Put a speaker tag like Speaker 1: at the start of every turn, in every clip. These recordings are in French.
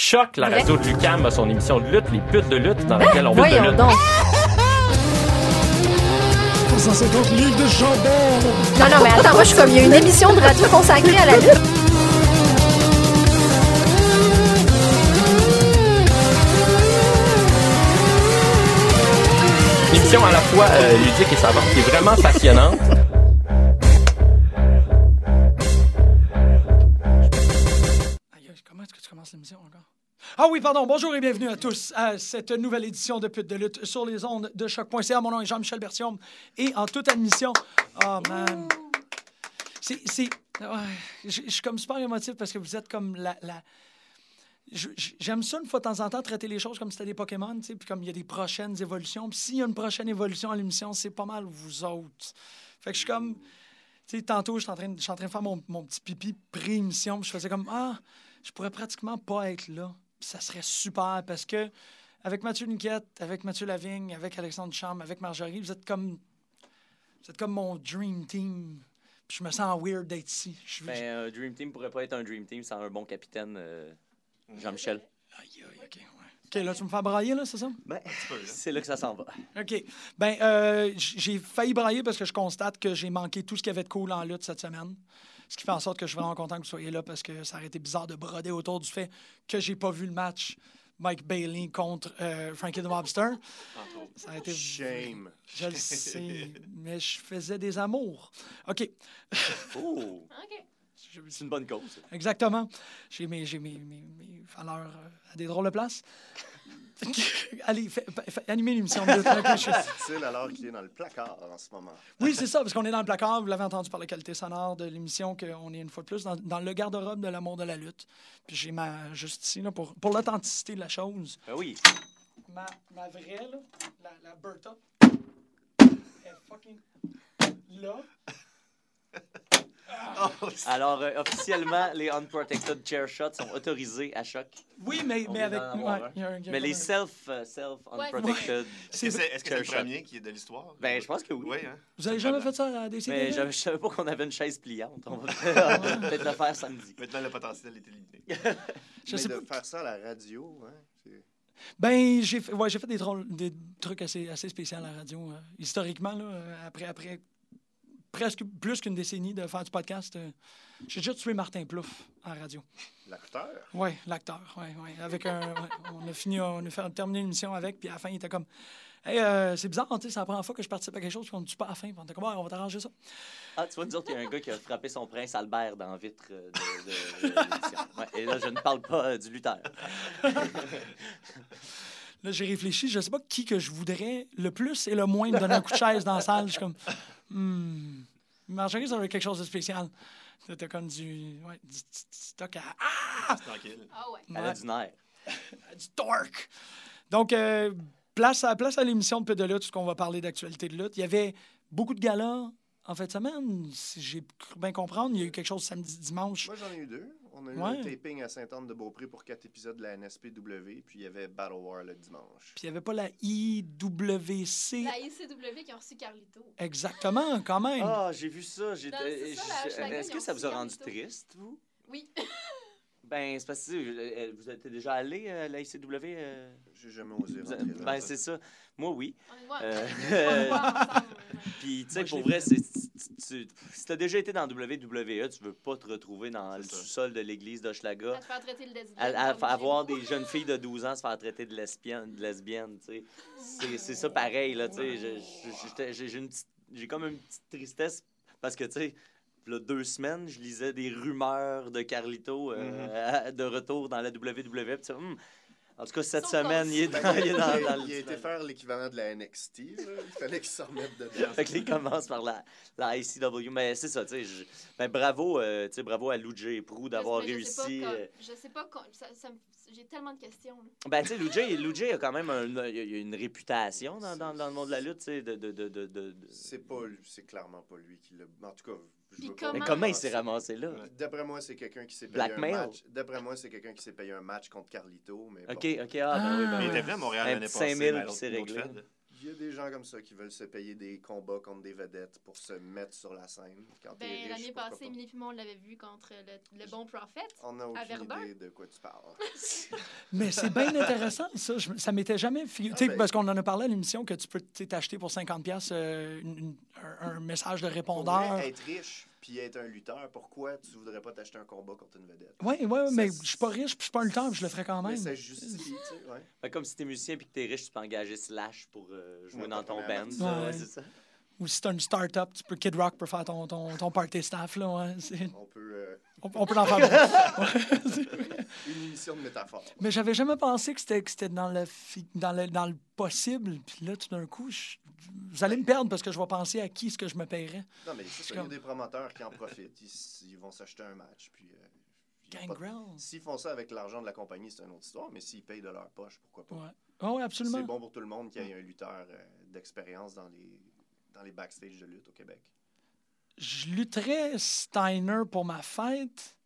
Speaker 1: Choc, la radio de Lucam, a son émission de lutte, Les putes de lutte, dans laquelle on lutte de lutte.
Speaker 2: donc.
Speaker 3: 150 livres de jambon.
Speaker 2: Non, non, mais attends, moi, je suis comme, il y a une émission de radio consacrée à la lutte.
Speaker 1: Une émission à la fois euh, ludique et savante, qui est vraiment passionnante.
Speaker 3: Ah oui, pardon. Bonjour et bienvenue à tous à cette nouvelle édition de Pute de lutte sur les ondes de choc.ca. Mon nom est Jean-Michel Bertium et en toute admission. Oh man. C'est. je suis comme super émotif parce que vous êtes comme la. J'aime ça une fois de temps en temps traiter les choses comme si c'était des Pokémon, tu sais, puis comme il y a des prochaines évolutions. Puis s'il y a une prochaine évolution à l'émission, c'est pas mal vous autres. Fait que je suis comme. Tu sais, tantôt, je suis en train, de- faire mon, mon petit pipi pré-émission, je faisais comme Ah, je pourrais pratiquement pas être là. Ça serait super parce que avec Mathieu Niquette, avec Mathieu Lavigne, avec Alexandre Charme, avec Marjorie, vous êtes comme vous êtes comme mon dream team. Puis je me sens weird d'être ici. Je
Speaker 1: Ben, un Dream Team pourrait pas être un Dream Team sans un bon capitaine, euh, Jean-Michel.
Speaker 3: Aïe, aïe, OK, ouais. OK, là, tu me fais brailler, là, c'est ça?
Speaker 1: Ben, c'est là que ça s'en va.
Speaker 3: OK. Ben, euh, j'ai failli brailler parce que je constate que j'ai manqué tout ce qu'il y avait de cool en lutte cette semaine. Ce qui fait en sorte que je suis vraiment content que vous soyez là parce que ça aurait été bizarre de broder autour du fait que j'ai pas vu le match Mike Bailey contre euh, Frankie the Mobster. Ça aurait été...
Speaker 4: Shame.
Speaker 3: Je le sais, mais je faisais des amours. OK.
Speaker 1: Oh,
Speaker 2: OK.
Speaker 1: C'est une bonne cause.
Speaker 3: Exactement. J'ai mes, j'ai mes, mes, mes valeurs euh, à des drôles de places. Allez, fais- fais- animez l'émission de
Speaker 4: Dit-il alors qu'il est dans le placard en ce moment.
Speaker 3: Oui, c'est ça, parce qu'on est dans le placard. Vous l'avez entendu par la qualité sonore de l'émission, qu'on est une fois de plus dans, dans le garde-robe de l'amour de la lutte. Puis j'ai ma. Juste ici, là, pour, pour l'authenticité de la chose.
Speaker 1: Ben oui.
Speaker 3: Ma, ma vraie, là, la, la Bertha, est fucking là.
Speaker 1: Alors, euh, officiellement, les unprotected chair shots sont autorisés à choc.
Speaker 3: Oui, mais,
Speaker 1: On
Speaker 3: mais avec.
Speaker 1: d'en avoir
Speaker 3: ouais,
Speaker 1: un.
Speaker 3: il y a un- il y a
Speaker 1: Mais les
Speaker 3: un-
Speaker 1: self, euh, self unprotected.
Speaker 5: Est-ce que c'est est-ce que c'est le
Speaker 1: Shot.
Speaker 5: premier qui est de l'histoire?
Speaker 1: Ben, je pense que oui.
Speaker 5: Oui, hein?
Speaker 3: Vous avez jamais fait ça à des
Speaker 1: Mais je, je savais pas qu'on avait une chaise pliante. On va peut-être le faire samedi.
Speaker 5: Maintenant, le potentiel est éliminé.
Speaker 3: Je
Speaker 4: Mais
Speaker 3: sais
Speaker 4: de
Speaker 3: pas.
Speaker 4: faire ça à la radio, hein, c'est-
Speaker 3: Ben, j'ai fait, ouais, j'ai fait des, drôles- des trucs assez, assez spéciaux à la radio. euh, historiquement, là, euh, après, après presque plus qu'une décennie de faire du podcast, euh, j'ai déjà tué Martin Plouffe en radio.
Speaker 4: l'acteur?
Speaker 3: Oui, l'acteur. Ouais, ouais, avec un, ouais, on a fini, on a fait, terminé l'émission avec, puis à la fin, il était comme Hey, euh, c'est bizarre, tu sais, c'est la première fois que je participe à quelque chose, puis on ne tue pas à la fin. Puis on était comme, on va t'arranger ça.
Speaker 1: Ah, tu vois, nous autres, il y a un gars qui a frappé son prince Albert dans la vitre euh, de, de- de l'émission. Ouais, et là, je ne parle pas euh, du lutteur.
Speaker 3: Là, j'ai réfléchi, je sais pas qui que je voudrais le plus et le moins me donner un coup de chaise dans la salle. Je suis comme, hmm, Marjorie, ça aurait quelque chose de spécial. C'était comme du, ouais, du, stock à, ah!
Speaker 5: C'est tranquille.
Speaker 2: Ah ouais.
Speaker 1: Elle a du nerf.
Speaker 3: du torque. Donc, euh, place à, place à l'émission de Peu de lutte, ce qu'on va parler d'actualité de lutte. Il y avait beaucoup de galas en fin de semaine, si j'ai cru bien comprendre. Il y a eu quelque chose samedi, dimanche.
Speaker 4: Moi, j'en ai eu deux. On a eu
Speaker 3: Ouais.
Speaker 4: un taping à Sainte-Anne-de-Beaupré pour quatre épisodes de la NSPW, puis il y avait Battle War le dimanche.
Speaker 3: Puis il n'y avait pas la IWC.
Speaker 2: La ICW qui a reçu Carlito.
Speaker 3: Exactement, quand même.
Speaker 1: Ah, j'ai vu ça. Est-ce que ça vous a rendu triste, vous?
Speaker 2: Oui.
Speaker 1: Ben, c'est parce que euh, vous êtes déjà allé euh, à la ICW? euh?
Speaker 4: J'ai jamais osé
Speaker 1: Vous
Speaker 4: rentrer là.
Speaker 1: Ben, c'est ça. Moi, oui. Euh. Puis, tu sais, pour vrai, c'est, tu, tu- si t'as déjà été dans WWE, tu veux pas te retrouver dans le sous-sol de l'église
Speaker 2: À
Speaker 1: d'Hochelaga.
Speaker 2: te faire traiter de lesbienne.
Speaker 1: À, à-
Speaker 2: comme
Speaker 1: à
Speaker 2: j'ai-
Speaker 1: voir des jeunes filles de 12 ans se faire traiter de lesbiennes, de lesbiennes tu sais. C'est, c'est ça pareil, là, tu sais. J'ai comme une petite tristesse parce que, tu sais, là, deux semaines, je lisais des rumeurs de Carlito euh, à- de retour dans la WWE. puis Hum, en tout cas, cette semaine, il est dans, il est
Speaker 4: il,
Speaker 1: dans, le
Speaker 4: il a été faire l'équivalent de la NXT. là. Il fallait qu'il s'en remette dedans.
Speaker 1: Fait que là, il commence par la, la ICW. Mais c'est ça, tu sais. je- Ben, bravo, euh, tu sais, bravo à Luigi et Prou d'avoir
Speaker 2: Mais je sais pas
Speaker 1: réussi.
Speaker 2: quand-
Speaker 1: euh,
Speaker 2: Je sais pas ça- ça J'ai tellement de questions. là.
Speaker 1: Ben, tu sais, Luigi, Luigi a quand même un- il a- il a une réputation dans, dans, dans le monde de la lutte, tu sais, de... de, de, de, de-
Speaker 4: C'est pas lui, c'est clairement pas lui qui l'a. En tout cas,
Speaker 2: Puis comment-
Speaker 1: Mais comment il s'est ramassé là?
Speaker 4: D'après moi, c'est quelqu'un qui s'est payé
Speaker 1: Blackmail?
Speaker 4: un match. D'après moi, c'est quelqu'un qui s'est payé un match contre Carlito. Mais bon.
Speaker 1: OK, OK, ah, ben oui, ben
Speaker 3: Ah.
Speaker 5: Mais il était venu à Montréal l'année passée.
Speaker 1: 5000
Speaker 5: mais à
Speaker 1: puis c'est
Speaker 5: l'autre- l'autre
Speaker 1: réglé.
Speaker 4: Il y a des gens comme ça qui veulent se payer des combats contre des vedettes pour se mettre sur la scène. Quand
Speaker 2: Ben, L'année passée,
Speaker 4: pas?
Speaker 2: Émilie Pimon l'avait vu contre le, le bon prophète.
Speaker 4: On
Speaker 2: à
Speaker 4: aucune
Speaker 2: Verdun.
Speaker 4: idée de quoi tu parles.
Speaker 3: Mais c'est bien intéressant, ça. Je- ça m'était jamais figuré.
Speaker 4: Ah,
Speaker 3: Tu sais,
Speaker 4: ben-
Speaker 3: Parce qu'on en a parlé à l'émission que tu peux t'acheter pour 50$ piastres, euh, une- une- un, un message de
Speaker 4: Pour
Speaker 3: répondeur.
Speaker 4: vrai, être riche puis être un lutteur, pourquoi tu voudrais pas t'acheter un combat contre une vedette?
Speaker 3: Oui, oui, ouais, mais je suis pas riche puis je suis pas un lutteur, puis je le ferais quand
Speaker 4: Mais
Speaker 3: même.
Speaker 4: ça justifie, tu sais, ouais.
Speaker 1: Comme si t'es musicien puis que t'es riche, tu peux engager Slash pour euh, jouer
Speaker 4: Ouais,
Speaker 1: dans ton band. là,
Speaker 3: Ouais.
Speaker 1: ouais, c'est ça.
Speaker 3: Ou si t'as une start-up, tu peux, Kid Rock peut faire ton, ton, ton party staff. Là, ouais,
Speaker 4: On peut. euh,
Speaker 3: on, on peut en faire beaucoup. Ouais,
Speaker 4: une émission de métaphores.
Speaker 3: Mais j'avais jamais pensé que c'était que c'était dans le, fi- dans, le, dans le possible. Puis là, tout d'un coup, je- vous allez me perdre parce que je vais penser à qui est-ce que je me paierais.
Speaker 4: Non, mais c'est ça, il y a des promoteurs qui en profitent. Ils, ils vont s'acheter un match. Puis, euh. S'ils font ça avec l'argent de la compagnie, c'est une autre histoire. Mais s'ils payent de leur poche, pourquoi pas?
Speaker 3: Ouais. Ah oui, absolument.
Speaker 4: C'est bon pour tout le monde qu'il y ait un lutteur euh, d'expérience dans les, dans les backstage de lutte au Québec?
Speaker 3: Je lutterais Steiner pour ma fête,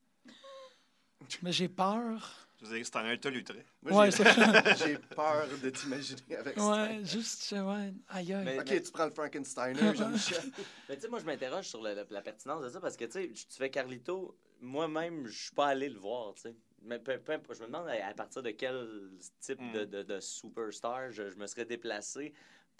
Speaker 3: mais j'ai peur.
Speaker 5: Je veux dire, un tas lutterait.
Speaker 4: Moi,
Speaker 3: Ouais,
Speaker 4: j'ai-
Speaker 3: c'est
Speaker 4: j'ai peur de t'imaginer avec ça.
Speaker 3: Ouais, juste, ouais, aïe, aïe.
Speaker 1: Mais-
Speaker 4: Ok, tu prends le Frankensteiner, Jean-Michel.
Speaker 1: Mais tu sais, moi, je m'interroge sur le- la, la pertinence de ça parce que, tu sais, tu fais Carlito, moi-même, je suis pas allé le voir, tu sais. Mais peu, peu importe, je me demande à, à partir de quel type
Speaker 5: Mm.
Speaker 1: de, de, de superstar je, je me serais déplacé.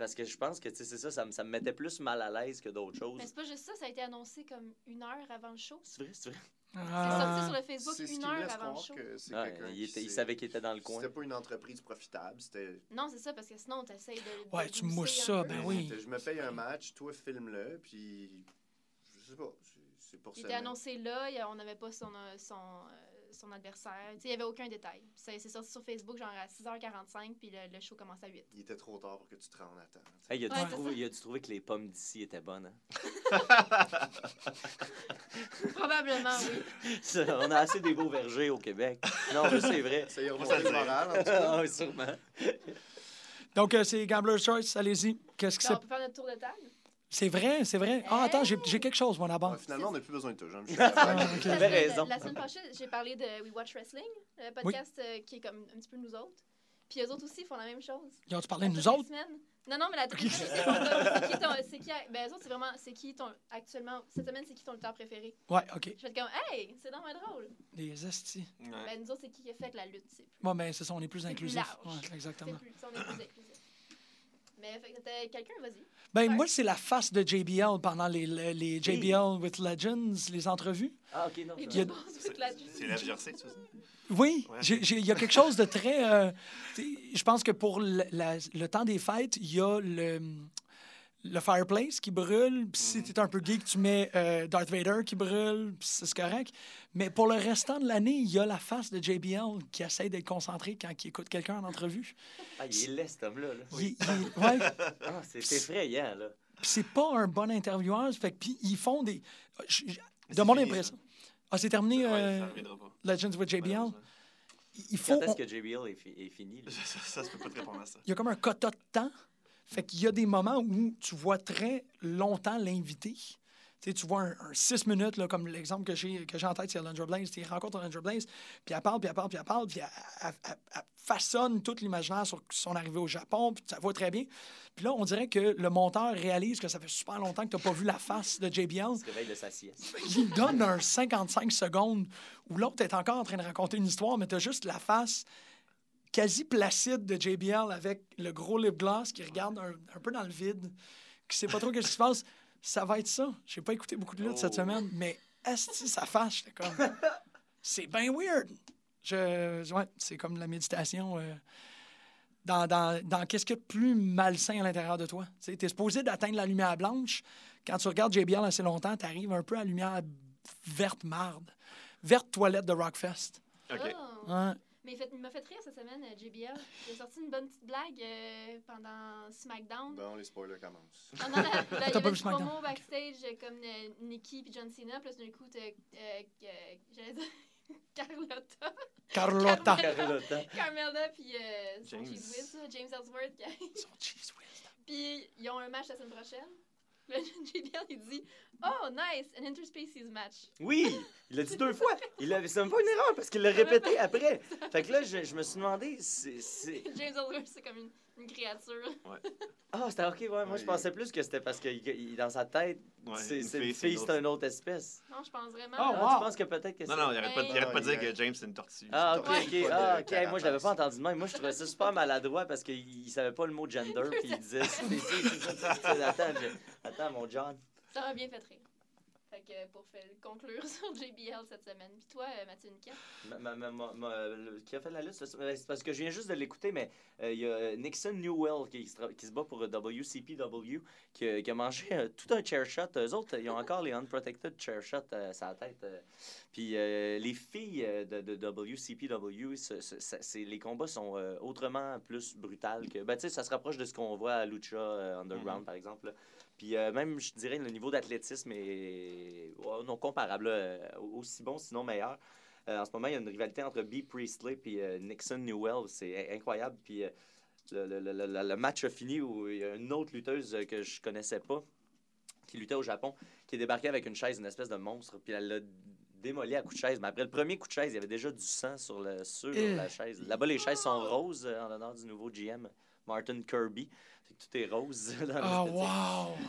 Speaker 1: Parce que je pense que, tu sais, c'est ça, ça me, ça me mettait plus mal à l'aise que d'autres choses.
Speaker 2: Mais c'est pas juste ça, ça a été annoncé comme une heure avant le show.
Speaker 1: C'est vrai, c'est vrai.
Speaker 2: C'est
Speaker 3: Ah.
Speaker 2: sorti sur le Facebook
Speaker 4: C'est ce
Speaker 2: une heure avant le show.
Speaker 4: que c'est
Speaker 1: Ouais,
Speaker 4: quelqu'un
Speaker 1: il, était- il savait qu'il était dans le coin.
Speaker 4: C'était pas une entreprise profitable, c'était...
Speaker 2: Non, c'est ça, parce que sinon, tu essaies de. de
Speaker 3: Ouais, tu
Speaker 2: un
Speaker 3: ça, ben oui.
Speaker 4: Je me paye un match, toi filme-le, puis je sais pas, c'est, c'est pour
Speaker 2: Il
Speaker 4: ça.
Speaker 2: était annoncé là, il on n'avait pas son, euh, son, euh, son adversaire. Tu sais, il n'y avait aucun détail. C'est c'est sorti sur Facebook genre à 6h45, puis le, le show commence à 8.
Speaker 4: Il était trop tard pour que tu te rendes à temps.
Speaker 1: Hey, il, a
Speaker 2: Ouais,
Speaker 1: trouver, il a dû trouver que les pommes d'ici étaient bonnes.
Speaker 2: Probablement, oui.
Speaker 1: On a assez des beaux vergers au Québec. Non, mais c'est vrai.
Speaker 4: Ça y
Speaker 5: se
Speaker 4: le moral, en tout cas.
Speaker 1: Ah, oui, sûrement.
Speaker 3: Donc, euh, c'est Gambler's Choice, allez-y. Qu'est-ce que
Speaker 2: Ben,
Speaker 3: c'est?
Speaker 2: on peut faire notre tour de table?
Speaker 3: C'est vrai, c'est vrai. Ah, attends, j'ai j'ai quelque chose, moi, d'abord.
Speaker 4: Ouais, finalement, on n'a plus besoin de toi, Jean-Michel.
Speaker 3: Ah, ok.
Speaker 1: Raison.
Speaker 2: La semaine passée, j'ai parlé de We Watch Wrestling, le podcast euh, qui est comme un petit peu nous autres. Puis eux autres aussi font la même chose.
Speaker 3: Ils ont-tu parlé de nous
Speaker 2: toutes les
Speaker 3: autres?
Speaker 2: semaines. Non, non, mais la toute semaine, c'est qui ton. C'est qui. Ben, eux autres, c'est vraiment. C'est qui ton. Actuellement, cette semaine, c'est qui ton lutteur préféré?
Speaker 3: Ouais, OK.
Speaker 2: Je fais comme, hey, c'est dans drôle.
Speaker 3: Des estis.
Speaker 5: Ouais.
Speaker 2: Ben, nous autres, c'est qui qui a fait la lutte, c'est plus.
Speaker 3: Bon, ben, c'est ça, on est plus inclusif.
Speaker 2: large.
Speaker 3: Ouais,
Speaker 2: C'est
Speaker 3: exactement.
Speaker 2: plus. On est plus inclusif. Mais, quelqu'un, vas-y.
Speaker 3: Ben, moi, c'est la face de JBL pendant les, les, les JBL with Legends, les entrevues.
Speaker 1: Ah, ok, non.
Speaker 3: A-
Speaker 5: C'est la dire?
Speaker 3: Oui,
Speaker 5: Ouais.
Speaker 3: il y a quelque chose de très. euh, je pense que pour la- le temps des fêtes, il y a le, le fireplace qui brûle. Puis si
Speaker 5: Mhm.
Speaker 3: tu es un peu geek, tu mets euh, Darth Vader qui brûle. Puis c'est correct. Mais pour le restant de l'année, il y a la face de JBL qui essaie d'être concentré quand il écoute quelqu'un en entrevue.
Speaker 1: Ah, il est laid, cet homme-là. là.
Speaker 3: Il- il- ouais.
Speaker 1: Ah, c'est effrayant, là.
Speaker 3: Puis c'est pas un bon intervieweur. Fait que, puis ils font des. de mon impression. Ah, c'est terminé,
Speaker 5: Ouais,
Speaker 3: euh,
Speaker 5: pas.
Speaker 3: Legends with JBL. Il faut.
Speaker 1: Quand est-ce
Speaker 3: on-
Speaker 1: que JBL est, fi- est fini? là?
Speaker 5: Ça, ça, ça, je peux pas te répondre à ça.
Speaker 3: il y a comme un quota de temps. Fait qu'il y a des moments où tu vois très longtemps l'invité. Tu vois un, 6 minutes, là, comme l'exemple que j'ai que j'ai en tête, c'est Alundra Blaze. Tu sais, Il rencontre Alundra Blaze, puis elle parle, puis elle parle, puis elle parle, puis elle, elle- elle- elle façonne tout l'imaginaire sur son arrivée au Japon, puis ça va très bien. Puis là, on dirait que le monteur réalise que ça fait super longtemps que tu n'as pas vu la face de JBL.
Speaker 1: Il se réveille de sa sieste.
Speaker 3: Il donne un 55 secondes où l'autre est encore en train de raconter une histoire, mais tu as juste la face quasi placide de JBL avec le gros lip gloss qui regarde un, un peu dans le vide, qui sait pas trop ce qui se passe. Ça va être ça. J'ai pas écouté beaucoup de lutte cette
Speaker 5: Oh.
Speaker 3: semaine, mais esti, ça j'étais comme... C'est bien weird. Je, ouais, c'est comme la méditation. euh, dans, dans, dans qu'est-ce qu'il y a de plus malsain à l'intérieur de toi. Tu es supposé d'atteindre la lumière blanche. Quand tu regardes JBL assez longtemps, tu arrives un peu à la lumière verte marde. Verte toilette de Rockfest.
Speaker 5: OK.
Speaker 2: Oh.
Speaker 3: Ouais.
Speaker 2: Mais il fait- il m'a fait rire cette semaine, euh, JBL. Il a sorti une bonne petite blague euh, pendant SmackDown.
Speaker 4: Bon, les spoilers commencent.
Speaker 2: Pendant la, là, il y avait promo backstage euh, comme euh, Nikki puis John Cena. Puis d'un coup, t'as, euh, euh, j'allais dire Carlotta.
Speaker 3: Carlotta.
Speaker 1: Carlotta.
Speaker 2: Carmella puis euh, son
Speaker 5: James.
Speaker 2: cheese whiz, James Ellsworth.
Speaker 3: Son cheese whiz.
Speaker 2: Puis ils ont un match la semaine prochaine. Là, JBL, il dit Oh, nice, an interspecies match.
Speaker 1: Oui, il l'a dit deux fois. Il l'a- C'est même pas une erreur parce qu'il l'a répété après. Fait que là, je, je me suis demandé, c'est. c'est-
Speaker 2: James Ellsworth, c'est comme une Une créature.
Speaker 1: Ah, c'était ok, ouais. Moi,
Speaker 4: Ouais,
Speaker 1: je pensais plus que c'était parce que il- il- dans sa tête,
Speaker 5: Ouais,
Speaker 1: c'est
Speaker 5: une
Speaker 1: c'est une
Speaker 5: fille, c'est
Speaker 1: c'est une autre espèce.
Speaker 2: Non, je pense vraiment.
Speaker 3: Oh,
Speaker 1: Ah,
Speaker 3: wow.
Speaker 1: tu penses que peut-être que c'est.
Speaker 5: Non, non, il arrête pas, de- il arrête pas de
Speaker 4: Ouais,
Speaker 5: dire que James, c'est une tortue.
Speaker 1: Ah, ok,
Speaker 4: Ouais.
Speaker 1: ok. Ah, ok. Moi, je l'avais pas entendu de même. Moi, je trouvais ça super maladroit parce qu'il il savait pas le mot gender. Puis il disait. je- attends, mon John.
Speaker 2: Ça m'a bien fait rire. Fait que pour faire, conclure sur JBL cette semaine. Puis toi, euh, Mathieu Niquette?
Speaker 1: Ma- ma- ma- ma- ma- le- qui a fait la liste, c'est parce que je viens juste de l'écouter, mais euh, il y a Nixon Newell qui, se tra- qui se bat pour euh, WCPW, qui, a- qui a mangé euh, tout un chair shot. Eux autres, ils ont encore les unprotected chair shots euh, sur la tête. euh. Puis euh, les filles euh, de, de WCPW, c'est- les combats sont euh, autrement plus brutals que. Ben, tu sais, ça se rapproche de ce qu'on voit à Lucha euh, Underground,
Speaker 5: Mhm.
Speaker 1: par exemple. là. Puis euh, même, je dirais, le niveau d'athlétisme est ouais, non comparable, là, euh, aussi bon, sinon meilleur. Euh, en ce moment, il y a une rivalité entre B. Priestley et Nixon Newell. C'est in- incroyable. Puis le, le- le- le- match a fini où il y a une autre lutteuse que je connaissais pas qui luttait au Japon, qui est débarquée avec une chaise, une espèce de monstre. Puis elle l'a démoli à coup de chaise. Mais après le premier coup de chaise, il y avait déjà du sang sur, le, sur la chaise. Là-bas, les chaises sont roses en l'honneur du nouveau GM, Martin Kirby. Fait que tout est rose. dans
Speaker 3: Ah,
Speaker 1: l'esthétique.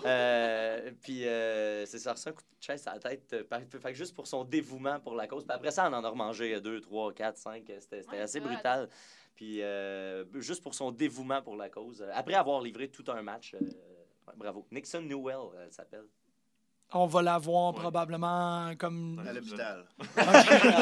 Speaker 3: wow!
Speaker 1: Euh, puis euh, c'est ça, reçu un coup de chaise à la tête. euh, fait que juste pour son dévouement pour la cause. Puis après ça, on en a remangé 2, 3, 4, 5. C'était assez brutal. Puis euh, juste pour son dévouement pour la cause. Après avoir livré tout un match. euh, ouais, bravo. Nixon Newell, elle s'appelle.
Speaker 3: On va la voir
Speaker 5: Ouais.
Speaker 3: probablement comme.
Speaker 4: À l'hôpital.
Speaker 1: en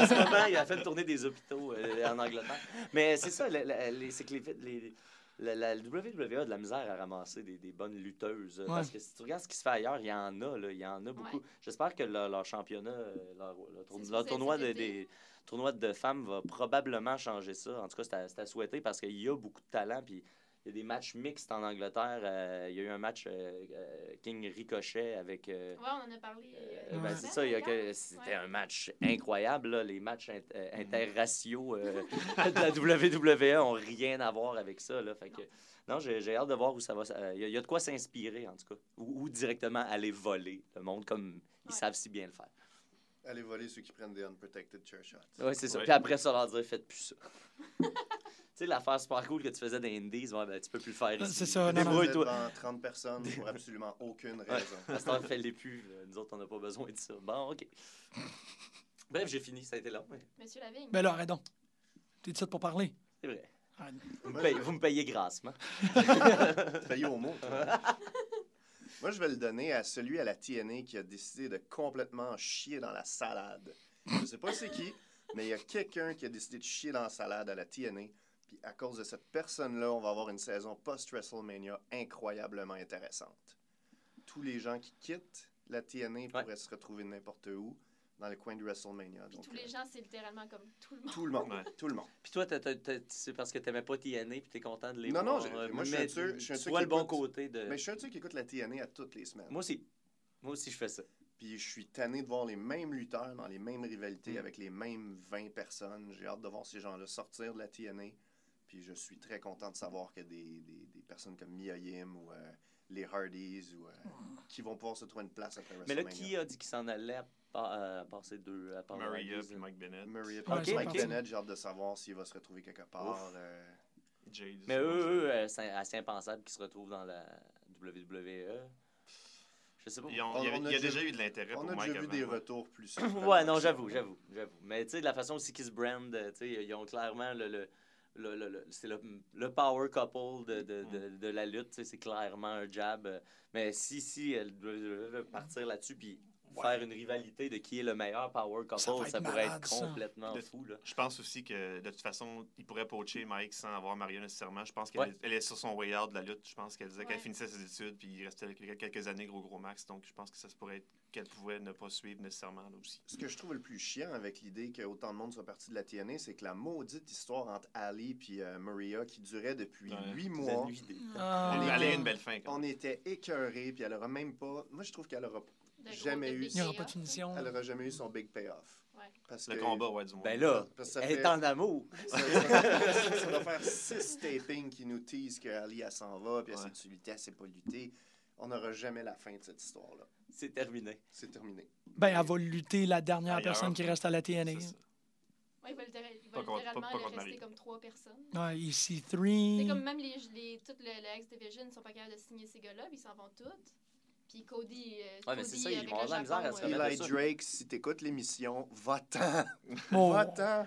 Speaker 1: ce moment, il a fait une tournée des hôpitaux euh, en Angleterre. Mais c'est ça, c'est que les, les- la, la WWE a de la misère à ramasser des, des bonnes lutteuses. euh, Parce que si tu regardes ce qui se fait ailleurs, il y en a, là, il y en a beaucoup.
Speaker 2: Ouais.
Speaker 1: J'espère que leur, leur championnat, euh, leur, leur tour- tournoi, de, des, tournoi de femmes va probablement changer ça. En tout cas, c'est à, c'est à souhaiter parce qu'il y a beaucoup de talent. Puis il y a des matchs mixtes en Angleterre. Euh, il y a eu un match euh, euh, King Ricochet avec. euh,
Speaker 2: Ouais, on en a parlé.
Speaker 1: euh,
Speaker 2: euh,
Speaker 1: ben,
Speaker 3: Ouais.
Speaker 1: c'est ça, il y a que
Speaker 2: d'ailleurs.
Speaker 1: c'était
Speaker 2: Ouais.
Speaker 1: un match incroyable. là. Les matchs int- euh, interraciaux euh, de la WWE ont rien à voir avec ça. Là. Fait que, non, j'ai j'ai hâte de voir où ça va. euh, Il y, a- il y a de quoi s'inspirer, en tout cas. Ou, ou directement aller voler le monde comme ils savent si bien le faire.
Speaker 4: Allez voler ceux qui prennent des unprotected chair shots.
Speaker 1: Oui, c'est ça.
Speaker 5: Ouais.
Speaker 1: Puis après ça, leur dire faites plus ça. tu sais, l'affaire super cool que tu faisais dans Indies, ouais, ben, tu peux plus le faire ici.
Speaker 3: C'est ça,
Speaker 1: Débrouille-toi.
Speaker 4: devant 30 personnes pour absolument aucune
Speaker 1: Ouais.
Speaker 4: raison.
Speaker 1: À cette heure, fais-les plus. là. Nous autres, on n'a pas besoin de ça. Bon, OK. Bref, j'ai fini. Ça a été long, mais
Speaker 2: Monsieur Lavigne.
Speaker 3: Ben là, arrête donc. T'es ici pour parler.
Speaker 1: c'est vrai.
Speaker 3: Arrête.
Speaker 1: Vous me payez, vous me payez grassement.
Speaker 4: Payé au mot. toi. Moi, je vais le donner à celui à la TNA qui a décidé de complètement chier dans la salade. Je sais pas c'est qui, mais il y a quelqu'un qui a décidé de chier dans la salade à la TNA. Puis à cause de cette personne-là, on va avoir une saison post-WrestleMania incroyablement intéressante. Tous les gens qui quittent la TNA pourraient se retrouver n'importe où dans le coin de WrestleMania.
Speaker 2: Puis
Speaker 4: Donc,
Speaker 2: tous les
Speaker 4: euh,
Speaker 2: gens, c'est littéralement comme tout le monde.
Speaker 4: tout le monde.
Speaker 5: Ouais.
Speaker 4: Tout le monde.
Speaker 1: Puis toi, c'est parce que t'aimais pas TNA puis t'es content de les
Speaker 4: Non,
Speaker 1: voir.
Speaker 4: non, j'ai-
Speaker 1: euh,
Speaker 4: moi, je suis
Speaker 1: mais
Speaker 4: un tueur- je suis un
Speaker 1: tu
Speaker 4: qui
Speaker 1: le bon
Speaker 4: écoute-
Speaker 1: côté de...
Speaker 4: Mais je suis un truc qui écoute la TNA à toutes les semaines.
Speaker 1: Moi aussi. Moi aussi, je fais ça.
Speaker 4: Puis je suis tanné de voir les mêmes lutteurs dans les mêmes rivalités
Speaker 1: Mm.
Speaker 4: avec les mêmes 20 personnes. J'ai hâte de voir ces gens-là sortir de la TNA. Puis je suis très content de savoir que des, des, des personnes comme Mia Yim ou euh, les Hardys ou, euh, qui vont pouvoir se trouver une place après
Speaker 1: Mais là, qui a dit qu'il s'en allait à, pa- à passer deux à part
Speaker 5: Maria puis
Speaker 1: là?
Speaker 5: Mike Bennett.
Speaker 4: Murray
Speaker 3: Ouais,
Speaker 4: Mike
Speaker 3: c'est
Speaker 1: parti.
Speaker 4: Bennett, j'ai hâte de savoir s'il va se retrouver quelque part. euh,
Speaker 5: Jade.
Speaker 1: Mais eux, eux euh, c'est assez impensable qu'ils se retrouvent dans la WWE. Je sais pas.
Speaker 5: Ils ont-
Speaker 4: On-
Speaker 5: il y,
Speaker 4: on a
Speaker 5: il y a
Speaker 4: déjà
Speaker 5: eu de l'intérêt
Speaker 4: on a
Speaker 5: Mike
Speaker 4: déjà vu
Speaker 5: avant,
Speaker 4: des
Speaker 5: ouais.
Speaker 4: retours plus.
Speaker 1: ouais, non, j'avoue, j'avoue, j'avoue. Mais tu sais, de la façon aussi qu'ils se brandent, tu sais, ils ont clairement le. le, le, le- c'est le, le power couple de, de, de, de la lutte, c'est clairement un jab. euh, Mais si, si, elle doit partir là-dessus, puis faire une rivalité de qui est le meilleur power couple,
Speaker 3: Ça
Speaker 1: ça, pourrait
Speaker 3: malade,
Speaker 1: être complètement fou, là.
Speaker 5: Je pense aussi que de toute façon, il pourrait poacher Mike sans avoir Maria nécessairement. Je pense qu'elle
Speaker 1: Ouais.
Speaker 5: est- elle est sur son way out de la lutte. Je pense qu'elle disait qu'elle finissait ses études puis il restait quelques- quelques années gros gros max. Donc je pense que ça se pourrait être qu'elle pouvait ne pas suivre nécessairement là aussi.
Speaker 4: Ce que je trouve le plus chiant avec l'idée qu'autant de monde soit parti de la TNA, c'est que la maudite histoire entre Ali et Maria qui durait depuis huit mois.
Speaker 1: des-
Speaker 3: Ah.
Speaker 5: A eu une belle fin.
Speaker 4: On était écœurés, puis elle aura même pas. Moi, je trouve qu'elle aura, Jamais eu-
Speaker 2: bébés
Speaker 3: Il n'y aura pas de finition.
Speaker 4: elle aura jamais eu son big payoff.
Speaker 2: Ouais.
Speaker 4: Parce
Speaker 5: Le
Speaker 4: que-
Speaker 5: combat, ouais, du moins.
Speaker 1: Ben là,
Speaker 4: Parce que ça
Speaker 1: elle
Speaker 4: fait-
Speaker 1: est en amour.
Speaker 4: Ça, va faire six tapings qui nous teasent que Ali, elle s'en va, puis elle sait-tu lutter, elle sait pas lutter. On n'aura jamais la fin de cette histoire-là.
Speaker 1: C'est terminé.
Speaker 4: C'est terminé.
Speaker 3: Ben, elle va lutter la dernière
Speaker 5: Ailleurs.
Speaker 3: personne qui reste à la TNA.
Speaker 5: C'est.
Speaker 2: Ouais, il va, littéral- il va
Speaker 5: Pas contre-
Speaker 2: littéralement
Speaker 5: pas- pas
Speaker 2: le
Speaker 5: contre
Speaker 2: rester comme trois personnes.
Speaker 3: Ouais,
Speaker 2: C'est
Speaker 3: EC3.
Speaker 2: comme même les, les, toutes le, le X-Division ne sont pas capables de signer ces gars-là, puis ils s'en vont toutes. Puis Cody. euh,
Speaker 1: Ouais, mais c'est ça, ils vont avoir la misère à se
Speaker 2: euh,
Speaker 1: remettre
Speaker 4: Eli. Drake, si t'écoutes l'émission, va-t'en.
Speaker 3: Oh,
Speaker 4: Va-t'en.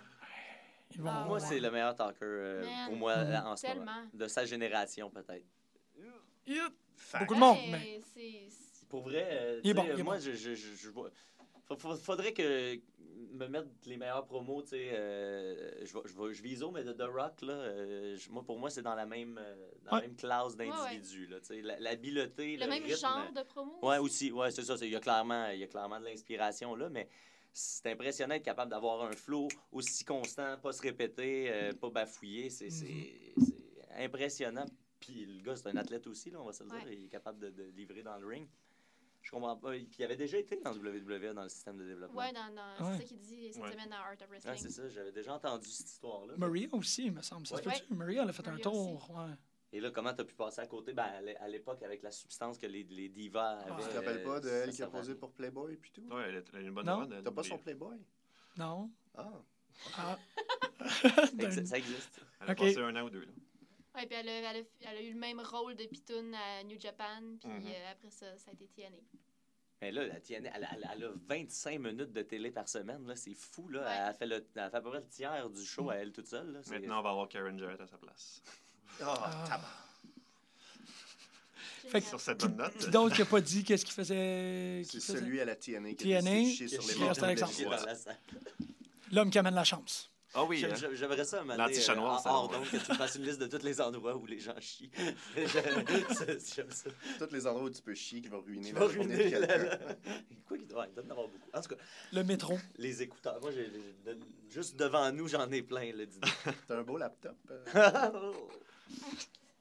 Speaker 2: Ah,
Speaker 1: Moi,
Speaker 2: ouais.
Speaker 1: c'est le meilleur talker euh,
Speaker 2: Man,
Speaker 1: pour moi euh, en ce moment. De sa génération, peut-être.
Speaker 3: Beaucoup de monde, mais-
Speaker 1: Pour vrai, euh,
Speaker 3: Il est bon, il est
Speaker 1: moi,
Speaker 3: bon.
Speaker 1: je, je, je, je vois- fa- fa- faudrait que me mettre les meilleurs promos, tu sais, euh, je, je, je vise mais de The Rock, là, euh, je- moi, pour moi, c'est dans la même, euh, dans
Speaker 3: Ouais.
Speaker 1: la même classe
Speaker 2: Ouais,
Speaker 1: d'individus, là, tu sais, la- l'habileté,
Speaker 2: Le
Speaker 1: le,
Speaker 2: même
Speaker 1: rythme.
Speaker 2: genre de promo.
Speaker 1: Ouais, aussi, ouais, c'est ça, il y a clairement, il y a clairement de l'inspiration, là, mais c'est impressionnant d'être capable d'avoir un flow aussi constant, pas se répéter, euh, pas bafouiller, c'est c'est- c'est impressionnant. Puis le gars, c'est un athlète aussi, là, on va se le dire.
Speaker 2: Ouais.
Speaker 1: Il est capable de, de livrer dans le ring. Je comprends pas. Puis il avait déjà été dans WWE, dans le système de développement.
Speaker 2: Ouais, dans, dans-
Speaker 3: Ouais.
Speaker 2: c'est ça qu'il dit cette
Speaker 5: Ouais.
Speaker 2: semaine dans Art of Wrestling.
Speaker 1: c'est ça, j'avais déjà entendu cette histoire-là.
Speaker 3: Maria aussi, il me semble. Ça se? Maria, elle a fait un tour. Ouais.
Speaker 1: Et là, comment t'as pu passer à côté? Ben, à l'é- à l'époque, avec la substance que les, les divas avaient.
Speaker 4: Tu te rappelles pas de elle qui a posé pour Playboy puis tout?
Speaker 5: Ouais, elle a, une bonne
Speaker 3: Non.
Speaker 4: T'as pas son Playboy?
Speaker 3: Non.
Speaker 4: Ah.
Speaker 3: Ah.
Speaker 1: Ça existe- Ça existe.
Speaker 5: Elle a passé un an ou deux. Là.
Speaker 2: Ouais, puis elle a, elle, a, elle a eu le même rôle de Pitoun à New Japan, puis
Speaker 5: Mhm.
Speaker 2: euh, après ça, ça a été TNA.
Speaker 1: Mais là, la TNA, elle, elle- elle a 25 minutes de télé par semaine. là. C'est fou. Là.
Speaker 2: Ouais.
Speaker 1: Elle, a fait le, elle fait à peu près le tiers du show à elle toute seule. Là.
Speaker 5: Maintenant, on va avoir Karen Jarrett à sa place.
Speaker 4: Ah,
Speaker 3: Ah. Fait que-
Speaker 5: Sur cette bonne note.
Speaker 3: Qui d'autre qui a pas dit qu'est-ce qu'il faisait?
Speaker 4: C'est celui à la TNA qui a
Speaker 3: TNA,
Speaker 4: sur les
Speaker 1: a
Speaker 3: sur
Speaker 1: salle.
Speaker 3: L'homme qui amène la chance.
Speaker 5: Ah oui, hein.
Speaker 1: j'aime- J'aimerais ça, Mané,
Speaker 5: L'anti-chat noir, ça,
Speaker 1: hors donc, que tu me fasses une liste de tous les endroits où les gens chient. J'aime ça.
Speaker 4: Tous les endroits où tu peux chier qui vont ruiner
Speaker 1: Qui
Speaker 4: la
Speaker 1: va
Speaker 4: journée
Speaker 1: ruiner
Speaker 4: de quelqu'un.
Speaker 1: la- Quoi qu'il doit, il doit en avoir beaucoup. En tout cas,
Speaker 3: Le métro.
Speaker 1: les écouteurs. Moi, j'ai- juste devant nous, j'en ai plein. Dis donc.
Speaker 4: T'as un beau laptop? euh?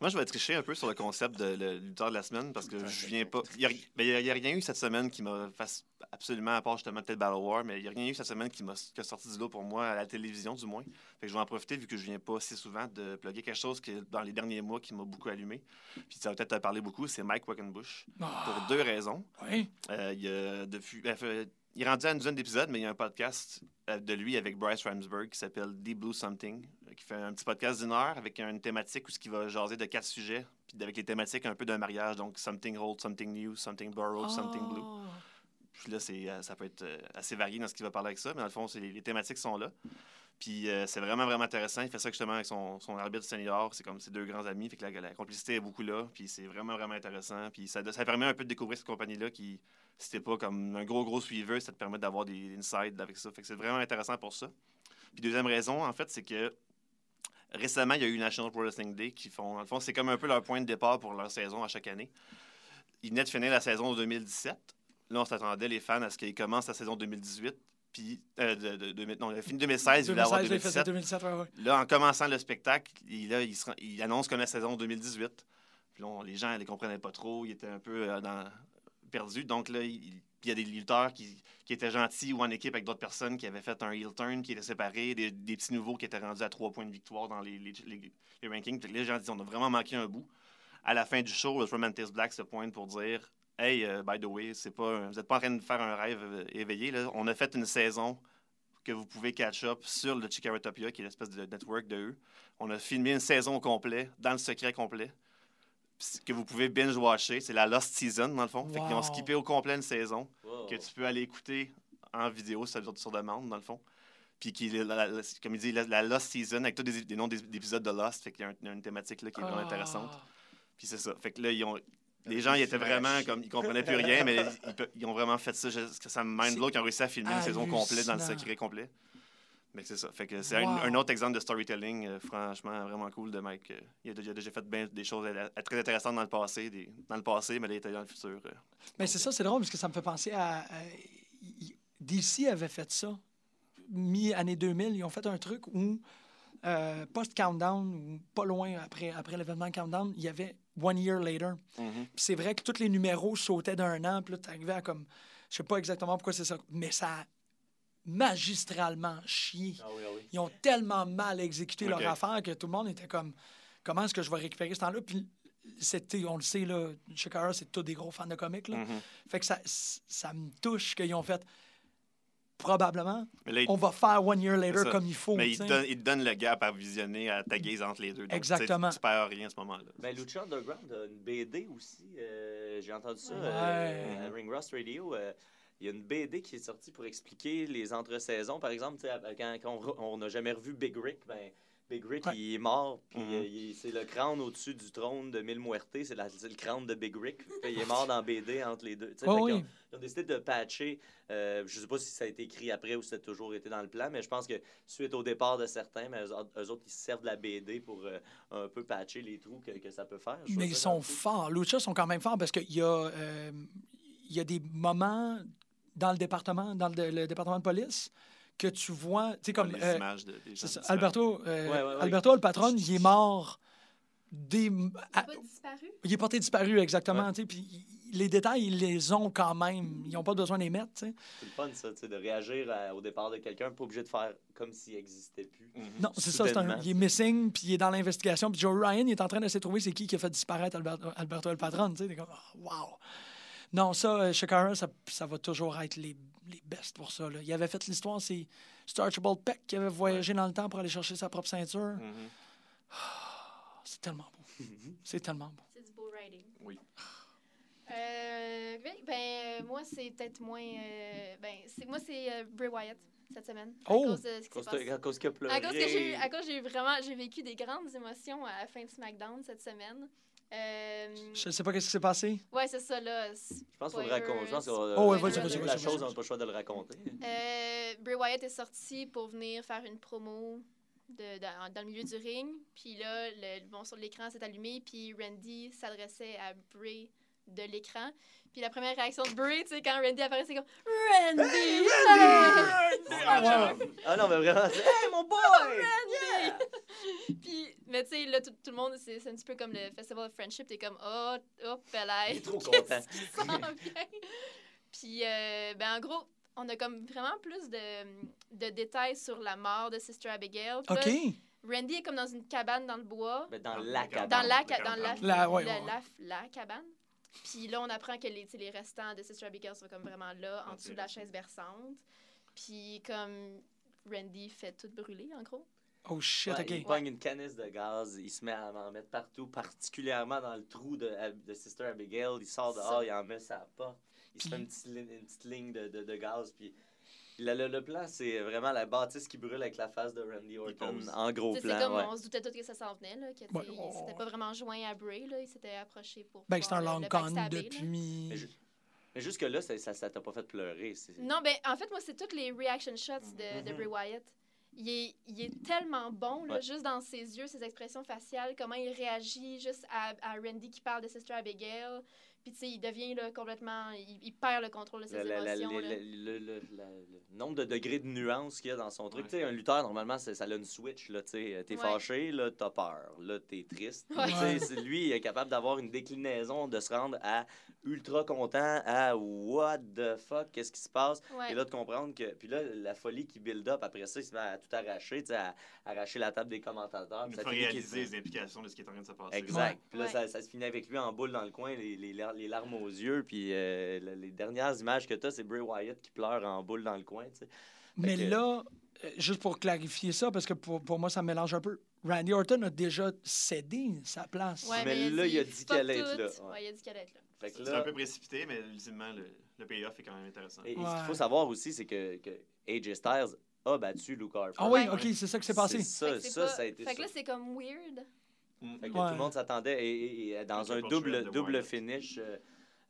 Speaker 5: Moi, je vais tricher un peu sur le concept de le lutteur de la semaine parce que je viens pas. Il n'y a, rien eu cette semaine qui m'a fait absolument, à part justement peut-être Battle War, mais il n'y a rien eu cette semaine qui m'a qui a sorti du lot pour moi, à la télévision du moins. Fait que je vais en profiter vu que je viens pas si souvent de plugger quelque chose que dans les derniers mois qui m'a beaucoup allumé. Puis ça va peut-être te parler beaucoup, c'est Mike Wackenbush. Pour
Speaker 3: Ah,
Speaker 5: deux raisons.
Speaker 3: oui.
Speaker 5: Euh, il, a depuis, euh, il est rendu à une dizaine d'épisodes, mais il y a un podcast euh, de lui avec Bryce Ramsberg qui s'appelle Deep Blue Something, euh, qui fait un petit podcast d'une heure avec une thématique où ce qui va jaser de quatre sujets, puis avec les thématiques un peu d'un mariage, donc something old, something new, something borrowed, something blue. Puis là, euh, ça peut être euh, assez varié dans ce qu'il va parler avec ça, mais dans le fond, les thématiques sont là. Puis euh, c'est vraiment, vraiment intéressant. Il fait ça justement avec son, son arbitre senior. C'est comme ses deux grands amis. Fait que la, la complicité est beaucoup là. Puis c'est vraiment, vraiment intéressant. Puis ça, ça permet un peu de découvrir cette compagnie-là qui, si t'es pas comme un gros, gros suiveur, ça te permet d'avoir des insights avec ça. Fait que c'est vraiment intéressant pour ça. Puis deuxième raison, en fait, c'est que récemment, il y a eu National Pro Wrestling Day qui font, dans le fond, c'est comme un peu leur point de départ pour leur saison à chaque année. Ils venaient de finir la saison 2017. Là, on s'attendait, les fans, à ce qu'ils commencent la saison 2018. Puis, euh, de, de- de- non, il a fini 2016, il voulait avoir
Speaker 3: 2016, là, il faisait
Speaker 5: 2017.
Speaker 3: 2017, ouais, ouais.
Speaker 5: Là, en commençant le spectacle, il, là, il, se rend- il annonce comme la saison 2018. Puis on- les gens ne les comprenaient pas trop. Ils étaient un peu euh, dans- perdus. Donc là, il, il y a des lutteurs qui, qui étaient gentils ou en équipe avec d'autres personnes qui avaient fait un heel turn, qui étaient séparés, des, des petits nouveaux qui étaient rendus à trois points de victoire dans les, les- les- les rankings. Puis les gens disent on a vraiment manqué un bout. À la fin du show, le Romantis Black se pointe pour dire Hey, euh, by the way, c'est pas, un- vous n'êtes pas en train de faire un rêve euh, éveillé. Là. On a fait une saison que vous pouvez catch up sur le Chikaratopia, qui est l'espèce de network de eux. On a filmé une saison au complet, dans le secret complet, que vous pouvez binge-watcher. C'est la Lost Season, dans le fond. Fait qu'ils ont
Speaker 3: Wow.
Speaker 5: skippé au complet une saison
Speaker 1: Wow.
Speaker 5: que tu peux aller écouter en vidéo sur, sur demande, dans le fond. Puis, qui, la- la- la- comme il dit, la, la Lost Season, avec tous des, des noms des- d'épisodes de Lost, fait qu'il y a une thématique là, qui est vraiment
Speaker 3: Ah.
Speaker 5: intéressante. Puis c'est ça. Fait que là, ils ont... Les gens, ils étaient vraiment comme. Ils comprenaient plus rien, mais ils, ont vraiment fait ça. Jusqu'à ça me mind blow qu'ils ont réussi à filmer une saison complète dans le secret complet. Mais c'est ça. Fait que c'est un,
Speaker 3: Wow.
Speaker 5: un autre exemple de storytelling, euh, franchement, vraiment cool de Mike. Euh, il, a, il a déjà fait ben- des choses très intéressantes dans le passé, des- dans le passé, mais là, il était dans le futur. euh.
Speaker 3: Mais c'est ça, c'est drôle parce que ça me fait penser à. DC avait fait ça. Mi-année 2000, ils ont fait un truc où, post-countdown, ou pas loin après, après l'événement Countdown, il y avait One Year Later. Puis c'est vrai que tous les numéros sautaient d'un an, puis là, t'arrivais à comme. Je sais pas exactement pourquoi c'est ça, mais ça a magistralement chié.
Speaker 1: Ah oui, ah oui.
Speaker 3: Ils ont tellement mal exécuté leur affaire que tout le monde était comme comment est-ce que je vais récupérer ce temps-là? Puis c'était, on le sait, là, Shikara, c'est tous des gros fans de comics. Là.
Speaker 5: Mhm.
Speaker 3: Fait que ça, ça me touche qu'ils ont fait probablement,
Speaker 5: Mais là, il,
Speaker 3: on va faire One Year Later comme il faut.
Speaker 5: mais il, te donne, il te donne le gap à visionner, à taguer entre les deux. Donc,
Speaker 3: Exactement.
Speaker 5: Tu, perds rien à ce moment-là.
Speaker 1: Ben, Lucha Underground a une BD aussi. euh, J'ai entendu ça
Speaker 3: Ouais.
Speaker 1: euh, à Ring Rust Radio. euh, il y a une BD qui est sortie pour expliquer les entre-saisons. Par exemple, tu sais, quand, quand on n'a jamais revu Big Rick, ben, Big Rick,
Speaker 3: Ouais.
Speaker 1: il est mort. Puis
Speaker 5: Mhm.
Speaker 1: euh, c'est le crâne au-dessus du trône de Mille Muertes. C'est la- c'est le crâne de Big Rick. Il est mort dans BD entre les deux.
Speaker 3: Oui.
Speaker 1: ont- ils ont décidé de patcher. euh, je sais pas si ça a été écrit après ou si ça a toujours été dans le plan, mais je pense que suite au départ de certains, mais eux, autres- eux autres, ils se servent de la BD pour euh, un peu patcher les trous que, que ça peut faire.
Speaker 3: Mais ils sont forts. Lucha sont quand même forts parce qu'il y, a, euh, il y a des moments dans le département, dans le, le département de police, que tu vois, tu sais, comme.
Speaker 5: les
Speaker 3: euh,
Speaker 5: images de, des gens
Speaker 3: ça. Alberto, euh,
Speaker 1: Ouais, ouais, ouais.
Speaker 3: Alberto, le patron, il est mort. Des,
Speaker 2: Il
Speaker 3: à-
Speaker 2: pas disparu?
Speaker 3: il est porté disparu, exactement. tu sais, Puis les détails, ils les ont quand même. Ils n'ont pas besoin de les mettre. tu sais.
Speaker 1: C'est le fun, ça, tu sais, de réagir à- au départ de quelqu'un, pas obligé de faire comme s'il n'existait plus.
Speaker 5: Mhm.
Speaker 3: Non, c'est ça. c'est un- il est missing, puis il est dans l'investigation. Puis Joe Ryan, il est en train d'essayer de trouver c'est qui qui a fait disparaître Alberto, Alberto le patron. Tu sais, t'es comme, oh, wow. Non, ça, euh, Shakara, ça, ça va toujours être les, les best pour ça. Là. Il avait fait l'histoire, c'est Archibald Peck qui avait voyagé dans le temps pour aller chercher sa propre ceinture.
Speaker 5: Mhm.
Speaker 3: C'est tellement beau. C'est tellement beau.
Speaker 2: C'est du beau writing.
Speaker 5: Oui.
Speaker 2: Euh, oui, ben, euh, moi, c'est peut-être moins. euh, ben, c'est, moi, c'est euh, Bray Wyatt cette semaine.
Speaker 3: Oh!
Speaker 2: À cause de ce qui
Speaker 1: À
Speaker 2: s'est
Speaker 1: cause,
Speaker 2: passé.
Speaker 1: à cause qu'il a pleuré.
Speaker 2: À cause que à cause que j'ai eu vraiment, j'ai vécu des grandes émotions à la fin de SmackDown cette semaine. Euh,
Speaker 3: Je ne sais pas qu'est-ce qui s'est passé.
Speaker 2: ouais, c'est ça là.
Speaker 1: Je pense faut le raconter. Je pense que
Speaker 3: Oh, ouais,
Speaker 2: vas-y,
Speaker 1: la,
Speaker 2: vas-y,
Speaker 1: la
Speaker 3: vas-y,
Speaker 1: chose, on n'a pas le choix de le raconter.
Speaker 2: Euh, Bray Wyatt est sorti pour venir faire une promo de, dans, dans le milieu du ring. Puis là, le, bon, sur l'écran s'est allumé. Puis Randy s'adressait à Bray de l'écran. Puis la première réaction de Bray, tu sais, quand Randy apparaît, c'est comme Randy!
Speaker 3: Ah, ouais.
Speaker 1: Ah non, mais vraiment, c'est Hey, mon boy!
Speaker 2: Randy! Puis, mais tu sais, là, tout, tout le monde, c'est c'est un petit peu comme le Festival of Friendship. T'es comme, oh, oh,
Speaker 1: est trop content.
Speaker 2: Puis, euh, ben, en gros, on a comme vraiment plus de, de détails sur la mort de Sister Abigail. Puis là. Randy est comme dans une cabane dans le bois.
Speaker 1: Mais dans
Speaker 5: Dans
Speaker 1: la cabane.
Speaker 2: Dans la,
Speaker 5: le
Speaker 2: ca- dans la,
Speaker 5: campement.
Speaker 3: La- ouais,
Speaker 2: la,
Speaker 3: ouais,
Speaker 2: la- la cabane. Puis là, on apprend que les, les restants de Sister Abigail sont comme vraiment là, en dessous de la chaise berçante. Puis comme Randy fait tout brûler, en gros.
Speaker 3: Oh shit,
Speaker 1: Ouais,
Speaker 3: OK.
Speaker 1: Il pogne une canisse de gaz, il se met à en mettre partout, particulièrement dans le trou de, de Sister Abigail. Il sort dehors,
Speaker 2: Ça.
Speaker 1: il en met sa porte. Il se fait une petite, ligne- une petite ligne de, de, de gaz. Puis le, le, le plan, c'est vraiment la bâtisse qui brûle avec la face de Randy Orton en gros
Speaker 2: sais, C'est
Speaker 1: plan.
Speaker 2: comme
Speaker 1: ouais.
Speaker 2: on se doutait tout que ça s'en venait, là, que, il s'était pas vraiment joint à Bray, là, il s'était approché pour.
Speaker 3: Ben, c'est un long con
Speaker 2: là.
Speaker 3: depuis.
Speaker 1: Mais, ju- mais jusque-là, ça ça ça t'a pas fait pleurer.
Speaker 2: Non, ben en fait, moi, c'est toutes les reaction shots de, de
Speaker 1: Mhm.
Speaker 2: Bray Wyatt. Il est, il est tellement bon, là,
Speaker 1: Ouais.
Speaker 2: juste dans ses yeux, ses expressions faciales, comment il réagit juste à, à Randy qui parle de Sister Abigail. Puis, tu sais, il devient là, complètement. Il, il perd le contrôle de ses
Speaker 1: La- la- la-
Speaker 2: émotions.
Speaker 1: le,
Speaker 2: là.
Speaker 1: le- le- la- le nombre de degrés de nuances qu'il y a dans son truc.
Speaker 5: Ouais.
Speaker 1: Tu sais, un lutteur, normalement, ça a une switch. Là, tu sais. T'es
Speaker 2: Ouais.
Speaker 1: fâché, là, t'as peur. Là, t'es triste.
Speaker 2: Ouais.
Speaker 1: Tu sais, c'est- Lui, il est capable d'avoir une déclinaison, de se rendre à ultra content, à what the fuck, qu'est-ce qui se passe?
Speaker 2: Ouais.
Speaker 1: Et là, de comprendre que. Puis là, la folie qui build up, après ça, il se met à tout arracher, tu sais, à arracher la table des commentateurs.
Speaker 5: Il faut réaliser les implications de ce qui est en train de se passer.
Speaker 1: Exact.
Speaker 3: Ouais.
Speaker 1: Puis là,
Speaker 2: Ouais.
Speaker 1: ça, ça se finit avec lui en boule dans le coin, les, les, lar- les larmes aux yeux. Puis euh, le- les dernières images que tu as, c'est Bray Wyatt qui pleure en boule dans le coin. tu sais.
Speaker 3: Mais
Speaker 1: que-
Speaker 3: là, euh, juste pour clarifier ça, parce que pour, pour moi, ça me mélange un peu. Randy Orton a déjà cédé sa place.
Speaker 2: Ouais,
Speaker 1: Mais là, il a dit qu'elle allait être là,
Speaker 2: Ouais.
Speaker 1: ouais.
Speaker 2: il a dit qu'elle allait être là.
Speaker 5: C'est un peu précipité, mais ultimement, le, le payoff est quand même intéressant.
Speaker 1: et, et ce qu'il faut savoir aussi, c'est que, que AJ Styles a battu Luke Harper.
Speaker 3: Ah oui,
Speaker 2: Ouais.
Speaker 3: ok, c'est ça qui s'est passé.
Speaker 1: Ça, ça,
Speaker 2: pas-
Speaker 1: ça a été
Speaker 2: Fait
Speaker 1: ça.
Speaker 2: que là, c'est comme weird.
Speaker 5: Mm.
Speaker 1: Fait que
Speaker 3: Ouais.
Speaker 1: tout le monde s'attendait et, et- et dans un double, double
Speaker 5: Wyatt.
Speaker 1: finish euh,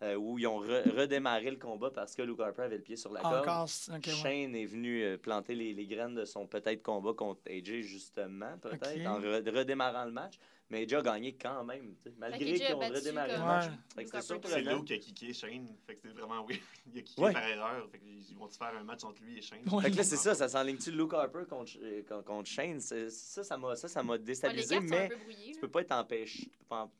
Speaker 1: euh, où ils ont re- redémarré le combat parce que Luke Harper avait le pied sur la corde.
Speaker 3: Encore. c'est- ok, ouais.
Speaker 1: Shane est venu euh, planter les, les graines de son peut-être combat contre AJ, justement, peut-être, en re- redémarrant le match. Mais AJ a gagné quand même, tu sais, malgré qu'ils ont redémarré le match. C'est.
Speaker 5: Luke qui a kické Shane. Fait que c'était vraiment weird. Il a kické
Speaker 1: Ouais.
Speaker 5: par erreur. Fait qu'ils vont-tu faire un match entre lui et Shane?
Speaker 3: Ouais.
Speaker 1: Fait que là, c'est ça, ça s'enligne-tu Luke Harper contre, euh, contre, contre Shane? Ça, ça m'a ça, ça m'a
Speaker 2: Ouais, les
Speaker 1: déstabilisé,
Speaker 2: cartes sont un
Speaker 1: mais
Speaker 2: peu brouillées.
Speaker 1: tu peux pas être empêché. tu peux pas en-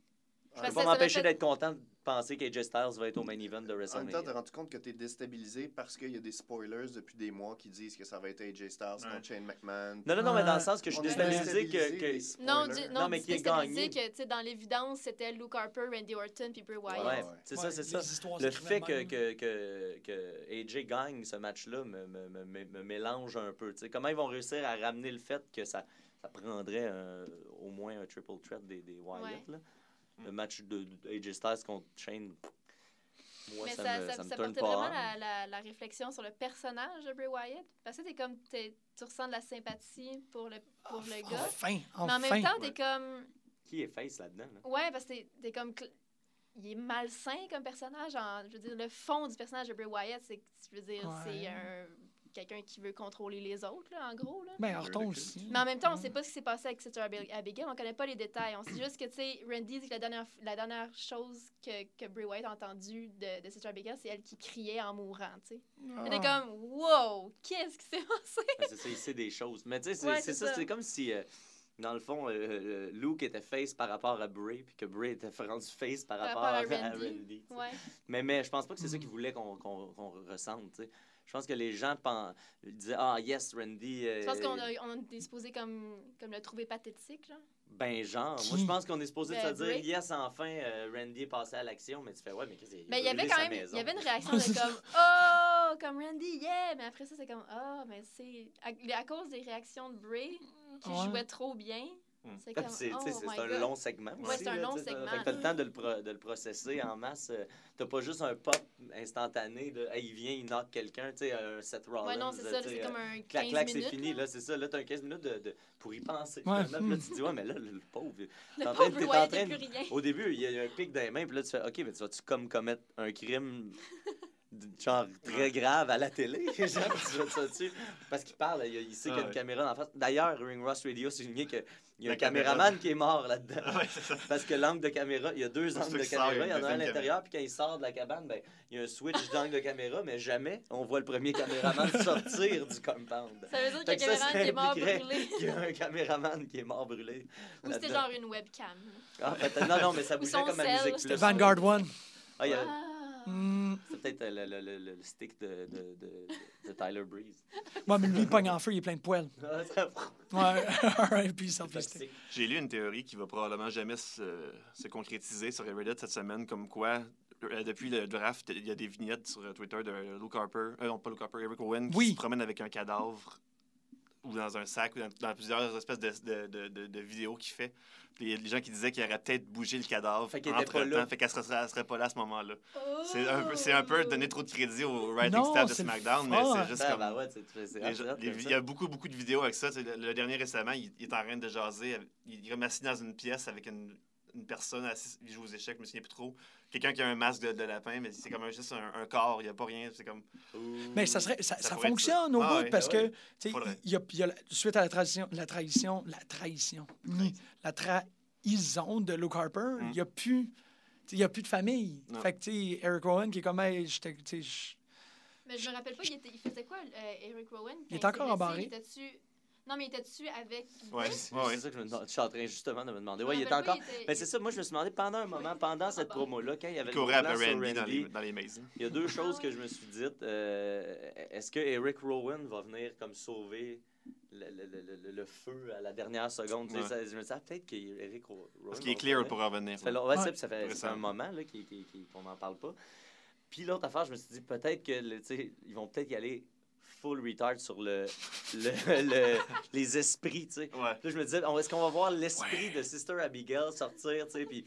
Speaker 1: Je
Speaker 2: Parce
Speaker 1: peux pas m'empêcher d'être content de penser qu'AJ Styles va être au main event de
Speaker 4: En même temps,
Speaker 1: WrestleMania.
Speaker 4: t'as rendu compte que t'es déstabilisé parce qu'il y a des spoilers depuis des mois qui disent que ça va être AJ Styles
Speaker 5: Ouais.
Speaker 4: contre Shane McMahon.
Speaker 1: Non, non, non, mais dans le sens que je suis
Speaker 4: est
Speaker 1: déstabilisé que...
Speaker 2: Non, non,
Speaker 1: Non, mais qui
Speaker 2: déstabilisé
Speaker 1: gagné.
Speaker 2: que, tu sais, dans l'évidence, c'était Luke Harper, Randy Orton puis Bray Wyatt.
Speaker 1: Ouais,
Speaker 4: Ouais.
Speaker 1: c'est ça, c'est ça. Le fait que, que, que, que AJ gagne ce match-là me, me, me, me- mélange un peu. tu sais. Comment ils vont réussir à ramener le fait que ça, ça prendrait un- au moins un triple threat des, des Wyatt? Là? Le match de, de AJ Styles contre Shane, moi,
Speaker 2: Mais
Speaker 1: ça,
Speaker 2: ça,
Speaker 1: me,
Speaker 2: ça,
Speaker 1: ça me
Speaker 2: ça
Speaker 1: tourne
Speaker 2: portait
Speaker 1: pas
Speaker 2: vraiment la, la, la réflexion sur le personnage de Bray Wyatt. Parce que t'es comme, t'es- tu ressens de la sympathie pour le, pour le gars.
Speaker 3: Enfin,
Speaker 2: Mais en
Speaker 3: enfin.
Speaker 2: même temps, t'es
Speaker 5: Ouais.
Speaker 2: comme,
Speaker 1: Qui est face là-dedans? là?
Speaker 2: ouais, parce que t'es- comme, il est malsain comme personnage. En, je veux dire, le fond du personnage de Bray Wyatt, c'est, que, je veux dire,
Speaker 3: Ouais.
Speaker 2: c'est un quelqu'un qui veut contrôler les autres, là, en gros. Là.
Speaker 3: Ben, Horton aussi.
Speaker 2: Mais en même temps, on sait pas ce qui s'est passé avec Sister Abi- Abigail. On connaît pas les détails. On sait juste que, tu sais, Randy dit que la dernière, la dernière chose que, que Bray Wyatt a entendue de, de Sister Abigail, c'est elle qui criait en mourant, tu sais.
Speaker 3: Ah.
Speaker 2: Elle était comme, wow, qu'est-ce qui s'est passé?
Speaker 1: Ouais, c'est ça, il sait des choses. Mais tu sais, c'est
Speaker 2: Ouais,
Speaker 1: c'est
Speaker 2: c'est
Speaker 1: ça,
Speaker 2: ça.
Speaker 1: c'est comme si, euh, dans le fond, euh, euh, Luke était face par rapport à Bray, puis que Bray était rendu face par
Speaker 2: Par
Speaker 1: rapport
Speaker 2: rapport
Speaker 1: à,
Speaker 2: à
Speaker 1: à
Speaker 2: Randy. Ouais.
Speaker 1: Mais, mais je pense pas que c'est ça qu'ils voulaient qu'on qu'on qu'on ressente. tu sais. Je pense que les gens pen- disaient Ah, yes, Randy. euh,
Speaker 2: Je pense qu'on a, on est supposé comme, comme le trouver pathétique, genre.
Speaker 1: Ben, genre.
Speaker 3: Qui?
Speaker 1: Moi, je pense qu'on est supposé
Speaker 2: Ben,
Speaker 1: se dire. Yes, enfin, euh, Randy est passé à l'action. Mais tu fais Ouais, mais qu'est-ce qu'il
Speaker 2: Mais il y avait quand même, il
Speaker 1: maison?
Speaker 2: y avait une réaction de comme, oh, comme Randy, yeah! Mais après ça, c'est comme, oh, mais c'est à, à cause des réactions de Bray qui
Speaker 3: Ouais.
Speaker 2: jouait trop bien.
Speaker 5: Hmm.
Speaker 2: C'est comme,
Speaker 1: tu
Speaker 2: oh
Speaker 1: un
Speaker 2: God.
Speaker 1: long segment.
Speaker 2: Ouais,
Speaker 1: aussi,
Speaker 2: c'est un long
Speaker 1: tu
Speaker 2: segment.
Speaker 1: Que t'as le temps de le, pro- de le processer en masse. euh, T'as pas juste un pop instantané de Hey, il vient, il knock quelqu'un, tu sais, un Seth Rollins.
Speaker 2: Ouais, non, c'est
Speaker 1: euh,
Speaker 2: ça,
Speaker 1: tu sais,
Speaker 2: c'est
Speaker 1: euh,
Speaker 2: comme un 15
Speaker 1: Clac, clac, c'est fini.
Speaker 2: là.
Speaker 1: Là, c'est ça. Là, t'as un 15 minutes de, de- pour y penser.
Speaker 3: Ouais.
Speaker 1: finalement. Là, tu te dis, ouais, mais là, le, le pauvre.
Speaker 2: Le
Speaker 1: t'es en train de-
Speaker 2: pauvre
Speaker 1: t'es en
Speaker 2: Wyatt
Speaker 1: train
Speaker 2: plus rien.
Speaker 1: Au début, il y a un pic dans les mains, puis là, tu fais, OK, mais tu vas-tu comme commettre un crime genre très grave à la télé? genre, tu Parce qu'il parle, il, il sait qu'il y a
Speaker 5: Ah
Speaker 1: une
Speaker 5: ouais.
Speaker 1: caméra en face. D'ailleurs, Ring Ross Radio soulignait qu'il y a
Speaker 5: La
Speaker 1: un
Speaker 5: caméra.
Speaker 1: caméraman qui est mort là-dedans.
Speaker 5: Ouais, ça.
Speaker 1: Parce que l'angle de caméra, il y a deux angles de caméra. Il y en a un à l'intérieur, puis quand il sort de la cabane, ben, il y a un switch d'angle de caméra, mais jamais on voit le premier caméraman sortir du compound.
Speaker 2: Ça veut dire qu'il y a un caméraman qui est mort brûlé.
Speaker 1: Il y a un caméraman qui est mort brûlé.
Speaker 2: Ou c'était genre une webcam.
Speaker 1: Ah, non, non, mais ça
Speaker 2: Ou
Speaker 1: bougeait comme à
Speaker 2: sel.
Speaker 1: musique
Speaker 2: C'était.
Speaker 3: Vanguard One.
Speaker 1: Ah, il y a-
Speaker 2: Ah.
Speaker 3: Hmm.
Speaker 1: C'est peut-être euh, le, le, le, le stick de, de, de, de Tyler Breeze.
Speaker 3: Ouais, mais lui, il pogne en feu, il est plein de poils. Ouais, R.I.P.
Speaker 1: Toxique.
Speaker 5: J'ai lu une théorie qui va probablement jamais se, se concrétiser sur Reddit cette semaine, comme quoi, euh, depuis le draft, il y a des vignettes sur euh, Twitter de Luke Harper, euh, non pas Luke Harper, Eric Owen, qui
Speaker 3: Oui.
Speaker 5: se promène avec un cadavre ou dans un sac, ou dans, dans plusieurs espèces de, de, de, de- de vidéos qu'il fait. Il y a des gens qui disaient qu'il aurait peut-être bougé le cadavre
Speaker 1: Fait qu'il était
Speaker 5: entre
Speaker 1: pas là.
Speaker 5: temps, fait qu'elle serait, pas là à ce moment-là. C'est un, peu- c'est un peu donner trop de crédit au writing
Speaker 3: Non,
Speaker 5: staff de SmackDown, mais c'est juste
Speaker 1: Ben,
Speaker 5: comme...
Speaker 1: ben ouais, c'est- c'est- c'est
Speaker 5: Les
Speaker 1: hot,
Speaker 5: gens-
Speaker 1: c'est hot,
Speaker 5: les-
Speaker 1: comme
Speaker 5: il y a beaucoup, beaucoup de vidéos avec ça. Le, le dernier récemment, il, il est en train de jaser. Il, il est assis dans une pièce avec une, une personne assise. Il joue aux échecs, je me souviens plus trop. Quelqu'un qui a un masque de, de lapin, mais c'est comme un- juste un, un corps. Il n'y a pas rien. C'est comme.
Speaker 3: Mais ça, serait, ça, fonctionne
Speaker 5: ça.
Speaker 3: au
Speaker 5: Ah
Speaker 3: bout
Speaker 5: ouais,
Speaker 3: parce
Speaker 1: ah ouais.
Speaker 3: que, tu sais,
Speaker 5: Faudrait.
Speaker 3: il y a, il y a la- suite à la tradition, la trahison, la trahison, ni- la trahison de Luke Harper, il
Speaker 5: Mm.
Speaker 3: n'y a plus, il y a plus de famille.
Speaker 5: Non.
Speaker 3: Fait que, tu sais, Eric Rowan qui est comme, hey, j'étais- tu sais, je-
Speaker 2: Mais je me rappelle pas, il, était- il faisait quoi, euh, Eric Rowan?
Speaker 3: Il est
Speaker 2: s'est
Speaker 3: encore embarré.
Speaker 2: Il était-tu... Non, mais il était-tu avec...
Speaker 5: Ouais.
Speaker 1: C'est
Speaker 5: Ouais, ouais.
Speaker 1: c'est ça que je me. Je suis en train justement de me demander. Ouais, il était
Speaker 2: rappelle
Speaker 1: encore. Mais c'est ça, moi, je me suis demandé pendant un moment, pendant cette
Speaker 2: Ah bon.
Speaker 1: promo-là, quand il y avait
Speaker 5: Il
Speaker 1: le
Speaker 5: courait après
Speaker 1: sur
Speaker 5: Randy, dans les, dans les mazes.
Speaker 1: il y a deux
Speaker 2: Ah
Speaker 1: choses que je me suis dites. Euh, Est-ce que Eric Rowan va venir comme sauver le, le- le- le- le feu à la dernière seconde? Tu sais,
Speaker 5: Ouais.
Speaker 1: ça- je me disais, ah, peut-être qu'Eric Rowan.
Speaker 5: Parce qu'il est clear pour revenir.
Speaker 1: Ça fait, long- ouais,
Speaker 3: Ouais.
Speaker 1: ça, puis ça fait, ça fait un moment qu'on n'en parle pas. Puis l'autre affaire, je me suis dit, peut-être que le- tu sais, ils vont peut-être y aller full retard sur le, le, le- les esprits, tu sais.
Speaker 5: Ouais.
Speaker 1: Là, je me disais, on- est-ce qu'on va voir l'esprit de Sister Abigail sortir, tu sais, puis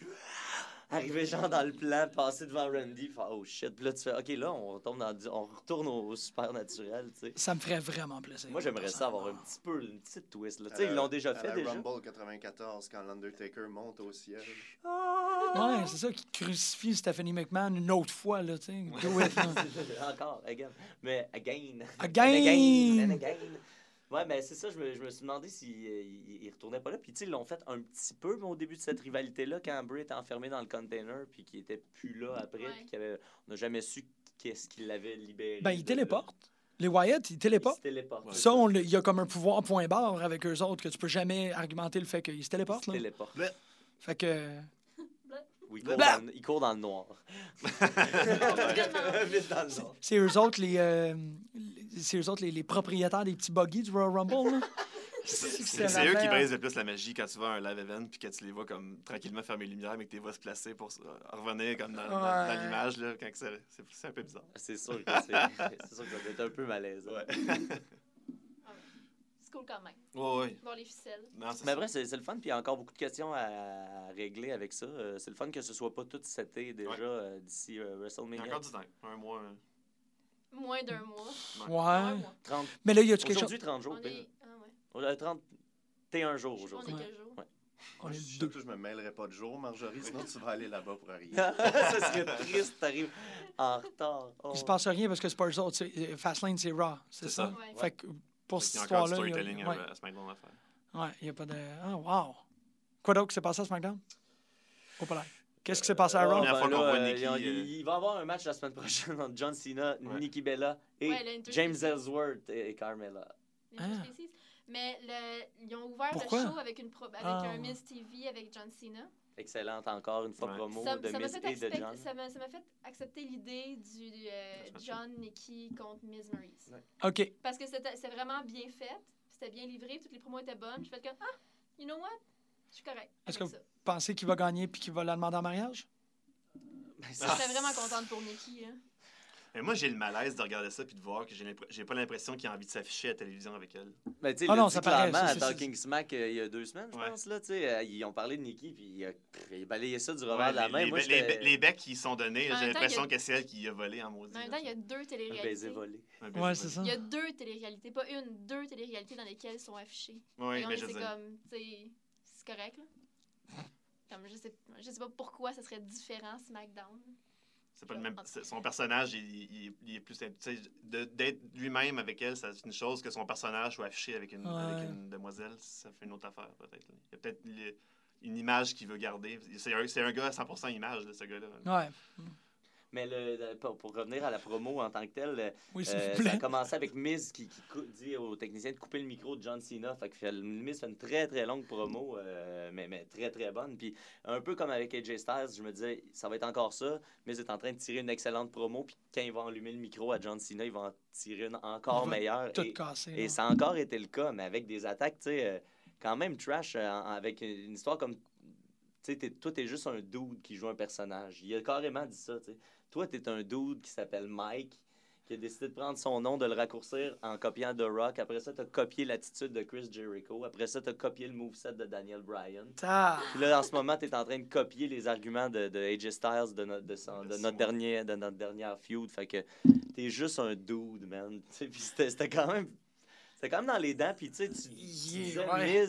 Speaker 1: arriver genre dans le plan, passer devant Randy, faire oh shit. Puis là, tu fais, ok, là, on retourne, dans, on retourne au, au supernaturel, tu sais.
Speaker 3: ça me ferait vraiment plaisir.
Speaker 1: Moi, j'aimerais ça avoir un petit peu, une petite twist, là. Tu sais, ils l'ont déjà
Speaker 4: à
Speaker 1: fait,
Speaker 4: la
Speaker 1: déjà.
Speaker 4: Rumble 94, quand l'Undertaker monte au ciel.
Speaker 3: Ouais, c'est ça qui crucifie Stephanie McMahon une autre fois, là, tu sais.
Speaker 1: Encore, again. Mais again.
Speaker 3: Again.
Speaker 1: And again. Ouais, mais c'est ça, je me, je me suis demandé s'il il, il retournait pas là. Puis, tu sais, ils l'ont fait un petit peu au début de cette rivalité-là, quand Bray était enfermé dans le container, puis qu'il était plus là après,
Speaker 2: Ouais.
Speaker 1: puis qu'il avait, on n'a jamais su qu'est-ce qui l'avait libéré.
Speaker 3: Ben, il téléporte. Les Wyatt, ils
Speaker 1: Il
Speaker 3: téléportent.
Speaker 1: se téléporte.
Speaker 5: Ouais.
Speaker 3: Ça, on il y a comme un pouvoir point barre avec eux autres que tu peux jamais argumenter le fait qu'ils se téléportent.
Speaker 1: se
Speaker 3: Là.
Speaker 1: téléporte.
Speaker 3: Fait que.
Speaker 1: Où il court, dans, le- il court dans le noir.
Speaker 3: C'est eux autres les, euh, c'est eux autres les, les propriétaires des petits buggy du Royal Rumble.
Speaker 5: C'est eux qui brisent le plus la magie quand tu vas à un live event puis que tu les vois comme tranquillement fermer les lumières mais que tu les vois se placer pour se- revenir comme dans, dans- dans
Speaker 3: Ouais.
Speaker 5: l'image là quand que c'est un peu bizarre.
Speaker 1: C'est sûr que c'est c'est sûr que ça doit être un peu.
Speaker 5: Ouais.
Speaker 2: C'est cool quand même.
Speaker 5: Ouais, ouais.
Speaker 2: Voir les ficelles.
Speaker 5: Non, c'est
Speaker 1: Mais après, c'est c'est le fun, puis il y a encore beaucoup de questions à, à régler avec ça. Euh, c'est le fun que ce soit pas tout seté déjà
Speaker 5: Ouais.
Speaker 1: euh, d'ici euh,
Speaker 5: Il y a
Speaker 1: WrestleMania.
Speaker 5: encore du temps. Un mois. euh,
Speaker 2: Moins d'un mois.
Speaker 3: Ouais.
Speaker 2: Un mois.
Speaker 1: 30
Speaker 3: Mais là, y a-tu quelque chose?
Speaker 1: Aujourd'hui, 30 jours.
Speaker 2: On est. Ah ouais.
Speaker 1: Euh, 31 jours
Speaker 2: On
Speaker 1: aujourd'hui.
Speaker 2: est
Speaker 3: Ouais.
Speaker 2: quel jour?
Speaker 3: On
Speaker 4: Moi,
Speaker 3: est
Speaker 4: je,
Speaker 3: deux.
Speaker 4: je me mêlerai pas de jour, Marjorie, sinon tu vas aller là-bas pour arriver.
Speaker 1: ça serait triste, t'arrives en retard. Oh.
Speaker 3: Il se passe rien parce que c'est pas eux autres. c'est- Fastlane, c'est Raw. C'est
Speaker 5: C'est
Speaker 3: ça?
Speaker 5: ça.
Speaker 2: Ouais.
Speaker 3: Fait que pour cette
Speaker 5: encore du
Speaker 3: histoire-là. il y a-
Speaker 5: storytelling
Speaker 3: ouais.
Speaker 5: à, à SmackDown à faire.
Speaker 3: Ouais, il n'y a pas de. Ah, wow! Quoi d'autre qui s'est passé à SmackDown? Au palais. Qu'est-ce qui s'est passé à
Speaker 1: Ah,
Speaker 3: Raw?
Speaker 1: Ben euh, Il,
Speaker 5: euh,
Speaker 1: il va y avoir un match la semaine prochaine entre John Cena,
Speaker 5: Ouais.
Speaker 1: Nikki Bella et James Ellsworth et, et Carmella.
Speaker 3: Ah.
Speaker 2: Mais le, ils ont ouvert
Speaker 3: Pourquoi?
Speaker 2: le show avec, une pro- avec
Speaker 3: Ah.
Speaker 2: un Miss TV avec John Cena.
Speaker 1: Excellente encore une fois
Speaker 5: Ouais.
Speaker 1: promo
Speaker 2: Ça
Speaker 1: de
Speaker 2: ça fait,
Speaker 1: et de John.
Speaker 2: ça m'a ça m'a fait accepter l'idée du euh,
Speaker 5: Ça.
Speaker 2: John Nikki contre Miz Maurice.
Speaker 1: Ouais.
Speaker 3: OK.
Speaker 2: Parce que c'était c'est vraiment bien fait, c'était bien livré, toutes les promos étaient bonnes. Je fais comme ah, you know what, je suis correct.
Speaker 3: Est-ce que-
Speaker 2: ça.
Speaker 3: Pensez qu'il va gagner puis qu'il va la demander en mariage?
Speaker 1: Ben,
Speaker 2: Je
Speaker 1: c'est-
Speaker 2: serais vraiment contente pour Nikki. Là.
Speaker 5: Mais moi, j'ai le malaise de regarder ça puis de voir que j'ai pas l'impression qu'il a envie de s'afficher à la télévision avec elle.
Speaker 1: Ben, tu sais,
Speaker 3: Ah
Speaker 1: l'a
Speaker 3: ça paraît,
Speaker 1: clairement
Speaker 3: ça,
Speaker 1: à Talking Smack euh, il y a deux semaines, je
Speaker 5: Ouais.
Speaker 1: pense. Là, euh, ils ont parlé de Nikki, puis il a, il a balayé ça du revers
Speaker 5: Ouais,
Speaker 1: de la
Speaker 5: les,
Speaker 1: main.
Speaker 5: les,
Speaker 1: Moi,
Speaker 5: les,
Speaker 1: j'étais-
Speaker 5: les becs qui sont donnés, j'ai l'impression
Speaker 2: a-
Speaker 5: que c'est elle qui a volé en maudit.
Speaker 2: En même temps, il y a deux
Speaker 1: un baiser
Speaker 2: téléréalités.
Speaker 1: volé.
Speaker 5: Un baiser
Speaker 3: Ouais, c'est ça.
Speaker 2: Il y a deux téléréalités, pas une, deux téléréalités dans lesquelles sont affichées.
Speaker 5: Oui,
Speaker 2: Et on
Speaker 5: mais
Speaker 2: c'est comme, tu sais, c'est correct, là. Comme, je sais, je sais pas pourquoi ça serait différent, SmackDown.
Speaker 5: C'est pas le même. Son personnage, il, il- il est plus. tu sais, de- D'être lui-même avec elle, c'est une chose que son personnage soit affiché avec une,
Speaker 3: Ouais.
Speaker 5: avec une demoiselle, ça fait une autre affaire, peut-être. Il y a peut-être une image qu'il veut garder. C'est un, c'est un gars à 100% image, là, ce gars-là.
Speaker 3: Ouais.
Speaker 1: Mais le, pour, pour revenir à la promo en tant que telle, euh,
Speaker 3: Oui,
Speaker 1: euh, ça a commencé avec Miz qui, dit au technicien de couper le micro de John Cena. Fait que Miz fait une très très longue promo, euh, mais, mais très très bonne. Puis un peu comme avec AJ Styles, je me disais, ça va être encore ça. Miz est en train de tirer une excellente promo. Puis quand il va allumer le micro à John Cena, il va en tirer une encore meilleure.
Speaker 3: Tout
Speaker 1: Et-
Speaker 3: cassé.
Speaker 1: Et ça a encore été le cas, mais avec des attaques, tu sais, quand même trash, avec une histoire comme. Tu sais, toi, t'es juste un dude qui joue un personnage. Il a carrément dit ça, tu sais. Toi, t'es un dude qui s'appelle Mike, qui a décidé de prendre son nom, de le raccourcir en copiant The Rock. Après ça, t'as copié l'attitude de Chris Jericho. Après ça, t'as copié le moveset de Daniel Bryan.
Speaker 3: Ah!
Speaker 1: Puis là, en ce moment, t'es en train de copier les arguments de, de AJ Styles de, notre- de, son- de
Speaker 5: Merci,
Speaker 1: notre, dernier, de notre dernière feud. Fait que t'es juste un dude, man. Tu Puis c'était quand même... C'était quand même dans les dents, puis tu sais, tu, tu
Speaker 3: Yeah,
Speaker 1: disais,
Speaker 3: ouais.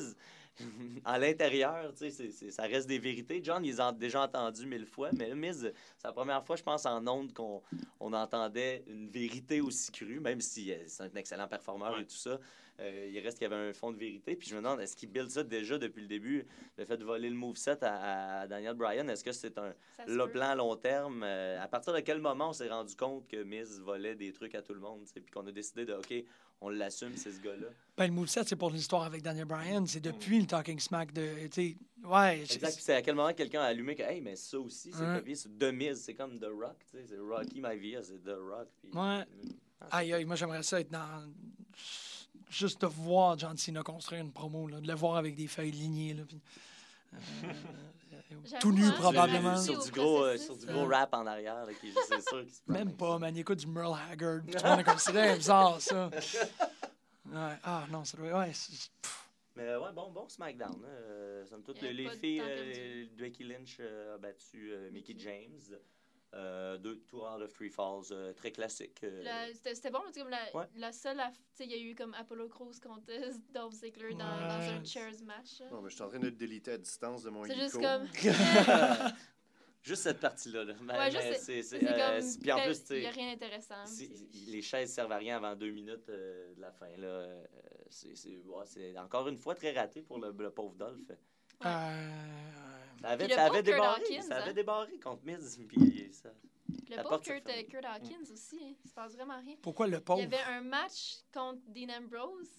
Speaker 1: Miz, à l'intérieur, tu sais, ça reste des vérités. John, ils ont déjà entendu mille fois, mais Miz, c'est la première fois, je pense, en ondes qu'on on entendait une vérité aussi crue, même si euh, c'est un excellent performeur
Speaker 5: Ouais.
Speaker 1: et tout ça. Euh, il reste qu'il y avait un fond de vérité. Puis je me demande, est-ce qu'il build ça déjà depuis le début, le fait de voler le moveset à, à Daniel Bryan? Est-ce que c'est un le
Speaker 2: peut.
Speaker 1: plan à long terme? Euh, à partir de quel moment on s'est rendu compte que Miz volait des trucs à tout le monde? Puis qu'on a décidé de, OK, on l'assume, c'est ce gars-là?
Speaker 3: Ben, le moveset, c'est pour l'histoire avec Daniel Bryan. C'est depuis le Talking Smack de. tu sais, Ouais. je-
Speaker 1: Exact. Puis c'est à quel moment quelqu'un a allumé que, hey, mais ça aussi, c'est sur The Miz. C'est comme The Rock, tu sais. C'est Rocky Maivia, c'est The Rock. Puis,
Speaker 3: Ouais.
Speaker 1: Ah,
Speaker 3: Aïe, aïe, moi, j'aimerais ça être dans. Juste de voir John Cena construire une promo, là, de le voir avec des feuilles lignées. Là, euh, euh, tout nu,
Speaker 2: hein,
Speaker 3: probablement.
Speaker 1: Sur du gros, euh, sur du gros rap en arrière, là, qui c'est sûr qu'il se prend
Speaker 3: Même pas, man. Il écoute du Merle Haggard. Tout le monde est comme c'est bien bizarre, ça. Ouais. Ah, non, ça doit. Ouais. c'est- pff.
Speaker 1: Mais ouais, bon, bon SmackDown. hein. Euh, somme toute,
Speaker 2: Il y a
Speaker 1: les, les
Speaker 2: pas de
Speaker 1: filles,
Speaker 2: temps
Speaker 1: euh,
Speaker 2: perdu.
Speaker 1: Becky Lynch euh, a battu euh, Mickey James. Euh, deux Two out of Three Falls, euh, très classique. euh.
Speaker 2: C'était bon, c'est comme la,
Speaker 1: Ouais.
Speaker 2: la seule. aff- Tu sais, il y a eu comme Apollo Crews contre Dolph Ziggler dans, dans
Speaker 3: Ouais.
Speaker 2: un chairs match.
Speaker 4: Non, mais je suis en train de déliter à distance de mon
Speaker 2: C'est juste comme.
Speaker 1: Juste cette partie-là. Là. Mais-
Speaker 2: Ouais, juste c'est-
Speaker 1: euh, Puis en plus, tu
Speaker 2: Il n'y a rien d'intéressant.
Speaker 1: les chaises servent à rien avant deux minutes euh, de la fin. Là. Euh, C'est c'est- ouais, c'est encore une fois très raté pour le, le pauvre Dolph.
Speaker 3: Euh,
Speaker 1: Ça avait, ça avait débarré,
Speaker 2: Hawkins,
Speaker 1: ça avait
Speaker 2: hein.
Speaker 1: débarré contre Miz. Puis ça...
Speaker 2: Le pauvre Kurt,
Speaker 1: fermée.
Speaker 2: Kurt Hawkins aussi, hein, il se passe vraiment rien.
Speaker 3: pourquoi le
Speaker 2: Il
Speaker 3: pauvre?
Speaker 2: y avait un match contre Dean Ambrose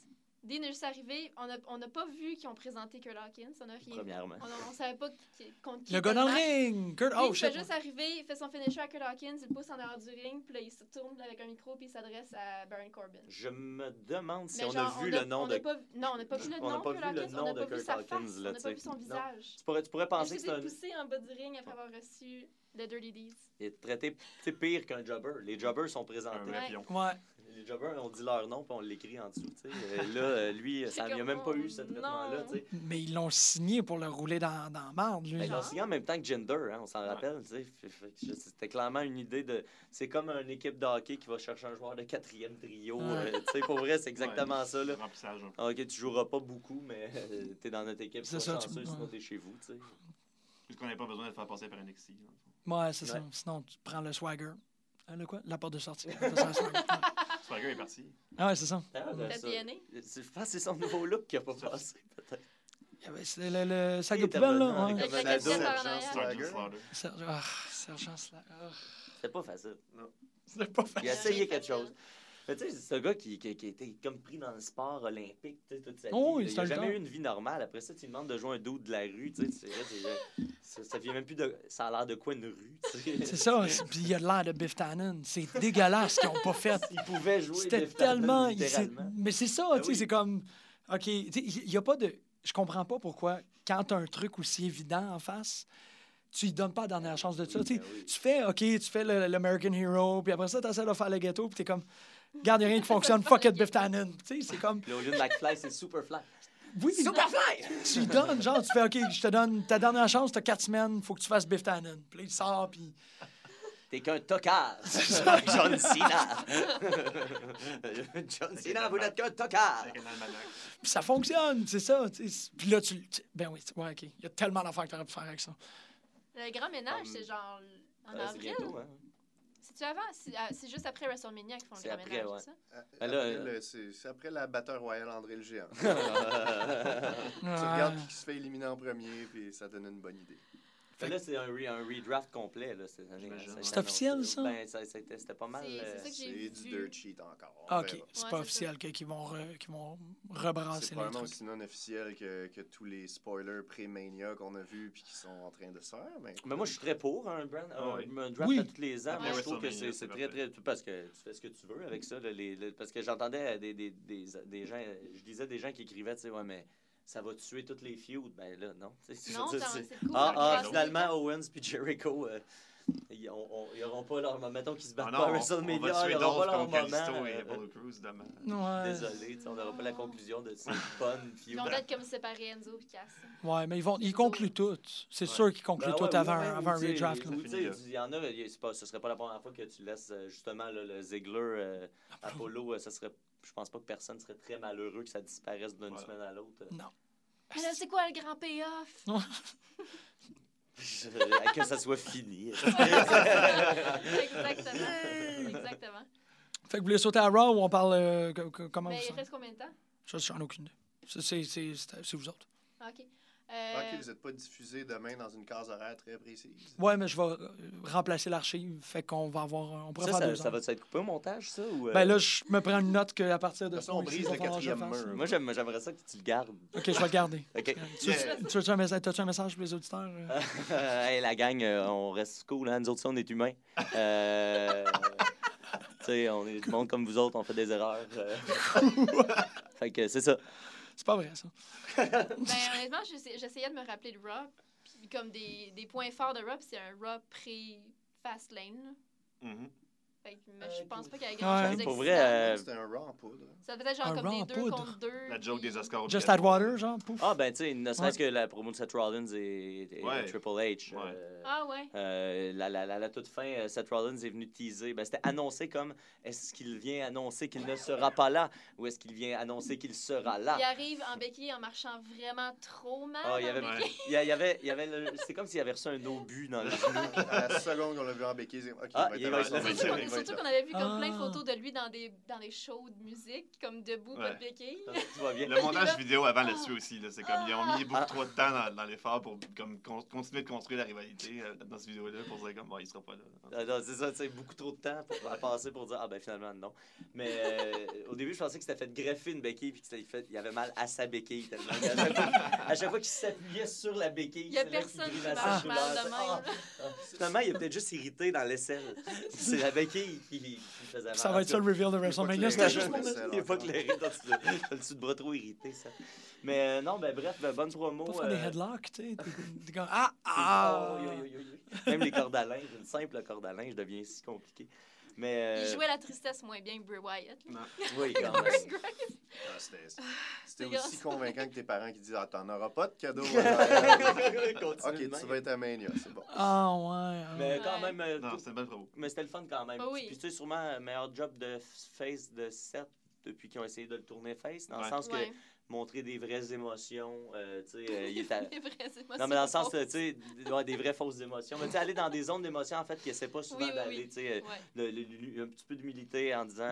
Speaker 2: Dean est juste arrivé. On n'a on a pas vu qu'ils ont présenté Kurt Hawkins. On a rien vu.
Speaker 1: Premièrement.
Speaker 2: On, a- on savait pas qui, contre qui
Speaker 3: Le gars dans le ring! Kurt,
Speaker 2: Lui,
Speaker 3: oh
Speaker 2: il
Speaker 3: shit!
Speaker 2: fait juste arriver, il fait son finisher à Kurt Hawkins, il pousse en dehors du ring, puis là, il se tourne avec un micro, puis il s'adresse à Baron Corbin.
Speaker 1: Je me demande si
Speaker 2: Mais
Speaker 1: on
Speaker 2: genre,
Speaker 1: a vu le nom
Speaker 2: on
Speaker 1: de.
Speaker 2: a pas, non, on n'a pas vu le
Speaker 1: On
Speaker 2: nom
Speaker 1: pas vu
Speaker 2: Kurt
Speaker 1: le
Speaker 2: Hawkins,
Speaker 1: nom
Speaker 2: on n'a
Speaker 1: de
Speaker 2: pas vu sa
Speaker 1: Hawkins,
Speaker 2: face,
Speaker 1: là,
Speaker 2: on n'a pas vu son
Speaker 1: Non.
Speaker 2: visage.
Speaker 1: Tu pourrais, tu pourrais penser que c'est un.
Speaker 2: poussé en bas du ring après avoir reçu le Dirty Deeds.
Speaker 1: Il est traité pire qu'un jobber. Les jobbers sont présentés.
Speaker 2: Ouais.
Speaker 1: Les jobbers, on dit leur nom puis on l'écrit en dessous. tu. Euh, là, euh, lui, ça, il n'a
Speaker 2: comme,
Speaker 1: même pas eu ce traitement-là. tu.
Speaker 3: Mais ils l'ont signé pour le rouler dans, dans la marde, lui.
Speaker 1: Ben, ils l'ont signé en même temps que Gender, hein, on s'en
Speaker 5: Ouais.
Speaker 1: rappelle. tu C'était clairement une idée de. C'est comme une équipe de hockey qui va chercher un joueur de quatrième trio.
Speaker 3: Ouais.
Speaker 1: euh, tu sais, pour vrai, c'est exactement ça. Là.
Speaker 5: Remplissage.
Speaker 1: Ah, Ok, tu joueras pas beaucoup, mais euh, t'es dans notre équipe.
Speaker 3: C'est ça, tu-
Speaker 1: chanceux, sinon
Speaker 3: ouais.
Speaker 1: t'es chez vous. tu sais.
Speaker 5: Puisqu'on n'avait pas besoin de le faire passer par NXT.
Speaker 3: Ouais, c'est ça. Sinon, tu prends le swagger. Hein, le quoi? La porte de sortie. Le swagger.
Speaker 5: Est parti.
Speaker 3: Ah ouais, c'est ça.
Speaker 1: Ah, ben, ça- Je pense que c'est son nouveau look qui a pas passé, peut-être.
Speaker 3: Il y avait- C'est le, le sac de poubelle, là.
Speaker 2: par en
Speaker 4: Sergent. Slaughter.
Speaker 5: Sergeant Slaughter.
Speaker 3: Sergent, ah, Sergent ah.
Speaker 1: C'était pas facile.
Speaker 3: C'était pas
Speaker 1: Il a
Speaker 3: facile.
Speaker 1: essayé quelque
Speaker 2: facile.
Speaker 1: chose. Mais tu sais, c'est ce gars qui, qui, comme pris dans le sport olympique toute sa vie.
Speaker 3: Oh c'est
Speaker 1: il a
Speaker 3: un
Speaker 1: jamais eu une vie normale. Après ça, tu lui demandes de jouer un dos de la rue. Tu sais, ça, ça vient même plus de. Ça a l'air de quoi une rue?
Speaker 3: C'est ça. Puis il y a l'air de Biff Tannen. C'est dégueulasse ce qu'ils n'ont pas fait.
Speaker 1: Il pouvait jouer.
Speaker 3: C'était
Speaker 1: Tannen,
Speaker 3: tellement. Mais c'est ça,
Speaker 1: Ben
Speaker 3: tu sais,
Speaker 1: oui.
Speaker 3: c'est comme. OK, tu sais, il n'y a pas de. Je comprends pas pourquoi, quand tu as un truc aussi évident en face, tu lui donnes pas la dernière chance de ça. tu.
Speaker 1: Ben oui.
Speaker 3: Tu fais, OK, tu fais le- l'American Hero, puis après ça, tu essaies de faire le ghetto, puis tu es comme. A rien qui fonctionne, fuck it, Biff Tannen. Tu sais, c'est comme.
Speaker 1: Puis au lieu de McFly, c'est Superfly.
Speaker 3: Oui,
Speaker 1: Superfly!
Speaker 3: tu lui donnes, genre, tu fais, OK, je te donne ta dernière chance, tu as quatre semaines, faut que tu fasses Biff Tannen. Puis là, il sort, puis.
Speaker 1: T'es qu'un tocard. John Cena. John Cena, vous n'êtes qu'un tocard.
Speaker 3: Puis ça fonctionne, c'est ça. Puis là, tu. tu- Ben oui, ouais, OK. Il y a tellement d'affaires que tu aurais pu faire avec ça.
Speaker 2: Le grand ménage, c'est genre en avril.
Speaker 1: bientôt, hein.
Speaker 2: C'est-tu avant? C'est ah, c'est juste après WrestleMania qu'ils font le
Speaker 1: C'est
Speaker 2: grand
Speaker 1: après,
Speaker 2: ménage,
Speaker 1: ouais.
Speaker 2: c'est ça?
Speaker 4: Euh,
Speaker 1: là,
Speaker 4: après
Speaker 1: euh,
Speaker 4: C'est c'est après la batteur royale André le Géant. Tu regardes qui se fait éliminer en premier, puis ça donne une bonne idée.
Speaker 1: Mais là, c'est un, re- un redraft complet. Là, cette année,
Speaker 3: C'est officiel, ça?
Speaker 1: Ben, ça, c'était, c'était pas mal.
Speaker 2: C'est-
Speaker 1: euh,
Speaker 4: du dirt sheet encore.
Speaker 3: Ah, OK, c'est
Speaker 2: Ouais,
Speaker 3: pas officiel que- qu'ils vont, re- qu'ils vont
Speaker 4: C'est
Speaker 3: rebrasser les
Speaker 4: probablement aussi non officiel que, que tous les spoilers pré-Mania qu'on a vus puis qui sont en train de se faire. Mais,
Speaker 1: Mais moi, je suis très pour un, brand,
Speaker 5: Ah
Speaker 1: un,
Speaker 5: oui.
Speaker 1: un draft
Speaker 3: Oui.
Speaker 1: à tous les ans. Moi, je trouve que c'est, très, très. Parce que tu fais ce que tu veux avec ça. là, les- les- parce que j'entendais des, des, des, des gens. Je disais des gens qui écrivaient, tu sais, ouais, mais ça va tuer toutes les feuds. Ben là, non.
Speaker 2: Non,
Speaker 1: dire,
Speaker 2: t'en-
Speaker 1: c'est-
Speaker 2: c'est cool.
Speaker 1: Ah, ah, finalement. Owens puis Jericho, euh, ils, on- on- ils auront pas leur. Mettons qu'ils se battent
Speaker 5: Ah
Speaker 1: pas
Speaker 5: non,
Speaker 1: à WrestleMania, ils auront pas leur moment.
Speaker 5: Et
Speaker 1: euh,
Speaker 5: demain.
Speaker 3: Ouais.
Speaker 1: Désolé, on n'aura pas la conclusion de cette bonne feud.
Speaker 2: Ils vont peut-être comme séparer Enzo et Cass.
Speaker 3: Ouais, mais ils, vont, ils concluent tout. C'est
Speaker 5: Ouais.
Speaker 3: sûr qu'ils concluent
Speaker 1: Ben
Speaker 3: tout
Speaker 1: ouais,
Speaker 3: avant,
Speaker 1: oui,
Speaker 3: un-
Speaker 1: ouais,
Speaker 3: avant un redraft.
Speaker 1: Il y en a, ce serait pas la première fois que tu laisses euh, justement le Ziggler, euh, Apollo, euh, ça serait, je pense pas que personne serait très malheureux que ça disparaisse d'une
Speaker 5: Voilà.
Speaker 1: semaine à l'autre.
Speaker 3: Non.
Speaker 2: Mais là, c'est quoi le grand payoff?
Speaker 1: Que ça soit fini.
Speaker 2: Exactement. Exactement.
Speaker 3: Fait que vous voulez sauter à Raw ou on parle. euh, co- comment
Speaker 2: Mais
Speaker 3: vous
Speaker 2: il
Speaker 3: sentez?
Speaker 2: reste combien de temps?
Speaker 3: Ça, j'en ai aucune idée. C'est vous autres.
Speaker 2: Ah, OK. Euh,
Speaker 4: ok, vous n'êtes pas diffusé demain dans une case horaire très précise.
Speaker 3: Ouais, mais je vais euh, remplacer l'archive. Fait qu'on va avoir. On pourrait
Speaker 1: Ça,
Speaker 3: faire
Speaker 1: ça,
Speaker 3: deux
Speaker 1: ça va être coupé au montage, ça? Ou, euh,
Speaker 3: Ben là, je me prends une note qu'à partir de
Speaker 4: façon, on brise
Speaker 3: moment-ci,
Speaker 4: le
Speaker 3: que
Speaker 4: quatrième mur.
Speaker 1: Moi, j'aime- j'aimerais ça que tu le gardes.
Speaker 3: Ok, je vais le garder.
Speaker 1: OK.
Speaker 3: Tu
Speaker 4: Yeah.
Speaker 3: tu veux-tu un, message- t'as-tu un message pour les auditeurs? euh?
Speaker 1: hey, la gang, euh, on reste cool, hein? Nous autres, ça, on est humains. Euh, tu sais, on est du monde comme vous autres, on fait des erreurs. euh. fait que c'est ça.
Speaker 3: C'est pas vrai, ça.
Speaker 2: Ben, honnêtement, j'essa- j'essayais de me rappeler de Raw. Puis comme des, des points forts de Raw, c'est un Raw pré-Fast Lane. là. Fait que mais je
Speaker 4: Euh,
Speaker 2: pense pas qu'il y ait
Speaker 3: Ouais.
Speaker 2: grand-chose
Speaker 1: Pour vrai, euh,
Speaker 4: C'était un raw en poudre.
Speaker 2: Ça être genre
Speaker 3: Un
Speaker 2: comme
Speaker 3: Raw
Speaker 2: des deux
Speaker 3: poudre.
Speaker 2: contre deux.
Speaker 5: La joke
Speaker 2: puis-
Speaker 5: des Oscars.
Speaker 3: Just add water, genre, pouf.
Speaker 1: Ah, ben, tu sais, ne serait-ce que la promo de Seth Rollins et, et
Speaker 5: Ouais.
Speaker 1: Triple H.
Speaker 5: Ouais.
Speaker 1: euh,
Speaker 2: Ah ouais.
Speaker 1: euh, la, la, la, la toute fin, euh, Seth Rollins est venu teaser. Ben, C'était annoncé comme est-ce qu'il vient annoncer qu'il ne sera pas là ou est-ce qu'il vient annoncer qu'il sera là?
Speaker 2: Il arrive en béquille en marchant vraiment trop mal.
Speaker 1: Ah, il y
Speaker 2: en
Speaker 1: avait,
Speaker 2: béquille.
Speaker 1: il y a- il y avait, il y avait le- c'est comme s'il avait reçu un obus dans le genou.
Speaker 4: À la seconde qu'on l'a vu en béquille, c'est OK,
Speaker 1: Ah,
Speaker 4: il
Speaker 1: il
Speaker 4: va être
Speaker 1: là.
Speaker 4: là.
Speaker 1: Il
Speaker 2: C'est
Speaker 4: va être
Speaker 2: surtout qu'on avait vu comme plein de
Speaker 3: Ah.
Speaker 2: photos de lui dans des, dans des shows de musique, comme debout, pas de
Speaker 5: Ouais.
Speaker 2: béquille.
Speaker 5: Le montage vidéo avant
Speaker 2: Ah.
Speaker 5: là-dessus aussi, là, c'est comme ils ont mis beaucoup trop de temps dans, dans l'effort pour comme, con- continuer de construire la rivalité euh, dans cette vidéo-là pour dire comme bon, il sera pas là.
Speaker 1: Ah non, c'est ça, tu sais, beaucoup trop de temps pour à passer pour dire ah ben finalement non. Mais euh, au début, je pensais que c'était fait greffer une béquille puis qu'il fait, il avait mal à sa béquille tellement. qu'à chaque fois, à chaque fois qu'il s'appuyait sur la béquille,
Speaker 2: Il y a
Speaker 1: c'est
Speaker 2: personne qui marche mal de même.
Speaker 1: Ah, ah. Finalement, il est peut-être juste irrité dans l'aisselle. C'est la béquille qui, qui faisait mal.
Speaker 3: Ça va être ça le reveal de WrestleMania. C'était juste mon.
Speaker 1: Il n'est pas clairé le dessus de bras trop irrité, ça. Mais euh, non, ben bref, ben, bonne promo.
Speaker 3: Pas faire des
Speaker 1: euh,
Speaker 3: headlocks, tu sais. T'es- t'es comme, Ah! Ah!
Speaker 1: Même les cordes à linge, une simple corde à linge devient si compliqué. Mais
Speaker 2: Il
Speaker 1: euh,
Speaker 2: jouait la tristesse moins bien que Bray Wyatt. là.
Speaker 1: oui, quand même.
Speaker 4: Ah, C'était c'était aussi
Speaker 2: grave.
Speaker 4: convaincant que tes parents qui disent Ah, t'en auras pas de cadeau. ok, tu vas être à Mania, c'est bon.
Speaker 3: Ah, ouais. ah.
Speaker 1: Mais quand
Speaker 2: Ouais.
Speaker 1: même, euh,
Speaker 5: Non, c'est une bonne promo.
Speaker 1: mais c'était le fun quand même.
Speaker 2: Ah oui.
Speaker 1: Puis tu sais, sûrement, un meilleur job de face de Seth depuis qu'ils ont essayé de le tourner face, dans le sens
Speaker 2: Ouais.
Speaker 1: que montrer des vraies émotions, euh, euh, il est à-
Speaker 2: Les vraies émotions.
Speaker 1: Non, mais dans le sens, euh, tu sais, ouais, des vraies fausses émotions. Mais tu sais, aller dans des zones d'émotions, en fait, qu'il essaie pas souvent
Speaker 2: Oui, oui,
Speaker 1: d'aller,
Speaker 2: oui.
Speaker 1: tu sais, euh,
Speaker 2: Ouais.
Speaker 1: un petit peu d'humilité en disant,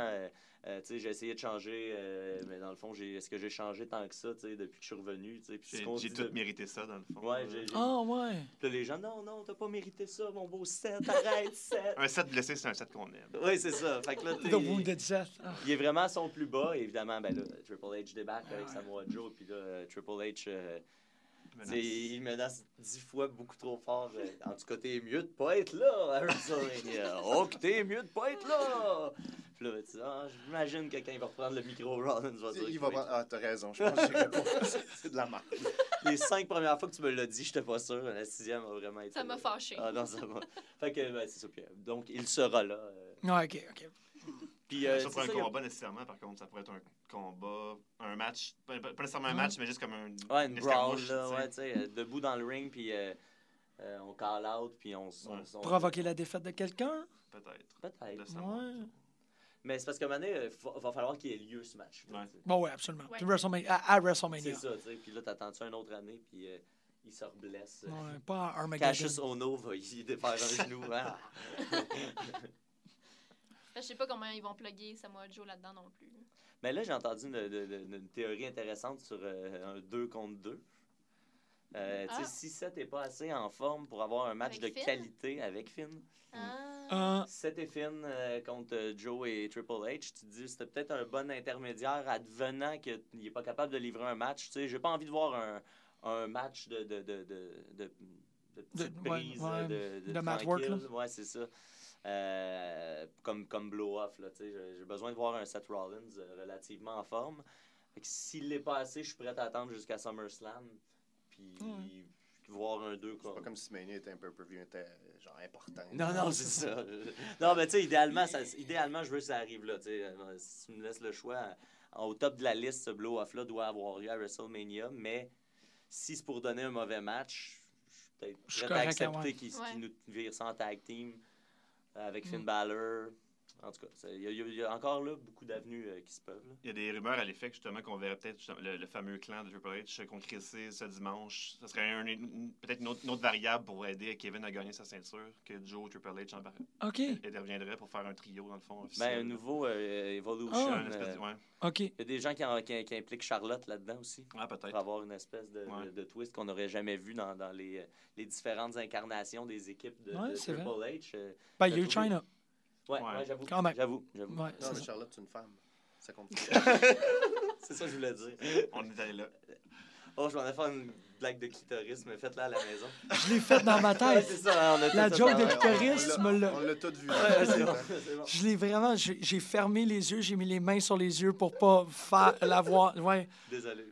Speaker 1: euh, j'ai essayé de changer, euh, mais dans le fond, j'ai- est-ce que j'ai changé tant que ça, depuis que je suis revenu,
Speaker 5: J'ai tout
Speaker 1: de-
Speaker 5: mérité ça, dans le fond.
Speaker 1: Ouais,
Speaker 3: Ah, ouais.
Speaker 1: Puis là, les gens, non, non, t'as pas mérité ça, mon beau Seth, arrête, Seth.
Speaker 5: Un set blessé, c'est un set qu'on aime.
Speaker 1: Oui, c'est ça. Fait que là, tu
Speaker 3: The
Speaker 1: sais,
Speaker 3: Wounded Seth. Ah.
Speaker 1: il est vraiment à son plus bas. Et évidemment, ben là, Triple H débarque avec
Speaker 3: Ouais.
Speaker 1: Samoa Joe. Puis là, euh, Triple H, euh,
Speaker 5: Menace.
Speaker 1: tu il menace dix fois beaucoup trop fort. euh, en tout cas, t'es mieux de pas être là à WrestleMania. oh, que t'es mieux de pas être là. Puis là, tu sais, ah, j'imagine que quand il va reprendre le micro, Rollins va dire.
Speaker 4: Il va prendre- Ah, t'as raison, je pense que. C'est de la merde.
Speaker 1: Les cinq premières fois que tu me l'as dit, j'étais pas sûr. La sixième a vraiment été.
Speaker 2: Ça m'a fâché.
Speaker 1: Ah non, ça va. Fait que, ben, c'est ça. Euh, donc, il sera là. euh,
Speaker 3: Ouais, ok, ok.
Speaker 1: Puis, euh,
Speaker 5: ça pour
Speaker 1: c'est
Speaker 5: un
Speaker 1: a-
Speaker 5: combat nécessairement, par contre, ça pourrait être un combat, un match, pas, pas nécessairement un
Speaker 3: Ouais.
Speaker 5: match, mais juste comme un.
Speaker 1: Ouais, une brawl, là,
Speaker 5: tu sais.
Speaker 1: ouais, tu sais, euh, debout dans le ring, puis euh, euh, on call out, puis on...
Speaker 5: Ouais.
Speaker 1: on-
Speaker 3: Provoquer la défaite de quelqu'un?
Speaker 5: Peut-être.
Speaker 1: Peut-être.
Speaker 3: Ouais.
Speaker 1: Mais c'est parce qu'à un moment donné, il va, falloir qu'il y ait lieu, ce match.
Speaker 5: Ouais.
Speaker 3: Bon, ouais, absolument.
Speaker 2: Ouais.
Speaker 3: WrestleMania, à, à
Speaker 1: C'est
Speaker 3: WrestleMania.
Speaker 1: ça, tu sais. Puis là, t'attends-tu une autre année, puis euh, il se reblesse.
Speaker 3: Ouais, pas à Armageddon.
Speaker 1: Cassius Ono va y défaire un genou.
Speaker 2: Je sais pas comment ils vont plugger Samoa Joe là-dedans non plus.
Speaker 1: Mais là, j'ai entendu une, théorie intéressante sur euh, un 2 contre 2. Euh, tu sais,
Speaker 2: Ah.
Speaker 1: si Seth n'est pas assez en forme pour avoir un match
Speaker 2: Avec
Speaker 1: de
Speaker 2: Finn?
Speaker 1: qualité avec Finn,
Speaker 2: Ah.
Speaker 3: Euh,
Speaker 1: Seth et Finn euh, contre Joe et Triple H, tu te dis c'était peut-être un bon intermédiaire advenant qu'il n'est pas capable de livrer un match. Tu sais, j'ai pas envie de voir un, un match de, de, de, de, de, de
Speaker 3: De- ouais,
Speaker 1: brises,
Speaker 3: ouais,
Speaker 1: de, de,
Speaker 3: work.
Speaker 1: Ouais, c'est ça. Euh, comme comme blow-off. là, tu sais, J'ai besoin de voir un Seth Rollins euh, relativement en forme. S'il l'est pas assez, je suis prêt à attendre jusqu'à SummerSlam. Puis voir un 2
Speaker 4: C'est pas comme si Mania était un peu plus genre important.
Speaker 1: Non, non, c'est ça. Non, mais tu sais, idéalement, ça- idéalement, je veux que ça arrive là. tu sais. Si tu me laisses le choix, au top de la liste, ce blow-off-là doit avoir lieu à WrestleMania. Mais si c'est pour donner un mauvais match, je suis peut-être prêt à accepter
Speaker 3: ouais.
Speaker 1: qu'il
Speaker 2: Ouais.
Speaker 1: qu'il nous vire ça en tag team avec Finn
Speaker 3: Mm.
Speaker 1: Balor. En tout cas, il y, a- il y a encore là beaucoup d'avenues euh, qui se peuvent.
Speaker 5: Il y a des rumeurs à l'effet justement qu'on verrait peut-être le, le fameux clan de Triple H concrétiser ce dimanche. Ce serait un- une- peut-être une autre, une autre variable pour aider Kevin à gagner sa ceinture que Joe Triple H embarque-
Speaker 3: OK,
Speaker 5: interviendrait pour faire un trio dans le fond. officiel.
Speaker 1: Ben, un nouveau euh, Evolution.
Speaker 3: Ah.
Speaker 5: Un espèce de-
Speaker 1: euh,
Speaker 5: ouais.
Speaker 3: OK.
Speaker 1: Il y a des gens qui, en- qui- qui impliquent Charlotte là-dedans aussi.
Speaker 5: Ah,
Speaker 1: pour
Speaker 5: peut-être.
Speaker 1: avoir une espèce de,
Speaker 5: Ouais.
Speaker 1: de- de twist qu'on n'aurait jamais vu dans, dans les, euh, les différentes incarnations des équipes de,
Speaker 3: Ouais,
Speaker 1: de
Speaker 3: c'est
Speaker 1: Triple H. euh,
Speaker 3: Ben, il y a eu? China.
Speaker 1: Ouais,
Speaker 5: Ouais.
Speaker 1: ouais, j'avoue.
Speaker 3: Quand même.
Speaker 1: J'avoue, j'avoue.
Speaker 3: Ouais,
Speaker 4: Non, mais
Speaker 3: ça.
Speaker 4: Charlotte, c'est une femme. Ça compte.
Speaker 1: C'est ça que je voulais dire.
Speaker 5: On est allé là.
Speaker 1: Oh, je m'en ai fait une blague de clitoris, mais faites-la à la maison.
Speaker 3: Je l'ai faite dans ma
Speaker 1: Ouais,
Speaker 3: tête.
Speaker 1: c'est ça, hein, on a
Speaker 3: La joke de clitoris,
Speaker 4: on
Speaker 3: me l'as-
Speaker 4: On l'a tout vu.
Speaker 1: Ouais, c'est bon, c'est bon.
Speaker 3: Je l'ai vraiment... J'ai j'ai fermé les yeux, j'ai mis les mains sur les yeux pour pas faire la voir. Ouais.
Speaker 1: Désolé.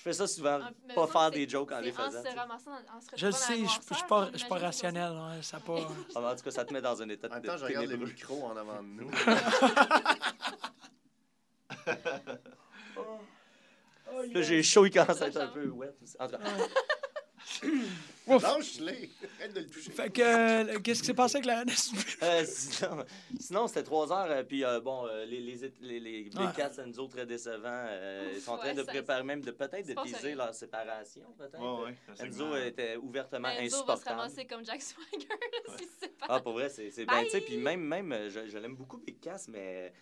Speaker 1: Je fais ça souvent,
Speaker 2: mais
Speaker 1: pas faire des jokes en les faisant.
Speaker 2: En se ramassant, en se
Speaker 3: Je le sais, je suis pas, je suis pas rationnel. Ouais, ça pas...
Speaker 1: Ah, en tout cas, ça te met dans un état
Speaker 4: En même
Speaker 1: de
Speaker 4: temps, je regarde le micro en avant de nous.
Speaker 1: Là, j'ai chaud, il commence à être un peu wet. aussi. En tout cas,
Speaker 3: Ouf.
Speaker 4: Lâche-les! Arrête de le toucher.
Speaker 3: Fait que, euh, qu'est-ce qui s'est passé avec la NSP?
Speaker 1: Euh, sinon, sinon, c'était trois heures. euh, puis, euh, bon, euh, les, les, les, les Big
Speaker 3: Ouais.
Speaker 1: Cats Enzo, très décevants. euh, ils sont en train
Speaker 2: Ouais,
Speaker 1: de
Speaker 2: ça-
Speaker 1: préparer même de peut-être de
Speaker 2: c'est pas
Speaker 1: teaser
Speaker 2: sérieux.
Speaker 1: leur séparation, peut-être.
Speaker 5: Ouais, ouais,
Speaker 1: Enzo était ouvertement
Speaker 2: Mais Enzo va se
Speaker 1: insupportable.
Speaker 2: ramasser comme Jack Swagger là, s'il se sépare.
Speaker 1: Ah, pour vrai, c'est c'est
Speaker 2: Bye!
Speaker 1: ben, tu sais, puis même, même euh, je, je l'aime beaucoup, Big Cass, mais,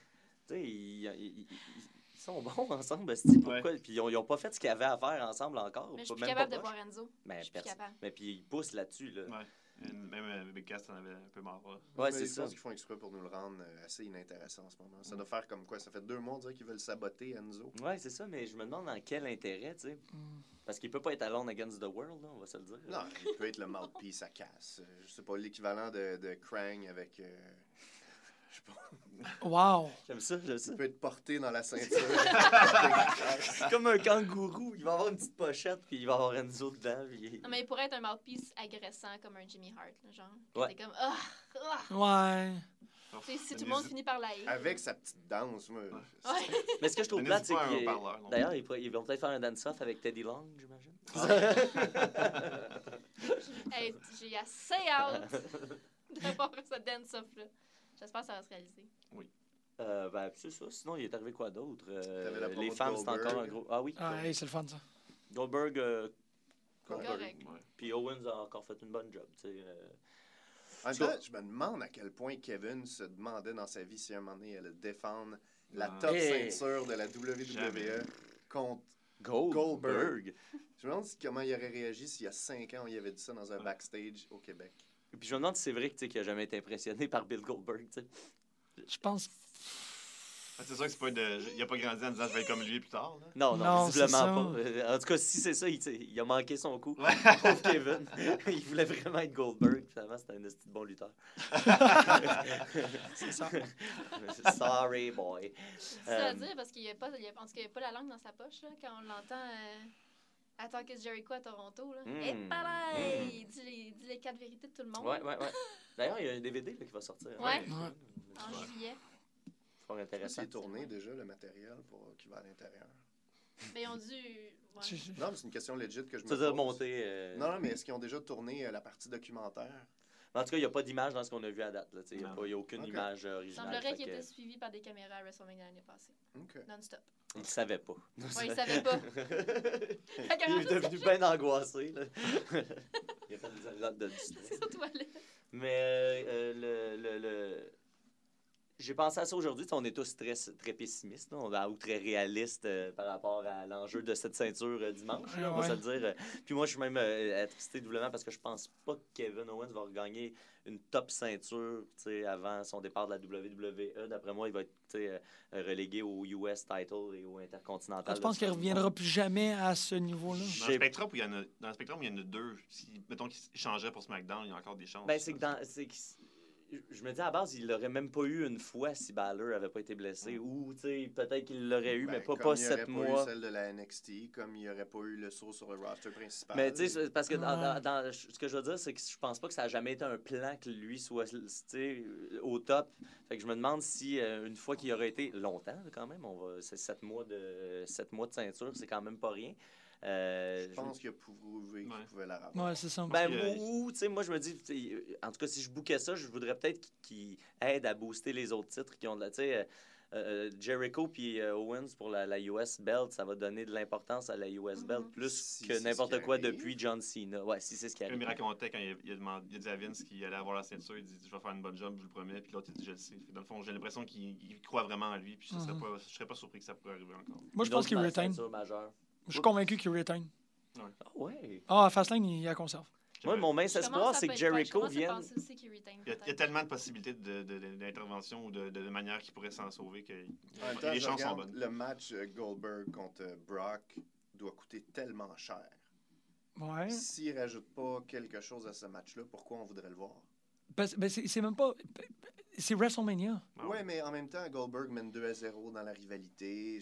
Speaker 1: tu sais, ils- ils- ils sont bons ensemble, esti, pourquoi? Puis ils ont, ils ont pas fait ce qu'ils avaient à faire ensemble encore.
Speaker 2: Mais je suis plus capable
Speaker 1: pas
Speaker 2: de
Speaker 1: proche.
Speaker 2: voir Enzo.
Speaker 1: Mais,
Speaker 2: Je
Speaker 1: mais puis ils poussent là-dessus, là.
Speaker 5: Ouais. Même euh, Big Cast en avait un peu marre.
Speaker 1: Ouais, c'est
Speaker 4: je
Speaker 1: ça.
Speaker 4: pense qu'ils font exprès pour nous le rendre euh, assez inintéressant en ce moment. Ça doit faire comme quoi? Ça fait deux mois, qu'ils veulent saboter Enzo.
Speaker 1: Ouais, c'est ça, mais je me demande dans quel intérêt, tu sais.
Speaker 3: Hmm.
Speaker 1: Parce qu'il peut pas être alone against the world, là, on va se le dire.
Speaker 4: Non, il peut être le mouthpiece à casse. Je sais pas, l'équivalent de, de Krang avec... euh, je sais pas.
Speaker 3: Wow!
Speaker 1: J'aime ça, j'aime ça.
Speaker 4: Il peut être porté dans la ceinture.
Speaker 1: C'est comme un kangourou, il va avoir une petite pochette, puis il va avoir Enzo dedans. Puis...
Speaker 2: Non, mais il pourrait être un mouthpiece agressant comme un Jimmy Hart, là, genre.
Speaker 1: Ouais.
Speaker 2: C'est comme, ah, ah.
Speaker 3: Ouais.
Speaker 2: Si tout le monde finit par la haïr.
Speaker 4: avec sa petite danse, moi.
Speaker 2: Ouais.
Speaker 1: Mais ce que je trouve plate, c'est
Speaker 5: non.
Speaker 1: D'ailleurs, ils, vont peut-être faire un dance-off avec Teddy Long, j'imagine.
Speaker 2: Hey, j'ai assez hâte d'avoir ce dance-off-là. J'espère que ça va se réaliser.
Speaker 1: Euh, ben, c'est ça. Sinon, il est arrivé quoi d'autre? Euh, les femmes, c'est encore un
Speaker 4: Goldberg.
Speaker 1: gros. Ah oui.
Speaker 3: Ah, hey, c'est le fun, ça.
Speaker 1: Goldberg, euh,
Speaker 2: Correct.
Speaker 5: Ouais.
Speaker 1: puis Owens a encore fait une bonne job. tu sais, euh.
Speaker 4: En même temps, je me demande à quel point Kevin se demandait dans sa vie si à un moment donné, elle allait défendre la
Speaker 5: Ah.
Speaker 4: top
Speaker 1: Hey.
Speaker 4: ceinture de la WWE
Speaker 5: Jamais.
Speaker 4: contre.
Speaker 1: Goldberg.
Speaker 4: Goldberg. Je me demande comment il aurait réagi s'il y a cinq ans, il avait dit ça dans un
Speaker 5: Ouais.
Speaker 4: backstage au Québec.
Speaker 1: Et Puis je me demande si c'est vrai que, tu sais, qu'il a jamais été impressionné par Bill Goldberg. tu sais.
Speaker 3: Je pense.
Speaker 5: Ah, C'est sûr que c'est pas de. Il a pas grandi en disant je vais être comme lui plus tard. Là.
Speaker 1: Non, non,
Speaker 3: Non,
Speaker 1: visiblement pas. Euh, En tout cas, si c'est ça, il, il a manqué son coup.
Speaker 5: Ouais.
Speaker 1: Pauvre Kevin. il voulait vraiment être Goldberg. Finalement, c'était un esti de bon lutteur.
Speaker 3: C'est ça.
Speaker 1: Sorry, boy.
Speaker 2: C'est ça à
Speaker 1: Euh,
Speaker 2: dire parce qu'il n'y a, pas- il y a, en tout cas, il y a pas la langue dans sa poche là, quand on l'entend euh, à Talk is Jericho à Toronto. Là?
Speaker 1: Mm.
Speaker 2: Et pareil! Il dit les, il dit les quatre vérités de tout le monde
Speaker 1: Ouais, ouais, ouais. D'ailleurs, il y a un DVD là, qui va sortir. hein.
Speaker 2: Ouais.
Speaker 3: Ouais.
Speaker 2: en juillet.
Speaker 1: Fort intéressant.
Speaker 4: C'est tourné déjà le matériel pour qui va à l'intérieur?
Speaker 2: Mais ils ont dû. ouais.
Speaker 4: Non, mais c'est une question legit que je me
Speaker 1: Ça doit
Speaker 4: pose.
Speaker 1: monter. euh,
Speaker 4: Non, non, mais est-ce qu'ils ont déjà tourné euh, la partie documentaire?
Speaker 1: En tout cas, il n'y a pas d'image dans ce qu'on a vu à date. Il n'y a, pas- il a aucune image euh,
Speaker 2: Il
Speaker 1: originale.
Speaker 2: semblerait
Speaker 1: fait
Speaker 2: qu'il
Speaker 1: que-
Speaker 2: était suivi par des caméras à WrestleMania l'année passée, non-stop.
Speaker 1: Il ne savait pas.
Speaker 2: Ouais, il savait pas.
Speaker 1: Il est devenu bien angoissé. Là. il a fait des notes de
Speaker 2: c'est
Speaker 1: distress.
Speaker 2: aux toilettes.
Speaker 1: Mais euh, le, le, le- j'ai pensé à ça aujourd'hui. On est tous très, très pessimistes là, on va- ou très réalistes euh, par rapport à l'enjeu de cette ceinture euh, dimanche. là, on va
Speaker 3: Ouais.
Speaker 1: se le dire. Puis moi, je suis même euh, attristé doublement parce que je pense pas que Kevin Owens va regagner une top ceinture tu sais, avant son départ de la WWE. D'après moi, il va être euh, relégué au US title et au Intercontinental.
Speaker 3: Je pense qu'il ne reviendra plus jamais à ce niveau-là.
Speaker 5: Dans le Spectrum, il y en a, dans le Spectrum, il y en a deux. Si, mettons qu'il changerait pour SmackDown, il y a encore des chances.
Speaker 1: Ben, c'est que dans. Je me dis à la base, il l'aurait même pas eu une fois si Balor avait pas été blessé.
Speaker 5: Mm.
Speaker 1: Ou, tu sais, peut-être qu'il l'aurait eu, mais
Speaker 4: Ben,
Speaker 1: pas,
Speaker 4: comme
Speaker 1: pas
Speaker 4: il y aurait
Speaker 1: sept
Speaker 4: pas
Speaker 1: mois.
Speaker 4: eu celle de la NXT, comme il n'y aurait pas eu le saut sur le roster principal.
Speaker 1: Mais tu sais, parce que dans,
Speaker 3: Ouais.
Speaker 1: dans- dans- ce que je veux dire, c'est que je pense pas que ça a jamais été un plan que lui soit tu sais, au top. Fait que je me demande si euh, une fois qu'il aurait été longtemps quand même, on va c'est sept mois de sept mois de ceinture, c'est quand même pas rien. Euh,
Speaker 4: Je pense qu'il a prouvé qu'il
Speaker 5: Ouais.
Speaker 4: pouvait la ravoir.
Speaker 3: Ouais, c'est ça.
Speaker 1: Ben, ou, tu sais, moi, je me dis, en tout cas, si je bouquais ça, je voudrais peut-être qu'il aide à booster les autres titres qui ont de la, tu sais, euh, euh, Jericho puis euh, Owens pour la, la US belt, ça va donner de l'importance à la US belt
Speaker 2: Mhm.
Speaker 1: plus
Speaker 4: Si
Speaker 1: que n'importe quoi
Speaker 4: arrive.
Speaker 1: depuis John Cena. Ouais, si c'est ce qui arrive.
Speaker 5: il racontait quand il a, il a demandé, il a dit à Vince qu'il allait avoir la ceinture, il dit Je vais faire une bonne job, je vous le promets. Puis l'autre, il dit Je le sais. Dans le fond, j'ai l'impression qu'il il croit vraiment en lui. Puis je serais
Speaker 3: Mhm.
Speaker 5: pas, je serais pas surpris que ça pourrait arriver encore.
Speaker 3: Moi, je pense qu'il retain. Je suis convaincu qu'il retain.
Speaker 1: Ah ouais.
Speaker 3: Ah, Fastlane, il la conserve.
Speaker 1: Moi, mon mince espoir, c'est que Jericho vienne.
Speaker 2: qu'il
Speaker 5: Il y, a, il y a
Speaker 2: peut-être.
Speaker 5: tellement de possibilités d'intervention ou de, de, de manière qui pourrait s'en sauver que
Speaker 4: temps,
Speaker 5: les chances sont bonnes.
Speaker 4: le match euh, Goldberg contre euh, Brock doit coûter tellement cher.
Speaker 3: Ouais.
Speaker 4: S'il ne rajoute pas quelque chose à ce match-là, pourquoi on voudrait le voir?
Speaker 3: Ben, c'est même pas. C'est WrestleMania.
Speaker 5: Ah
Speaker 4: ouais, mais en même temps, Goldberg mène 2 à 0 dans la rivalité.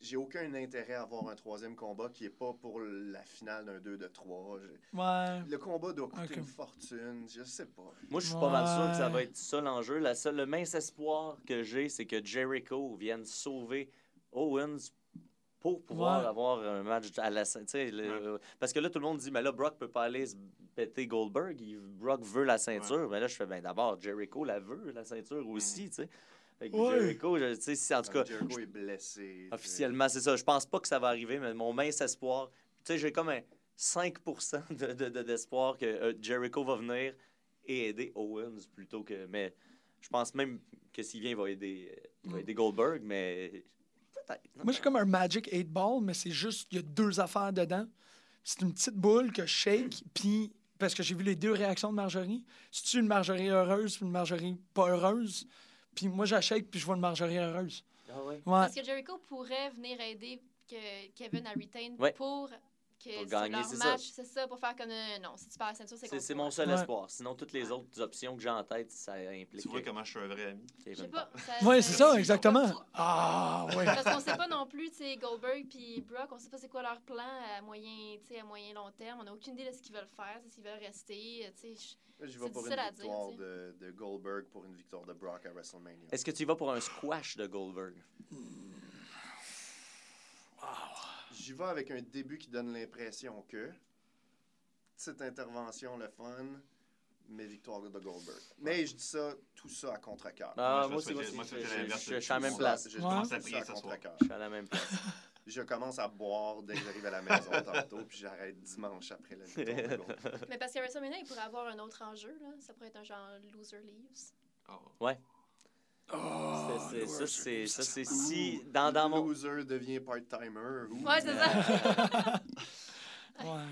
Speaker 4: J'ai- aucun intérêt à avoir un troisième combat qui n'est pas pour la finale d'un 2 de 3.
Speaker 3: Ouais.
Speaker 4: Le combat doit coûter une fortune. Je sais pas.
Speaker 1: Moi, je suis pas mal sûr que ça va être ça l'enjeu. La seule, le mince espoir que j'ai, c'est que Jericho vienne sauver Owens pour pouvoir
Speaker 3: Ouais.
Speaker 1: avoir un match à la ceint- tu sais, le- Parce que là, tout le monde dit, mais là, Brock peut pas aller se péter Goldberg. Il- Brock veut la ceinture. Mais là, je fais, ben d'abord, Jericho la veut, la ceinture aussi, tu sais. Que
Speaker 3: Ouais.
Speaker 1: Jericho, je- tu si- en tout cas,
Speaker 4: Jericho est blessé.
Speaker 1: officiellement, c'est ça. Je pense pas que ça va arriver, mais mon mince espoir, tu sais, j'ai comme un 5% de- de- de- d'espoir que euh, Jericho va venir et aider Owens plutôt que. Mais je pense même que s'il vient, il va aider, il va
Speaker 3: Mm.
Speaker 1: aider Goldberg, mais?
Speaker 3: Moi, j'ai comme un Magic 8 Ball, mais c'est juste, il y a deux affaires dedans. C'est une petite boule que je shake, puis parce que j'ai vu les deux réactions de Marjorie. C'est-tu une Marjorie heureuse puis une Marjorie pas heureuse? Puis moi, shake, puis je vois une Marjorie heureuse.
Speaker 1: Ah ouais?
Speaker 3: Ouais.
Speaker 2: Parce que Jericho pourrait venir aider que Kevin à retain
Speaker 1: Ouais.
Speaker 2: pour que
Speaker 1: Pour
Speaker 2: sur
Speaker 1: gagner,
Speaker 2: leur
Speaker 1: c'est ça.
Speaker 2: match, c'est ça, pour faire comme euh, non, si tu perds la ceinture, c'est
Speaker 1: C'est c'est mon seul
Speaker 3: Ouais.
Speaker 1: espoir. Sinon, toutes les autres options que j'ai en tête, ça implique
Speaker 5: Tu vois comment je suis un vrai ami.
Speaker 2: Je sais pas.
Speaker 3: Oui, c'est ça, exactement. Ah, oui.
Speaker 2: Parce qu'on sait pas non plus, tu sais, Goldberg puis Brock, on sait pas c'est quoi leur plan à moyen, tu sais, à moyen long terme. On a aucune idée de ce qu'ils veulent faire, s'ils veulent rester, euh, tu sais. je-
Speaker 4: Je vais pour une
Speaker 2: dire,
Speaker 4: victoire de, de Goldberg pour une victoire de Brock à WrestleMania.
Speaker 1: Est-ce que tu y vas pour un squash de Goldberg?
Speaker 4: J'y vais avec un début qui donne l'impression que petite intervention, le fun, mais victoire de Goldberg. Mais je dis ça, tout ça à contre-cœur.
Speaker 1: Ah,
Speaker 5: je
Speaker 1: moi aussi,
Speaker 5: fais-
Speaker 1: moi
Speaker 5: je
Speaker 1: Je- suis à la même place.
Speaker 4: Je
Speaker 3: Ouais.
Speaker 4: commence
Speaker 5: à prier ce soir.
Speaker 4: contre-cœur.
Speaker 1: Je suis à la même place.
Speaker 4: Je commence à boire dès que j'arrive à la maison tantôt, puis j'arrête dimanche après la victoire de Goldberg.
Speaker 2: Mais parce qu'à WrestleMania, il pourrait avoir un autre enjeu, là. Ça pourrait être un genre loser leaves.
Speaker 5: Oh.
Speaker 3: Oh,
Speaker 1: ça, c'est ça, c'est
Speaker 4: Ou
Speaker 1: si dans, dans mon
Speaker 4: Loser devient part-timer. ou-
Speaker 2: Ouais, c'est ça.
Speaker 3: Ouais.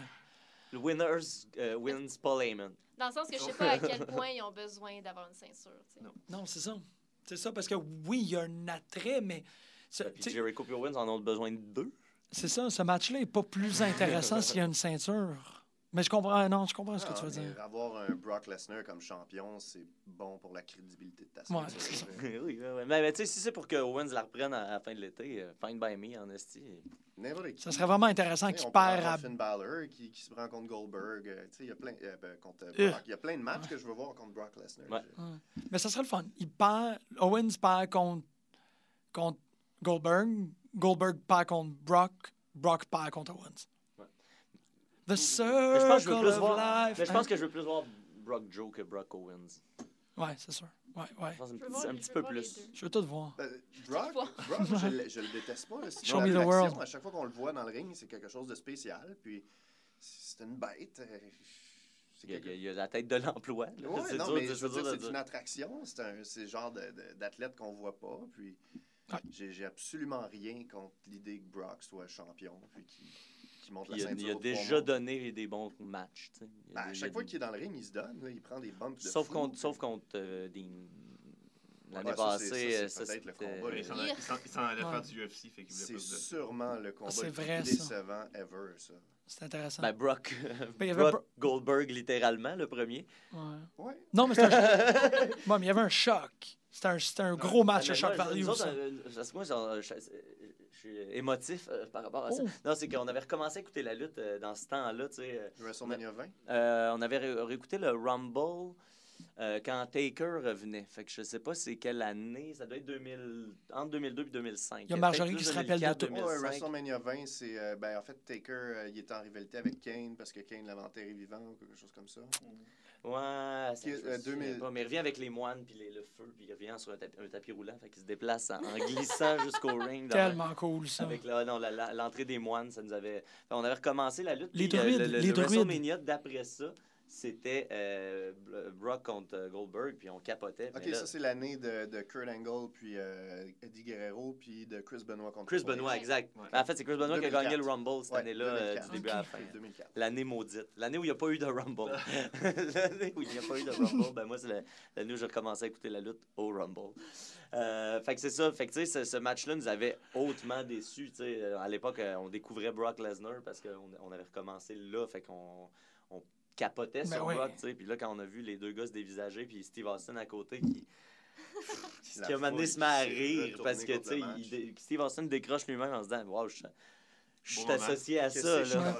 Speaker 1: le winners euh, wins Paul Heyman.
Speaker 2: Dans le sens que je sais pas à quel point ils ont besoin d'avoir une ceinture.
Speaker 5: Non.
Speaker 3: Non, c'est ça. C'est ça, parce que oui, il y a un attrait, mais ça-
Speaker 1: Puis Jericho et Owens en ont besoin de deux.
Speaker 3: c'est ça, ce match-là n'est pas plus intéressant s'il y a une ceinture. Mais je comprends, non, je comprends ce que
Speaker 4: Ah,
Speaker 3: tu veux dire.
Speaker 4: Avoir un Brock Lesnar comme champion, c'est bon pour la crédibilité de ta
Speaker 3: Ouais,
Speaker 4: ceinture.
Speaker 3: c'est ça.
Speaker 1: oui, oui, oui. Mais, mais tu sais, si c'est pour que Owens la reprenne à, la fin de l'été, euh, fine by me en esti.
Speaker 3: Ça serait vraiment intéressant qu'il perd à...
Speaker 4: Finn Balor qui, qui se prend contre Goldberg. euh, tu sais, il y a plein, euh, ben, contre euh,
Speaker 3: Euh.
Speaker 4: Y a plein de matchs que je veux voir contre Brock Lesnar.
Speaker 1: Ouais.
Speaker 3: Mais ça serait le fun. Il perd, Owens perd contre, contre Goldberg, Goldberg perd contre Brock, Brock perd contre Owens. The
Speaker 1: Mais
Speaker 3: circle
Speaker 1: je pense que je veux plus
Speaker 3: of
Speaker 1: voir.
Speaker 3: life.
Speaker 1: Mais je
Speaker 3: hein?
Speaker 1: pense que je veux plus voir Brock Joe que Brock Owens.
Speaker 3: Ouais, c'est sûr. Ouais, ouais.
Speaker 1: Je pense un, petit-
Speaker 2: voir-
Speaker 1: un
Speaker 2: je
Speaker 1: petit
Speaker 2: veux
Speaker 1: peu plus.
Speaker 3: Je veux tout voir.
Speaker 4: Ben, Brock. Brock je, le- je le déteste pas. là.
Speaker 3: Show me the world.
Speaker 4: À chaque fois qu'on le voit dans le ring, c'est quelque chose de spécial. Puis c'est une bête. euh,
Speaker 1: Il y, a, il y la tête de l'emploi.
Speaker 4: Ouais,
Speaker 1: c'est
Speaker 4: non,
Speaker 1: dur,
Speaker 4: mais
Speaker 1: de-
Speaker 4: je veux
Speaker 1: dur
Speaker 4: dire,
Speaker 1: de
Speaker 4: c'est
Speaker 1: dire.
Speaker 4: une attraction. C'est un- c'est le genre d'athlète qu'on voit pas. Puis
Speaker 3: Ouais.
Speaker 4: j'ai absolument rien contre l'idée que Brock soit champion. Puis qu'il qu'il monte la
Speaker 1: Il a,
Speaker 4: ceinture.
Speaker 1: il a
Speaker 4: aux trois
Speaker 1: déjà donné des bons matchs. tu sais. Il y a
Speaker 4: Ben, à chaque
Speaker 1: a
Speaker 4: fois qu'il est dans le ring, il se donne. là, il prend des bumps de
Speaker 1: Sauf
Speaker 4: fou,
Speaker 1: contre, sauf contre euh. L'année passée,
Speaker 4: c'est peut-être le combat,
Speaker 5: Il s'en allait faire du UFC, fait qu'il voulait
Speaker 4: C'est
Speaker 5: plus de...
Speaker 4: sûrement le combat
Speaker 3: c'est
Speaker 4: le plus décevant ever, ça.
Speaker 3: C'est intéressant.
Speaker 1: Ben, Brock,
Speaker 3: Ben, il y avait
Speaker 1: Brock
Speaker 3: Bro-
Speaker 1: Goldberg, littéralement, le premier.
Speaker 3: Ouais.
Speaker 4: Ouais.
Speaker 3: Non, mais c'est un... bon, mais il y avait un choc. C'était un, c'était un gros match de shock
Speaker 1: moi,
Speaker 3: value. ça.
Speaker 1: euh, moi, genre, je, je suis émotif euh, par rapport à ça.
Speaker 3: Oh.
Speaker 1: Non, c'est qu'on avait recommencé à écouter la lutte euh, dans ce temps-là. tu sais, euh,
Speaker 4: WrestleMania 20.
Speaker 1: Euh, on avait ré- réécouté le Rumble euh, quand Taker revenait. Fait que je sais pas c'est quelle année. Ça doit être 2000, entre 2002 et 2005.
Speaker 3: Il y a Marjorie qui se rappelle de
Speaker 1: 2004,
Speaker 3: tout.
Speaker 4: Ouais,
Speaker 1: 2005.
Speaker 4: WrestleMania 20, c'est. euh, ben, en fait, Taker, euh, il était en rivalité avec Kane parce que Kane l'avait enterré vivant ou quelque chose comme ça.
Speaker 1: Ouais,
Speaker 4: est,
Speaker 1: me
Speaker 4: euh,
Speaker 1: souviens
Speaker 4: 2000.
Speaker 1: pas, mais il revient avec les moines puis les- le feu, puis il revient sur un, tapis- un tapis roulant. Fait qu'il se déplace en, en glissant jusqu'au ring. dans-
Speaker 3: Tellement cool, ça.
Speaker 1: Avec la- non, la- la- l'entrée des moines, ça nous avait. On avait recommencé la lutte.
Speaker 3: Les
Speaker 1: puis, euh,
Speaker 3: druides,
Speaker 1: le, le-
Speaker 3: les
Speaker 1: le
Speaker 3: druides.
Speaker 1: WrestleMania d'après ça, c'était euh, Br- Brock contre euh, Goldberg, puis on capotait.
Speaker 4: Ok,
Speaker 1: là-
Speaker 4: ça, c'est l'année de, de Kurt Angle, puis euh, Eddie Guerrero, puis de Chris Benoit contre
Speaker 1: Chris. Benoit, exact.
Speaker 5: Ouais.
Speaker 1: En fait, c'est Chris Benoit qui a
Speaker 4: 2004.
Speaker 1: gagné le Rumble cette
Speaker 4: Ouais,
Speaker 1: année-là, euh,
Speaker 4: 2004.
Speaker 1: du début à la fin.
Speaker 4: 2004.
Speaker 1: L'année maudite. L'année où il n'y a pas eu de Rumble. L'année où il n'y a pas eu de Rumble, ben moi, c'est la- l'année où j'ai recommencé à écouter la lutte au Rumble. Euh, fait que c'est ça. Fait que, tu sais, ce, ce match-là nous avait hautement déçus. tu sais. Euh, À l'époque, on découvrait Brock Lesnar parce qu'on on avait recommencé là. Fait qu'on on capotait
Speaker 3: Ben
Speaker 1: sur
Speaker 3: oui.
Speaker 1: Brock. tu sais. Puis là, quand on a vu les deux gars se dévisager, puis Steve Austin à côté qui. Qui a mené se met à rire parce que, tu sais, Steve Austin décroche lui-même en se disant Waouh, je, je suis
Speaker 5: Bon
Speaker 1: associé à ça. Là.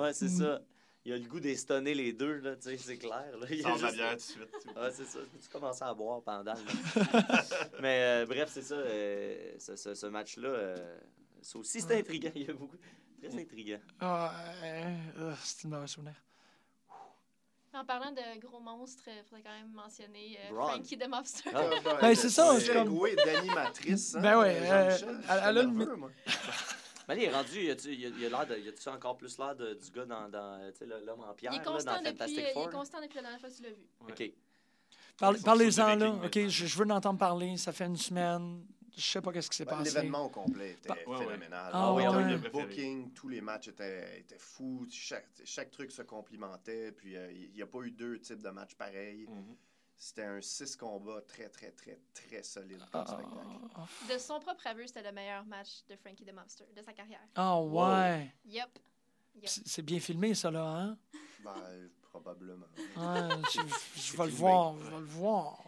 Speaker 1: Ouais, c'est
Speaker 3: Mm.
Speaker 1: ça. Il a le goût d'estonner les deux, là, tu sais, c'est clair. Là. Il a
Speaker 5: Sors de la
Speaker 1: juste-
Speaker 5: bière tout de suite.
Speaker 1: Ouais, c'est ça. Tu commences à boire pendant. Mais euh, bref, c'est ça. euh, ce ce- ce match-là, euh, Ça aussi, c'est intriguant. Il y a beaucoup. Très intriguant.
Speaker 3: Ah, euh, euh, c'est une mauvaise souvenir.
Speaker 2: En parlant de gros monstres, il faudrait quand même mentionner euh. Frankie the Monster.
Speaker 1: Ah.
Speaker 3: Ben, c'est ça,
Speaker 4: Ouais,
Speaker 3: c'est comme-
Speaker 4: Oui, d'animatrice. hein,
Speaker 3: Ben ouais,
Speaker 4: Jean-Michel,
Speaker 3: euh, elle- a le-
Speaker 4: nerveux, moi.
Speaker 1: Mais là, il est rendu. Y a, y a l'air de- y a-tu encore plus l'air de- du gars dans, dans tu sais, le- l'homme en pierre
Speaker 2: Il est
Speaker 1: là, dans
Speaker 2: depuis,
Speaker 1: Fantastic
Speaker 2: euh, il
Speaker 1: Four?
Speaker 2: est constant depuis la dernière fois que tu l'as vu.
Speaker 1: OK.
Speaker 3: Parle- Parlez-en là. OK, je, je veux en entendre parler. Ça fait une semaine. Je sais pas qu'est-ce qui s'est
Speaker 4: Ben,
Speaker 3: passé.
Speaker 4: L'événement au complet était
Speaker 3: Bah,
Speaker 5: ouais, ouais.
Speaker 4: phénoménal.
Speaker 3: Ah
Speaker 4: termes
Speaker 3: ouais.
Speaker 5: Préféré.
Speaker 4: booking, tous les matchs étaient, étaient fous. Chaque, chaque truc se complimentait. Puis euh, il n'y a pas eu deux types de matchs pareils.
Speaker 5: Mhm.
Speaker 4: C'était un six combats très, très, très, très solide comme spectacle.
Speaker 3: ah,
Speaker 2: De son propre aveu, c'était le meilleur match de Frankie the Monster de sa carrière.
Speaker 3: ah, ouais.
Speaker 2: Yep. Yep.
Speaker 3: C'est bien filmé, ça, là, hein?
Speaker 4: Ben, probablement.
Speaker 3: Ouais, je, je vais le voir. Je vais le voir.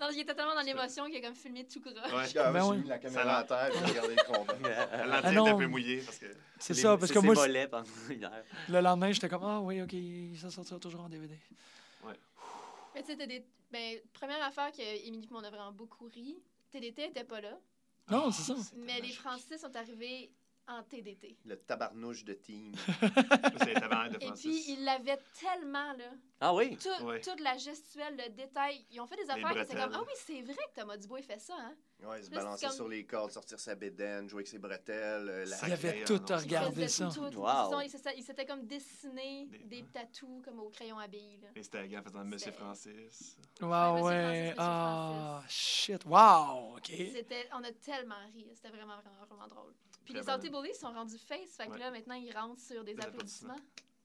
Speaker 2: Non, il était tellement dans l'émotion qu'il a comme filmé tout gras.
Speaker 5: Ouais.
Speaker 4: Ah,
Speaker 3: Ben
Speaker 4: J'ai
Speaker 3: oui.
Speaker 4: mis la caméra à terre et j'ai regardé le combat.
Speaker 5: La
Speaker 3: Ah
Speaker 5: est un peu mouillée parce que.
Speaker 3: C'est
Speaker 1: Les-
Speaker 3: ça, parce que moi,
Speaker 1: mollets pendant une heure.
Speaker 3: le lendemain, j'étais comme, ah oui, OK, ça sortira toujours en DVD.
Speaker 2: Mais tu sais, des. Ben, première affaire que Émilie et moi, on a vraiment beaucoup ri. TDT était pas là,
Speaker 3: Non, c'est ça.
Speaker 2: Mais les
Speaker 5: magique.
Speaker 2: Francis sont arrivés en TDT.
Speaker 4: Le tabarnouche de team.
Speaker 5: De
Speaker 2: Et
Speaker 5: Francis.
Speaker 2: puis, ils l'avaient tellement, là.
Speaker 1: Ah oui?
Speaker 2: Tout,
Speaker 5: Ouais.
Speaker 2: Toute la gestuelle, le détail. Ils ont fait des affaires c'est comme Ah oui, c'est vrai que Thomas Dubois, il fait ça, hein.
Speaker 4: Se
Speaker 2: Là, c'est
Speaker 4: balancer
Speaker 2: comme-
Speaker 4: sur les cordes, sortir sa bédaine, jouer avec ses bretelles. euh, la-
Speaker 3: Il avait tout
Speaker 5: non.
Speaker 3: à
Speaker 5: Il
Speaker 2: Il
Speaker 3: regarder ça.
Speaker 2: tout.
Speaker 1: Wow.
Speaker 2: Ils s'étaient comme dessinés
Speaker 5: Des-
Speaker 2: des tatous comme au crayon à billes, là.
Speaker 5: Les Stagans faisant Monsieur
Speaker 2: C'était-
Speaker 5: Francis.
Speaker 3: Ouais,
Speaker 2: Monsieur
Speaker 3: ouais. Ah, shit. Wow, OK.
Speaker 2: C'était, on a tellement ri. C'était vraiment, vraiment, vraiment drôle. Puis les Salty. Bullies sont rendus face. Fait que
Speaker 5: Ouais.
Speaker 2: là, maintenant, ils rentrent sur des
Speaker 5: Des
Speaker 2: applaudissements.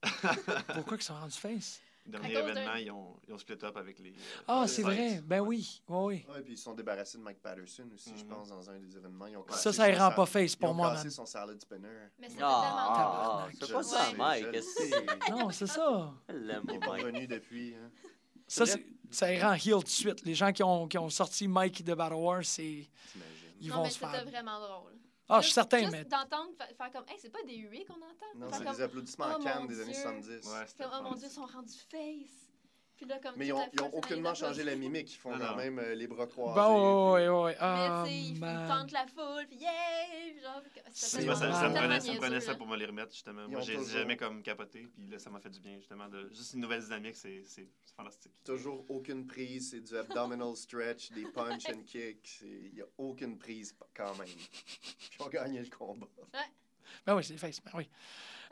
Speaker 3: Pourquoi ils sont rendus face?
Speaker 5: Dernier
Speaker 2: À cause
Speaker 5: événement,
Speaker 2: d'un-
Speaker 5: ils ont, ils ont split up avec les. euh,
Speaker 3: Ah,
Speaker 5: les
Speaker 3: c'est vrai. Ben oui. Oui, oui.
Speaker 4: Ouais, puis ils se sont débarrassés de Mike Patterson aussi, je
Speaker 5: Mhm.
Speaker 4: pense, dans un des événements. Ils ont
Speaker 3: Ça,
Speaker 4: cassé
Speaker 3: ça ne rend
Speaker 4: sal-
Speaker 3: pas face
Speaker 4: Ils
Speaker 3: pour
Speaker 4: ont
Speaker 3: moi,
Speaker 4: cassé
Speaker 3: man.
Speaker 4: son salad spinner.
Speaker 2: Mais c'était
Speaker 1: Ah,
Speaker 2: tellement
Speaker 1: ah, ah, c'est pas ça, Mike. c'est?
Speaker 3: Non, c'est ça.
Speaker 4: Il est pas revenu depuis. hein.
Speaker 3: Ça,
Speaker 1: C'est
Speaker 3: c'est- ça rend heel tout de suite. Les gens qui ont, qui ont sorti Mike de Battle Wars, c'est.
Speaker 4: T'imagines.
Speaker 3: Ils
Speaker 2: non,
Speaker 3: vont
Speaker 2: mais
Speaker 3: se
Speaker 2: c'était
Speaker 3: faire.
Speaker 2: vraiment drôle.
Speaker 3: Ah, je suis certain,
Speaker 2: juste
Speaker 3: mais.
Speaker 2: d'entendre fa- faire comme, hey, c'est pas des huées qu'on entend.
Speaker 4: Non, c'est
Speaker 2: comme,
Speaker 4: des applaudissements
Speaker 2: Oh,
Speaker 4: à Cannes
Speaker 2: mon
Speaker 4: des années
Speaker 2: Dieu.
Speaker 4: 70.
Speaker 5: Ouais, c'était
Speaker 2: comme, oh mon. Dieu, ils sont rendus face. Puis là, comme
Speaker 4: Mais ils
Speaker 2: toute
Speaker 4: ont,
Speaker 2: la
Speaker 4: ils ont
Speaker 2: foule,
Speaker 4: aucunement changé la mimique. Ils font quand même euh, les bras croisés.
Speaker 3: Bon, ouais, ouais, ouais.
Speaker 2: Mais
Speaker 3: Ah,
Speaker 2: tu sais, ils tentent la foule, puis yeah! puis Genre,
Speaker 3: C'est
Speaker 2: c'était
Speaker 5: Moi, ça, me prenait, ça me prenait ça pour me les remettre, justement.
Speaker 4: Ils
Speaker 5: Moi, j'ai
Speaker 4: toujours-
Speaker 5: jamais comme capoté, puis là, ça m'a fait du bien, justement. De... Juste une nouvelle dynamique, c'est fantastique.
Speaker 4: Toujours aucune prise. C'est du abdominal stretch, des punch and kicks. Il n'y a aucune prise quand même. Puis on gagné le combat.
Speaker 3: Ben oui, c'est face. Ben oui.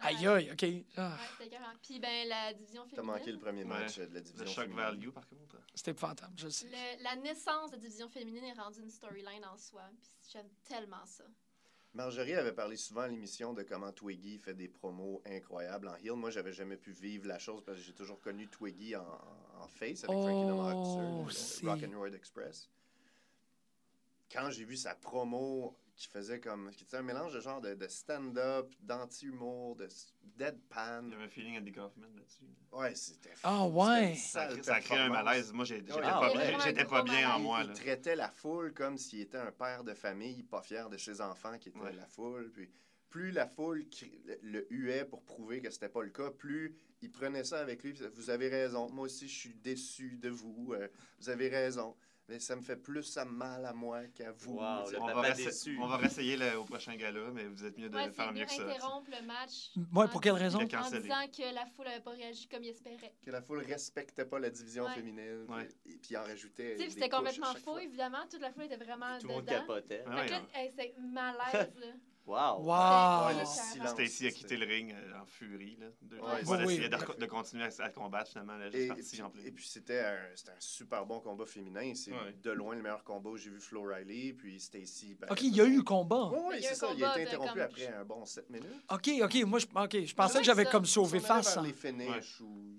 Speaker 3: Aïe, aïe, OK. Ah,
Speaker 2: Ouais, c'était. Puis ben, la division
Speaker 4: T'as
Speaker 2: féminine.
Speaker 4: manqué le premier match euh, de la division.
Speaker 5: Le shock
Speaker 4: féminine.
Speaker 5: value, par contre.
Speaker 3: C'était épouvantable, je le sais.
Speaker 2: Le- la naissance de la division féminine est rendue une storyline en soi. Puis j'aime tellement ça.
Speaker 4: Marjorie avait parlé souvent à l'émission de comment Twiggy fait des promos incroyables en heel. Moi, j'avais jamais pu vivre la chose parce que j'ai toujours connu Twiggy en, en face avec Frankie the
Speaker 3: Oh,
Speaker 4: le Rock and Roll Express. Quand j'ai vu sa promo qui faisait comme. qui était un mélange de genre de, de stand-up, d'anti-humour, de deadpan.
Speaker 5: Il y avait un feeling Andy Kaufman là-dessus.
Speaker 4: Ouais, c'était.
Speaker 3: Ah, ouais.
Speaker 5: Ça, ça a créé un malaise. Moi, j'étais
Speaker 4: Ouais,
Speaker 5: pas,
Speaker 4: il
Speaker 5: bien- pas en moi.
Speaker 4: Il
Speaker 5: Là.
Speaker 4: traitait la foule comme s'il était un père de famille, pas fier de ses enfants qui étaient
Speaker 5: Ouais.
Speaker 4: la foule. Puis plus la foule le, huait pour prouver que c'était pas le cas, plus il prenait ça avec lui. Vous avez raison. Moi aussi, je suis déçu de vous. Euh, vous avez raison. Mais ça me fait plus ça mal à moi qu'à vous.
Speaker 1: Wow, le
Speaker 5: On
Speaker 1: papa
Speaker 5: va,
Speaker 1: déçu.
Speaker 5: on va réessayer le- au prochain gala, mais vous êtes mieux de
Speaker 2: Ouais,
Speaker 5: faire
Speaker 2: mieux
Speaker 5: que ça.
Speaker 2: interrompre le match.
Speaker 3: Ouais, pour quelle raison?
Speaker 2: En disant que la foule n'avait pas réagi comme il espérait.
Speaker 4: Que la foule respectait pas la division
Speaker 2: Ouais.
Speaker 4: féminine.
Speaker 5: Ouais.
Speaker 4: Et puis il en rajoutait.
Speaker 2: Tu sais,
Speaker 4: des
Speaker 2: c'était complètement faux,
Speaker 4: fois.
Speaker 2: évidemment. Toute la foule était vraiment
Speaker 1: Tout le monde capotait.
Speaker 2: Là,
Speaker 5: ouais.
Speaker 2: hey, c'est malaise, là.
Speaker 1: Wow.
Speaker 3: Wow.
Speaker 4: Ouais.
Speaker 5: Stacy a quitté le ring euh, en furie. Là. De,
Speaker 4: Ouais,
Speaker 3: oui,
Speaker 5: de, de continuer à, à combattre, finalement. Est
Speaker 4: Et,
Speaker 5: juste
Speaker 4: et
Speaker 5: partie
Speaker 4: puis,
Speaker 5: en plein.
Speaker 4: et puis c'était un, un super bon combat féminin. C'est
Speaker 5: Ouais.
Speaker 4: de loin le meilleur combat où j'ai vu Flo Riley. Puis Stacy. ben,
Speaker 3: OK, il y a eu combat.
Speaker 4: Oui, c'est
Speaker 2: un
Speaker 4: ça. Il a
Speaker 2: combat
Speaker 4: été interrompu
Speaker 2: comme-
Speaker 4: après un bon 7 minutes.
Speaker 3: OK, OK. Moi, je, ok, je pensais que j'avais comme sauvé face.
Speaker 4: vers
Speaker 3: hein.
Speaker 4: les ou...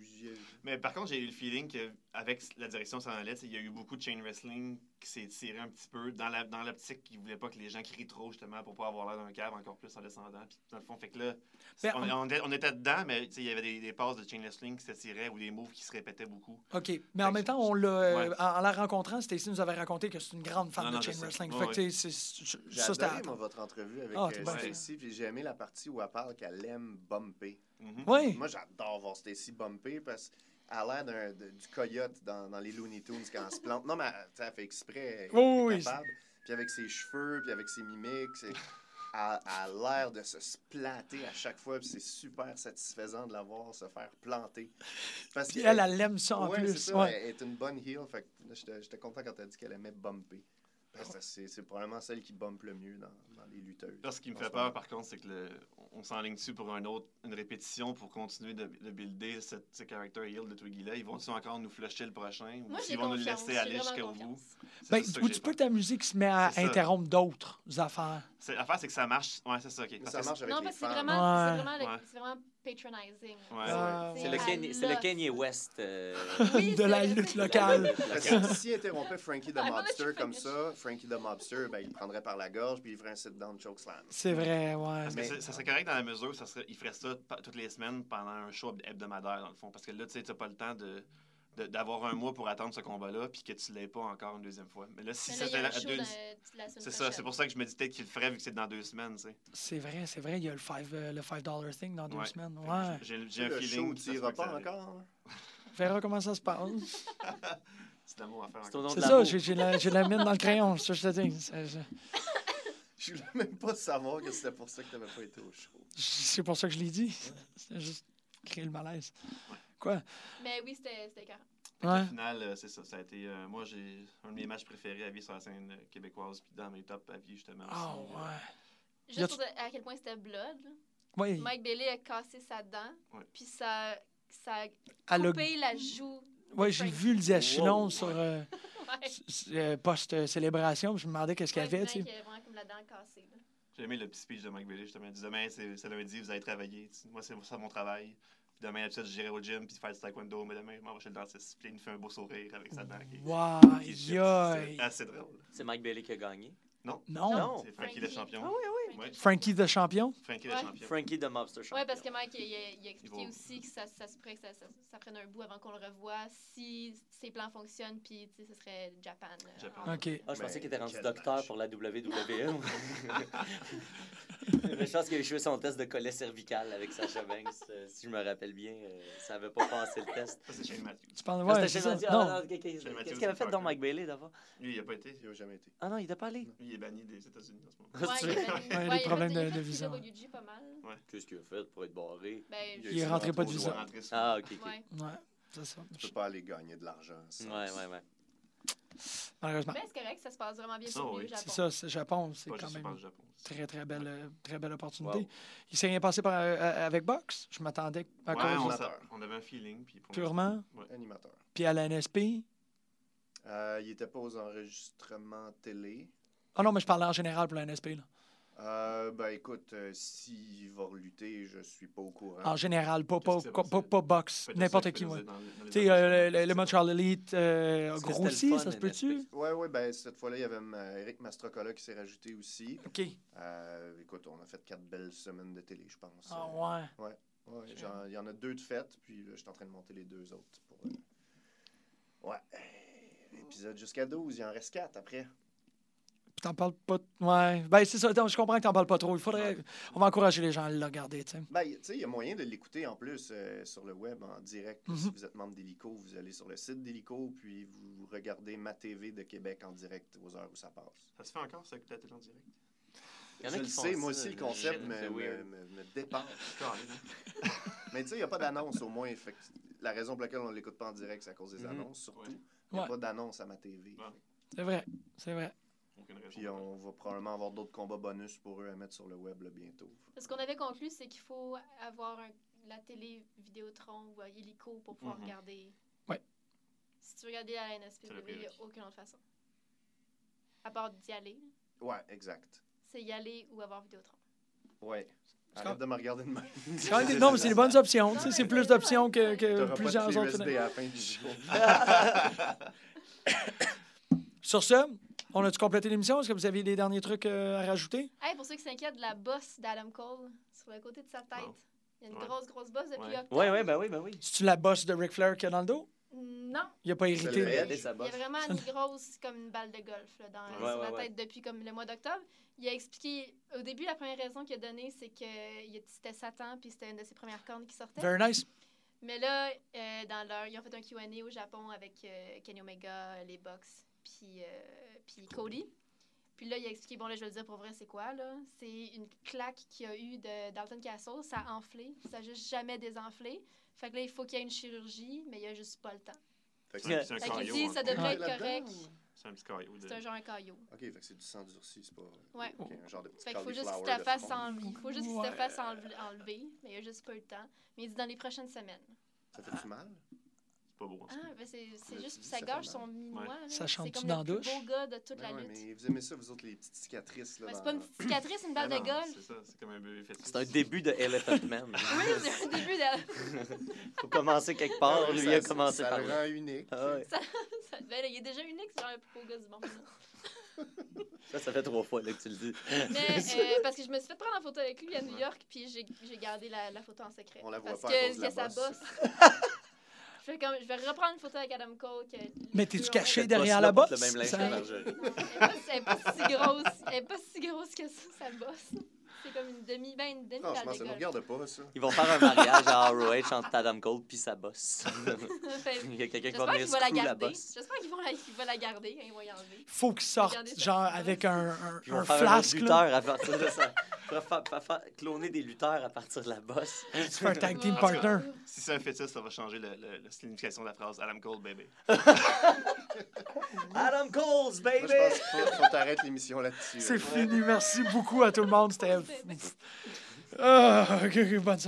Speaker 5: Mais par contre, j'ai eu le feeling qu'avec la direction ça en allait, il y a eu beaucoup de chain wrestling qui s'est tiré un petit peu dans la dans l'optique qui voulait pas que les gens crient trop justement pour pas avoir l'air d'un cave encore plus en descendant. Puis dans le fond, fait que là,
Speaker 3: Ben,
Speaker 5: on, on était, on était dedans, mais tu sais, il y avait des, des passes de chain wrestling qui se tiraient ou des moves qui se répétaient beaucoup.
Speaker 3: OK. Mais en même temps, on l'a, euh,
Speaker 5: Ouais.
Speaker 3: en, en la rencontrant, Stacy nous avait raconté que c'est une grande fan
Speaker 5: Non,
Speaker 3: de
Speaker 5: non,
Speaker 3: chain wrestling.
Speaker 5: Ouais,
Speaker 3: fait que, sais, c'est-
Speaker 4: J'ai
Speaker 3: ça, c'était
Speaker 4: adoré, moi, votre entrevue avec
Speaker 3: Ah,
Speaker 4: euh, Stacy. Puis j'ai aimé la partie où elle parle qu'elle aime bumper.
Speaker 5: Mhm.
Speaker 3: Oui.
Speaker 4: Moi, j'adore voir Stacy bumper parce qu'elle a l'air d'un- du coyote dans, dans les Looney Tunes quand elle se plante. Non, mais tu sais, elle fait exprès. Elle est
Speaker 3: Oui,
Speaker 4: capable. Puis avec ses cheveux, puis avec ses mimiques. c'est- a, a l'air de se splatter à chaque fois, puis c'est super satisfaisant de la voir se faire planter. Parce
Speaker 3: Puis elle, elle aime ça en
Speaker 4: ouais,
Speaker 3: plus.
Speaker 4: c'est ça,
Speaker 3: ouais.
Speaker 4: elle est une bonne heel. Fait j'étais j'étais content quand t'as dit qu'elle aimait bumper. Que c'est c'est probablement celle qui bumpe le mieux dans, dans les lutteuses.
Speaker 5: Là, ce qui me fait peur, par contre, c'est que le, on s'enligne dessus pour un autre, une répétition pour continuer de, de builder cette, ce character heel de Twiggy-là? Ils vont-ils encore nous flusher le prochain?
Speaker 2: Moi,
Speaker 5: ou s'ils vont nous le laisser aller jusqu'au bout?
Speaker 3: Ben,
Speaker 5: ça
Speaker 3: ou tu peux
Speaker 5: peur.
Speaker 3: ta musique se met à interrompre d'autres affaires.
Speaker 5: C'est- L'affaire, c'est que ça marche. Ouais, c'est ça,
Speaker 4: ça marche avec
Speaker 2: Non,
Speaker 4: les
Speaker 2: parce que c'est vraiment,
Speaker 3: Ouais.
Speaker 2: c'est vraiment, le-
Speaker 5: Ouais.
Speaker 2: c'est vraiment patronizing.
Speaker 5: Ouais,
Speaker 3: Ah,
Speaker 2: Tu
Speaker 1: C'est le,
Speaker 3: ouais.
Speaker 1: Kanye, le West. euh,
Speaker 2: Oui,
Speaker 3: de la lutte locale.
Speaker 4: Parce que si interrompait Frankie the Mobster comme ça, Frankie the Mobster, ben, il le prendrait par la gorge puis il ferait un sit-down chokeslam.
Speaker 3: C'est vrai, ouais.
Speaker 5: Parce
Speaker 4: Mais-
Speaker 5: ça serait correct dans la mesure où ça serait, il ferait ça pa- toutes les semaines pendant un show hebdomadaire, dans le fond. Parce que là, tu sais, t'as pas le temps de de- d'avoir un mois pour attendre ce combat-là, puis que tu l'aies pas encore une deuxième fois. Mais là, si
Speaker 2: Mais là,
Speaker 5: c'était la, deux-
Speaker 2: la
Speaker 5: C'est ça, c'est pour ça que je me dis peut-être qu'il le ferait vu que c'est dans deux semaines, tu sais.
Speaker 3: C'est vrai, c'est vrai. Il y a le 5 le five dollar thing dans deux
Speaker 5: Ouais.
Speaker 3: semaines. Ouais.
Speaker 5: J'ai j'ai un
Speaker 4: Le
Speaker 5: feeling.
Speaker 4: show
Speaker 5: que ça
Speaker 4: pas encore. hein?
Speaker 3: On verra comment ça se passe.
Speaker 5: C'est l'amour à faire encore.
Speaker 3: C'est ça, j'ai j'ai la, j'ai la mine dans le crayon, c'est ça que je te dis. C'est- c'est-
Speaker 4: Je voulais même pas savoir que c'était pour ça que t'avais pas été au show.
Speaker 3: C'est pour ça que je l'ai dit. C'est juste créer le malaise. Quoi?
Speaker 2: Mais oui, c'était c'était carré.
Speaker 3: Ouais.
Speaker 5: Au final, euh, c'est ça. Ça a été. euh, moi, j'ai un de mes matchs préférés à vie sur la scène euh, québécoise, puis dans mes tops à vie, justement.
Speaker 3: Ah
Speaker 5: euh,
Speaker 3: ouais.
Speaker 2: Juste pour à quel point c'était blood.
Speaker 3: Oui,
Speaker 2: Mike Bailey a cassé sa dent,
Speaker 5: Ouais.
Speaker 2: puis ça, ça a coupé la joue. de
Speaker 3: ouais, j'ai vu le diachylon
Speaker 1: Wow.
Speaker 3: sur euh, euh, post-célébration. Je me demandais qu'est-ce qu'il y avait.
Speaker 2: c'est
Speaker 3: tu
Speaker 2: vrai
Speaker 3: sais.
Speaker 2: qu'il y a vraiment comme la dent cassée.
Speaker 5: J'ai aimé le petit speech de Mike Bailey, justement. Il dit demain, c'est lundi, vous allez travailler. Moi, c'est ça mon travail. Demain, d'habitude, j'irai au gym puis faire du taekwondo, mais demain, je m'en vais chez le dentiste. Puis il me fait un beau sourire avec sa dent.
Speaker 3: Wow.
Speaker 5: C'est assez drôle.
Speaker 1: C'est Mike Bailey qui a gagné?
Speaker 3: Non,
Speaker 1: Non.
Speaker 5: C'est Frankie le champion.
Speaker 1: Ah oui, oui.
Speaker 5: Ouais.
Speaker 3: Frankie the champion?
Speaker 5: Frankie
Speaker 2: Ouais.
Speaker 5: champion.
Speaker 1: Frankie the Mobster Champion.
Speaker 2: Ouais, parce que Mike, il, il a- il a expliqué aussi que ça, ça se pourrait que ça, ça, ça prenne un bout avant qu'on le revoie si ses plans fonctionnent, puis tu sais, ce serait Japan. là,
Speaker 5: Japan.
Speaker 3: OK.
Speaker 1: Ah, je pensais qu'il était rendu docteur
Speaker 4: match.
Speaker 1: pour la WWE. Mais je pense qu'il a échoué son test de collet cervical avec Sacha Banks. euh, si je me rappelle bien, euh, ça n'avait pas passé le test.
Speaker 5: Ça, c'est Shane Matthews.
Speaker 3: Tu parles, ouais,
Speaker 1: chez.
Speaker 3: Non,
Speaker 1: Ah,
Speaker 5: Chez Mathieu,
Speaker 1: Qu'est-ce qu'il avait fait dans. Mike Bailey d'abord?
Speaker 5: Lui, il a pas été.
Speaker 4: Il a jamais été.
Speaker 1: Ah non, il était pas allé?
Speaker 5: Lui, il est banni des États-Unis en ce moment.
Speaker 2: Ouais,
Speaker 3: les problèmes
Speaker 2: fait- il a
Speaker 3: de-
Speaker 2: fait
Speaker 3: de
Speaker 2: pas mal.
Speaker 1: Qu'est-ce qu'il a fait pour être barré?
Speaker 2: Ben,
Speaker 4: Il
Speaker 3: est rentré pas de visa.
Speaker 5: sur-
Speaker 1: Ah, ok, ok.
Speaker 2: ouais.
Speaker 3: ouais, c'est ça.
Speaker 4: Tu peux pas aller gagner de l'argent.
Speaker 1: Ouais, ouais, ouais.
Speaker 3: Malheureusement.
Speaker 2: Ben, c'est correct, ça se passe vraiment bien
Speaker 5: Ça,
Speaker 2: pour lui
Speaker 5: oui.
Speaker 2: au Japon.
Speaker 3: C'est ça, c'est Japon, c'est quand même
Speaker 5: le
Speaker 3: très, très belle, très belle opportunité.
Speaker 1: Wow.
Speaker 3: Il s'est rien passé par, euh, euh, avec Box. Je m'attendais à
Speaker 5: Ouais,
Speaker 3: cause
Speaker 5: on, avait un feeling. Puis pour
Speaker 3: purement?
Speaker 4: Animateur.
Speaker 3: Puis à la NSP.
Speaker 4: Euh, il était pas aux enregistrements télé.
Speaker 3: Ah non, mais je parlais en général pour la NSP. Là.
Speaker 4: Euh, ben écoute, euh, s'il va lutter, je suis pas au courant.
Speaker 3: En général, pas, pas,
Speaker 5: Qu'est-ce qui s'est
Speaker 3: pas,
Speaker 5: passé?
Speaker 3: pas Box.
Speaker 5: Peut-être ça
Speaker 3: N'importe qui, ouais. Tu sais, euh, le, Montreal Elite euh,
Speaker 1: c'était
Speaker 3: grossi, ça se peut-tu?
Speaker 4: Ouais, ouais, ben cette fois-là, il y avait euh, Eric Mastrocola qui s'est rajouté aussi.
Speaker 3: OK.
Speaker 4: Euh, écoute, on a fait quatre belles semaines de télé, je pense.
Speaker 3: Ah
Speaker 4: Euh,
Speaker 3: ouais.
Speaker 4: ouais, il y en a deux de faites, puis là, je suis en train de monter les deux autres. Pour, euh, Ouais. L'épisode jusqu'à 12, il en reste quatre après.
Speaker 3: Puis t'en parles pas. Ouais. Ben, c'est ça. donc, Je comprends que t'en parles pas trop. Il faudrait. On va encourager les gens à le regarder, tu sais.
Speaker 4: Ben, tu sais, il y a moyen de l'écouter en plus euh, sur le web en direct.
Speaker 3: Mhm.
Speaker 4: Si vous êtes membre d'Hélico, vous allez sur le site d'Hélico, puis vous regardez ma TV de Québec en direct aux heures où ça passe.
Speaker 5: Ça se fait encore, ça, écouter la télé en direct?
Speaker 1: Il y en a
Speaker 4: Je
Speaker 1: qui
Speaker 4: le
Speaker 1: font
Speaker 4: sais, moi aussi, le concept me, me,
Speaker 1: weird.
Speaker 4: me- me dépasse.
Speaker 5: Carré, hein?
Speaker 4: Mais tu sais, il n'y a pas d'annonce au moins. Fait que la raison pour laquelle on ne l'écoute pas en direct, c'est à cause des
Speaker 1: Mhm.
Speaker 4: annonces, surtout.
Speaker 5: Ouais.
Speaker 4: Il n'y a
Speaker 3: Ouais.
Speaker 4: pas d'annonce à ma TV.
Speaker 5: Ouais.
Speaker 3: C'est vrai. C'est vrai.
Speaker 5: Aucune raison.
Speaker 4: Puis on va probablement avoir d'autres combats bonus pour eux à mettre sur le web là, bientôt.
Speaker 2: Ce qu'on avait conclu, c'est qu'il faut avoir un- la télé Vidéotron ou euh, Illico pour pouvoir
Speaker 5: Mhm.
Speaker 2: regarder.
Speaker 3: Ouais.
Speaker 2: Si tu regarder à la NSPW, il n'y a aucune autre façon. À part d'y aller,
Speaker 4: Ouais, exact.
Speaker 2: c'est y aller ou avoir Vidéotron.
Speaker 4: Ouais. Arrête de me regarder de même.
Speaker 3: Des- Non, mais c'est des bonnes options. C'est plus d'options que, que
Speaker 4: T'auras pas
Speaker 3: plusieurs
Speaker 4: de
Speaker 3: autres.
Speaker 4: À la fin du show.
Speaker 3: Sur ce, on a-tu complété l'émission? Est-ce que vous avez des derniers trucs euh, à rajouter?
Speaker 2: Hey, pour ceux qui s'inquiètent de la bosse d'Adam Cole sur le côté de sa tête, il y a une
Speaker 5: Ouais.
Speaker 2: grosse, grosse bosse depuis
Speaker 5: Ouais.
Speaker 2: octobre.
Speaker 1: Ouais, ouais, ben oui, ben oui.
Speaker 3: C'est-tu la bosse de Ric Flair qu'il y a dans le dos?
Speaker 2: Non,
Speaker 3: Il n'a pas hérité.
Speaker 2: il y a vraiment une grosse comme une balle de golf là, dans,
Speaker 5: Ouais,
Speaker 2: sur
Speaker 1: ouais,
Speaker 2: la
Speaker 1: ouais.
Speaker 2: tête depuis comme le mois d'octobre. Il a expliqué au début la première raison qu'il a donnée c'est que c'était Satan puis c'était une de ses premières cornes qui sortait.
Speaker 3: Very nice.
Speaker 2: Mais là euh, dans leur ils ont fait un Q&A au Japon avec euh, Kenny Omega, les Bucks puis euh, puis Cody. Puis là, il a expliqué, bon là, je vais le dire pour vrai, c'est quoi, là? C'est une claque qu'il y a eu de Dalton Castle, ça a enflé, ça a juste jamais désenflé. Fait que là, il faut qu'il y ait une chirurgie, mais il y a juste pas le temps.
Speaker 4: Fait que
Speaker 5: C'est un- un caillot.
Speaker 2: dit,
Speaker 5: hein.
Speaker 2: ça devrait être correct.
Speaker 5: C'est un petit caillot. de-
Speaker 2: C'est un genre un caillot.
Speaker 4: Ok, fait que c'est du sang durci, c'est pas.
Speaker 2: Ouais.
Speaker 4: ok, un genre de petit
Speaker 2: Fait qu'il faut juste que fasses
Speaker 4: fond.
Speaker 2: enlever. Il faut juste que tu
Speaker 3: Ouais.
Speaker 2: te fasses enle- enlever, mais il y a juste pas eu le temps. Mais il dit dans les prochaines semaines.
Speaker 4: Ça fait du mal?
Speaker 5: C'est pas beau.
Speaker 2: Ah, ben c'est c'est juste, ça gage
Speaker 4: fait
Speaker 2: son minois.
Speaker 5: Ouais.
Speaker 3: Ça
Speaker 2: C'est
Speaker 3: chante-tu
Speaker 2: comme
Speaker 3: dans
Speaker 2: le
Speaker 3: la
Speaker 2: plus
Speaker 3: douche?
Speaker 2: beau gars de toute
Speaker 4: Ben
Speaker 2: la
Speaker 4: ouais,
Speaker 2: lutte.
Speaker 4: mais vous aimez ça, vous autres, les petites cicatrices. Là,
Speaker 2: Ben, c'est pas une petite cicatrice, une balle
Speaker 5: Ben
Speaker 2: de golf.
Speaker 5: C'est ça, c'est comme un bébé fétiche.
Speaker 1: C'est un début de Elephant Man.
Speaker 2: Oui, c'est un début de.
Speaker 1: faut commencer quelque part. Lui
Speaker 4: ça-
Speaker 1: a commencé
Speaker 4: ça
Speaker 1: par
Speaker 4: le
Speaker 1: là.
Speaker 4: rend unique.
Speaker 1: Ah ouais.
Speaker 2: ça- ben, là, il est déjà unique, c'est le plus beau gars du monde.
Speaker 1: Ça, ça fait trois fois là, que tu le dis.
Speaker 2: Mais euh, parce que je me suis fait prendre en photo avec lui à New York, puis j'ai j'ai gardé la, la photo en secret.
Speaker 4: On la voit
Speaker 2: parce
Speaker 4: pas à
Speaker 2: que,
Speaker 4: cause de la
Speaker 2: que ça
Speaker 4: bosse.
Speaker 2: Je, fais comme, je vais reprendre une photo avec Adam Cole. Que
Speaker 3: Mais t'es-tu caché derrière la bosse?
Speaker 1: le même linge
Speaker 3: Ça-
Speaker 1: que Marjorie.
Speaker 2: Elle est pas- si grosse. Elle est pas si grosse que ça, ça bosse. C'est comme une demi, ben une demi
Speaker 4: Franchement, ça ne regarde pas, ça.
Speaker 1: Ils vont faire un mariage à ROH entre Adam Cole puis sa bosse. Il y a quelqu'un qui va venir
Speaker 2: la
Speaker 1: screw la
Speaker 2: garder.
Speaker 1: bosse.
Speaker 2: J'espère qu'il va la, qu'il va la garder quand il va y enlever.
Speaker 3: Faut qu'il sorte,
Speaker 2: Regardez ça.
Speaker 3: genre, avec un, un,
Speaker 1: ils vont
Speaker 3: un
Speaker 1: faire
Speaker 3: flasque.
Speaker 1: lutteur à partir de ça. Pour faire, faire- faire cloner des lutteurs à partir de la bosse.
Speaker 3: Tu fais un tag team partner.
Speaker 5: Si c'est un fétiche, ça va changer la signification de la phrase Adam Cole, bébé.
Speaker 1: Adam Cole's,
Speaker 4: Moi,
Speaker 1: baby!
Speaker 4: je pense qu'il faut, faut t'arrêter l'émission là-dessus.
Speaker 3: C'est fini. Merci beaucoup à tout le monde. C'était. Ah, ok, ok, bonne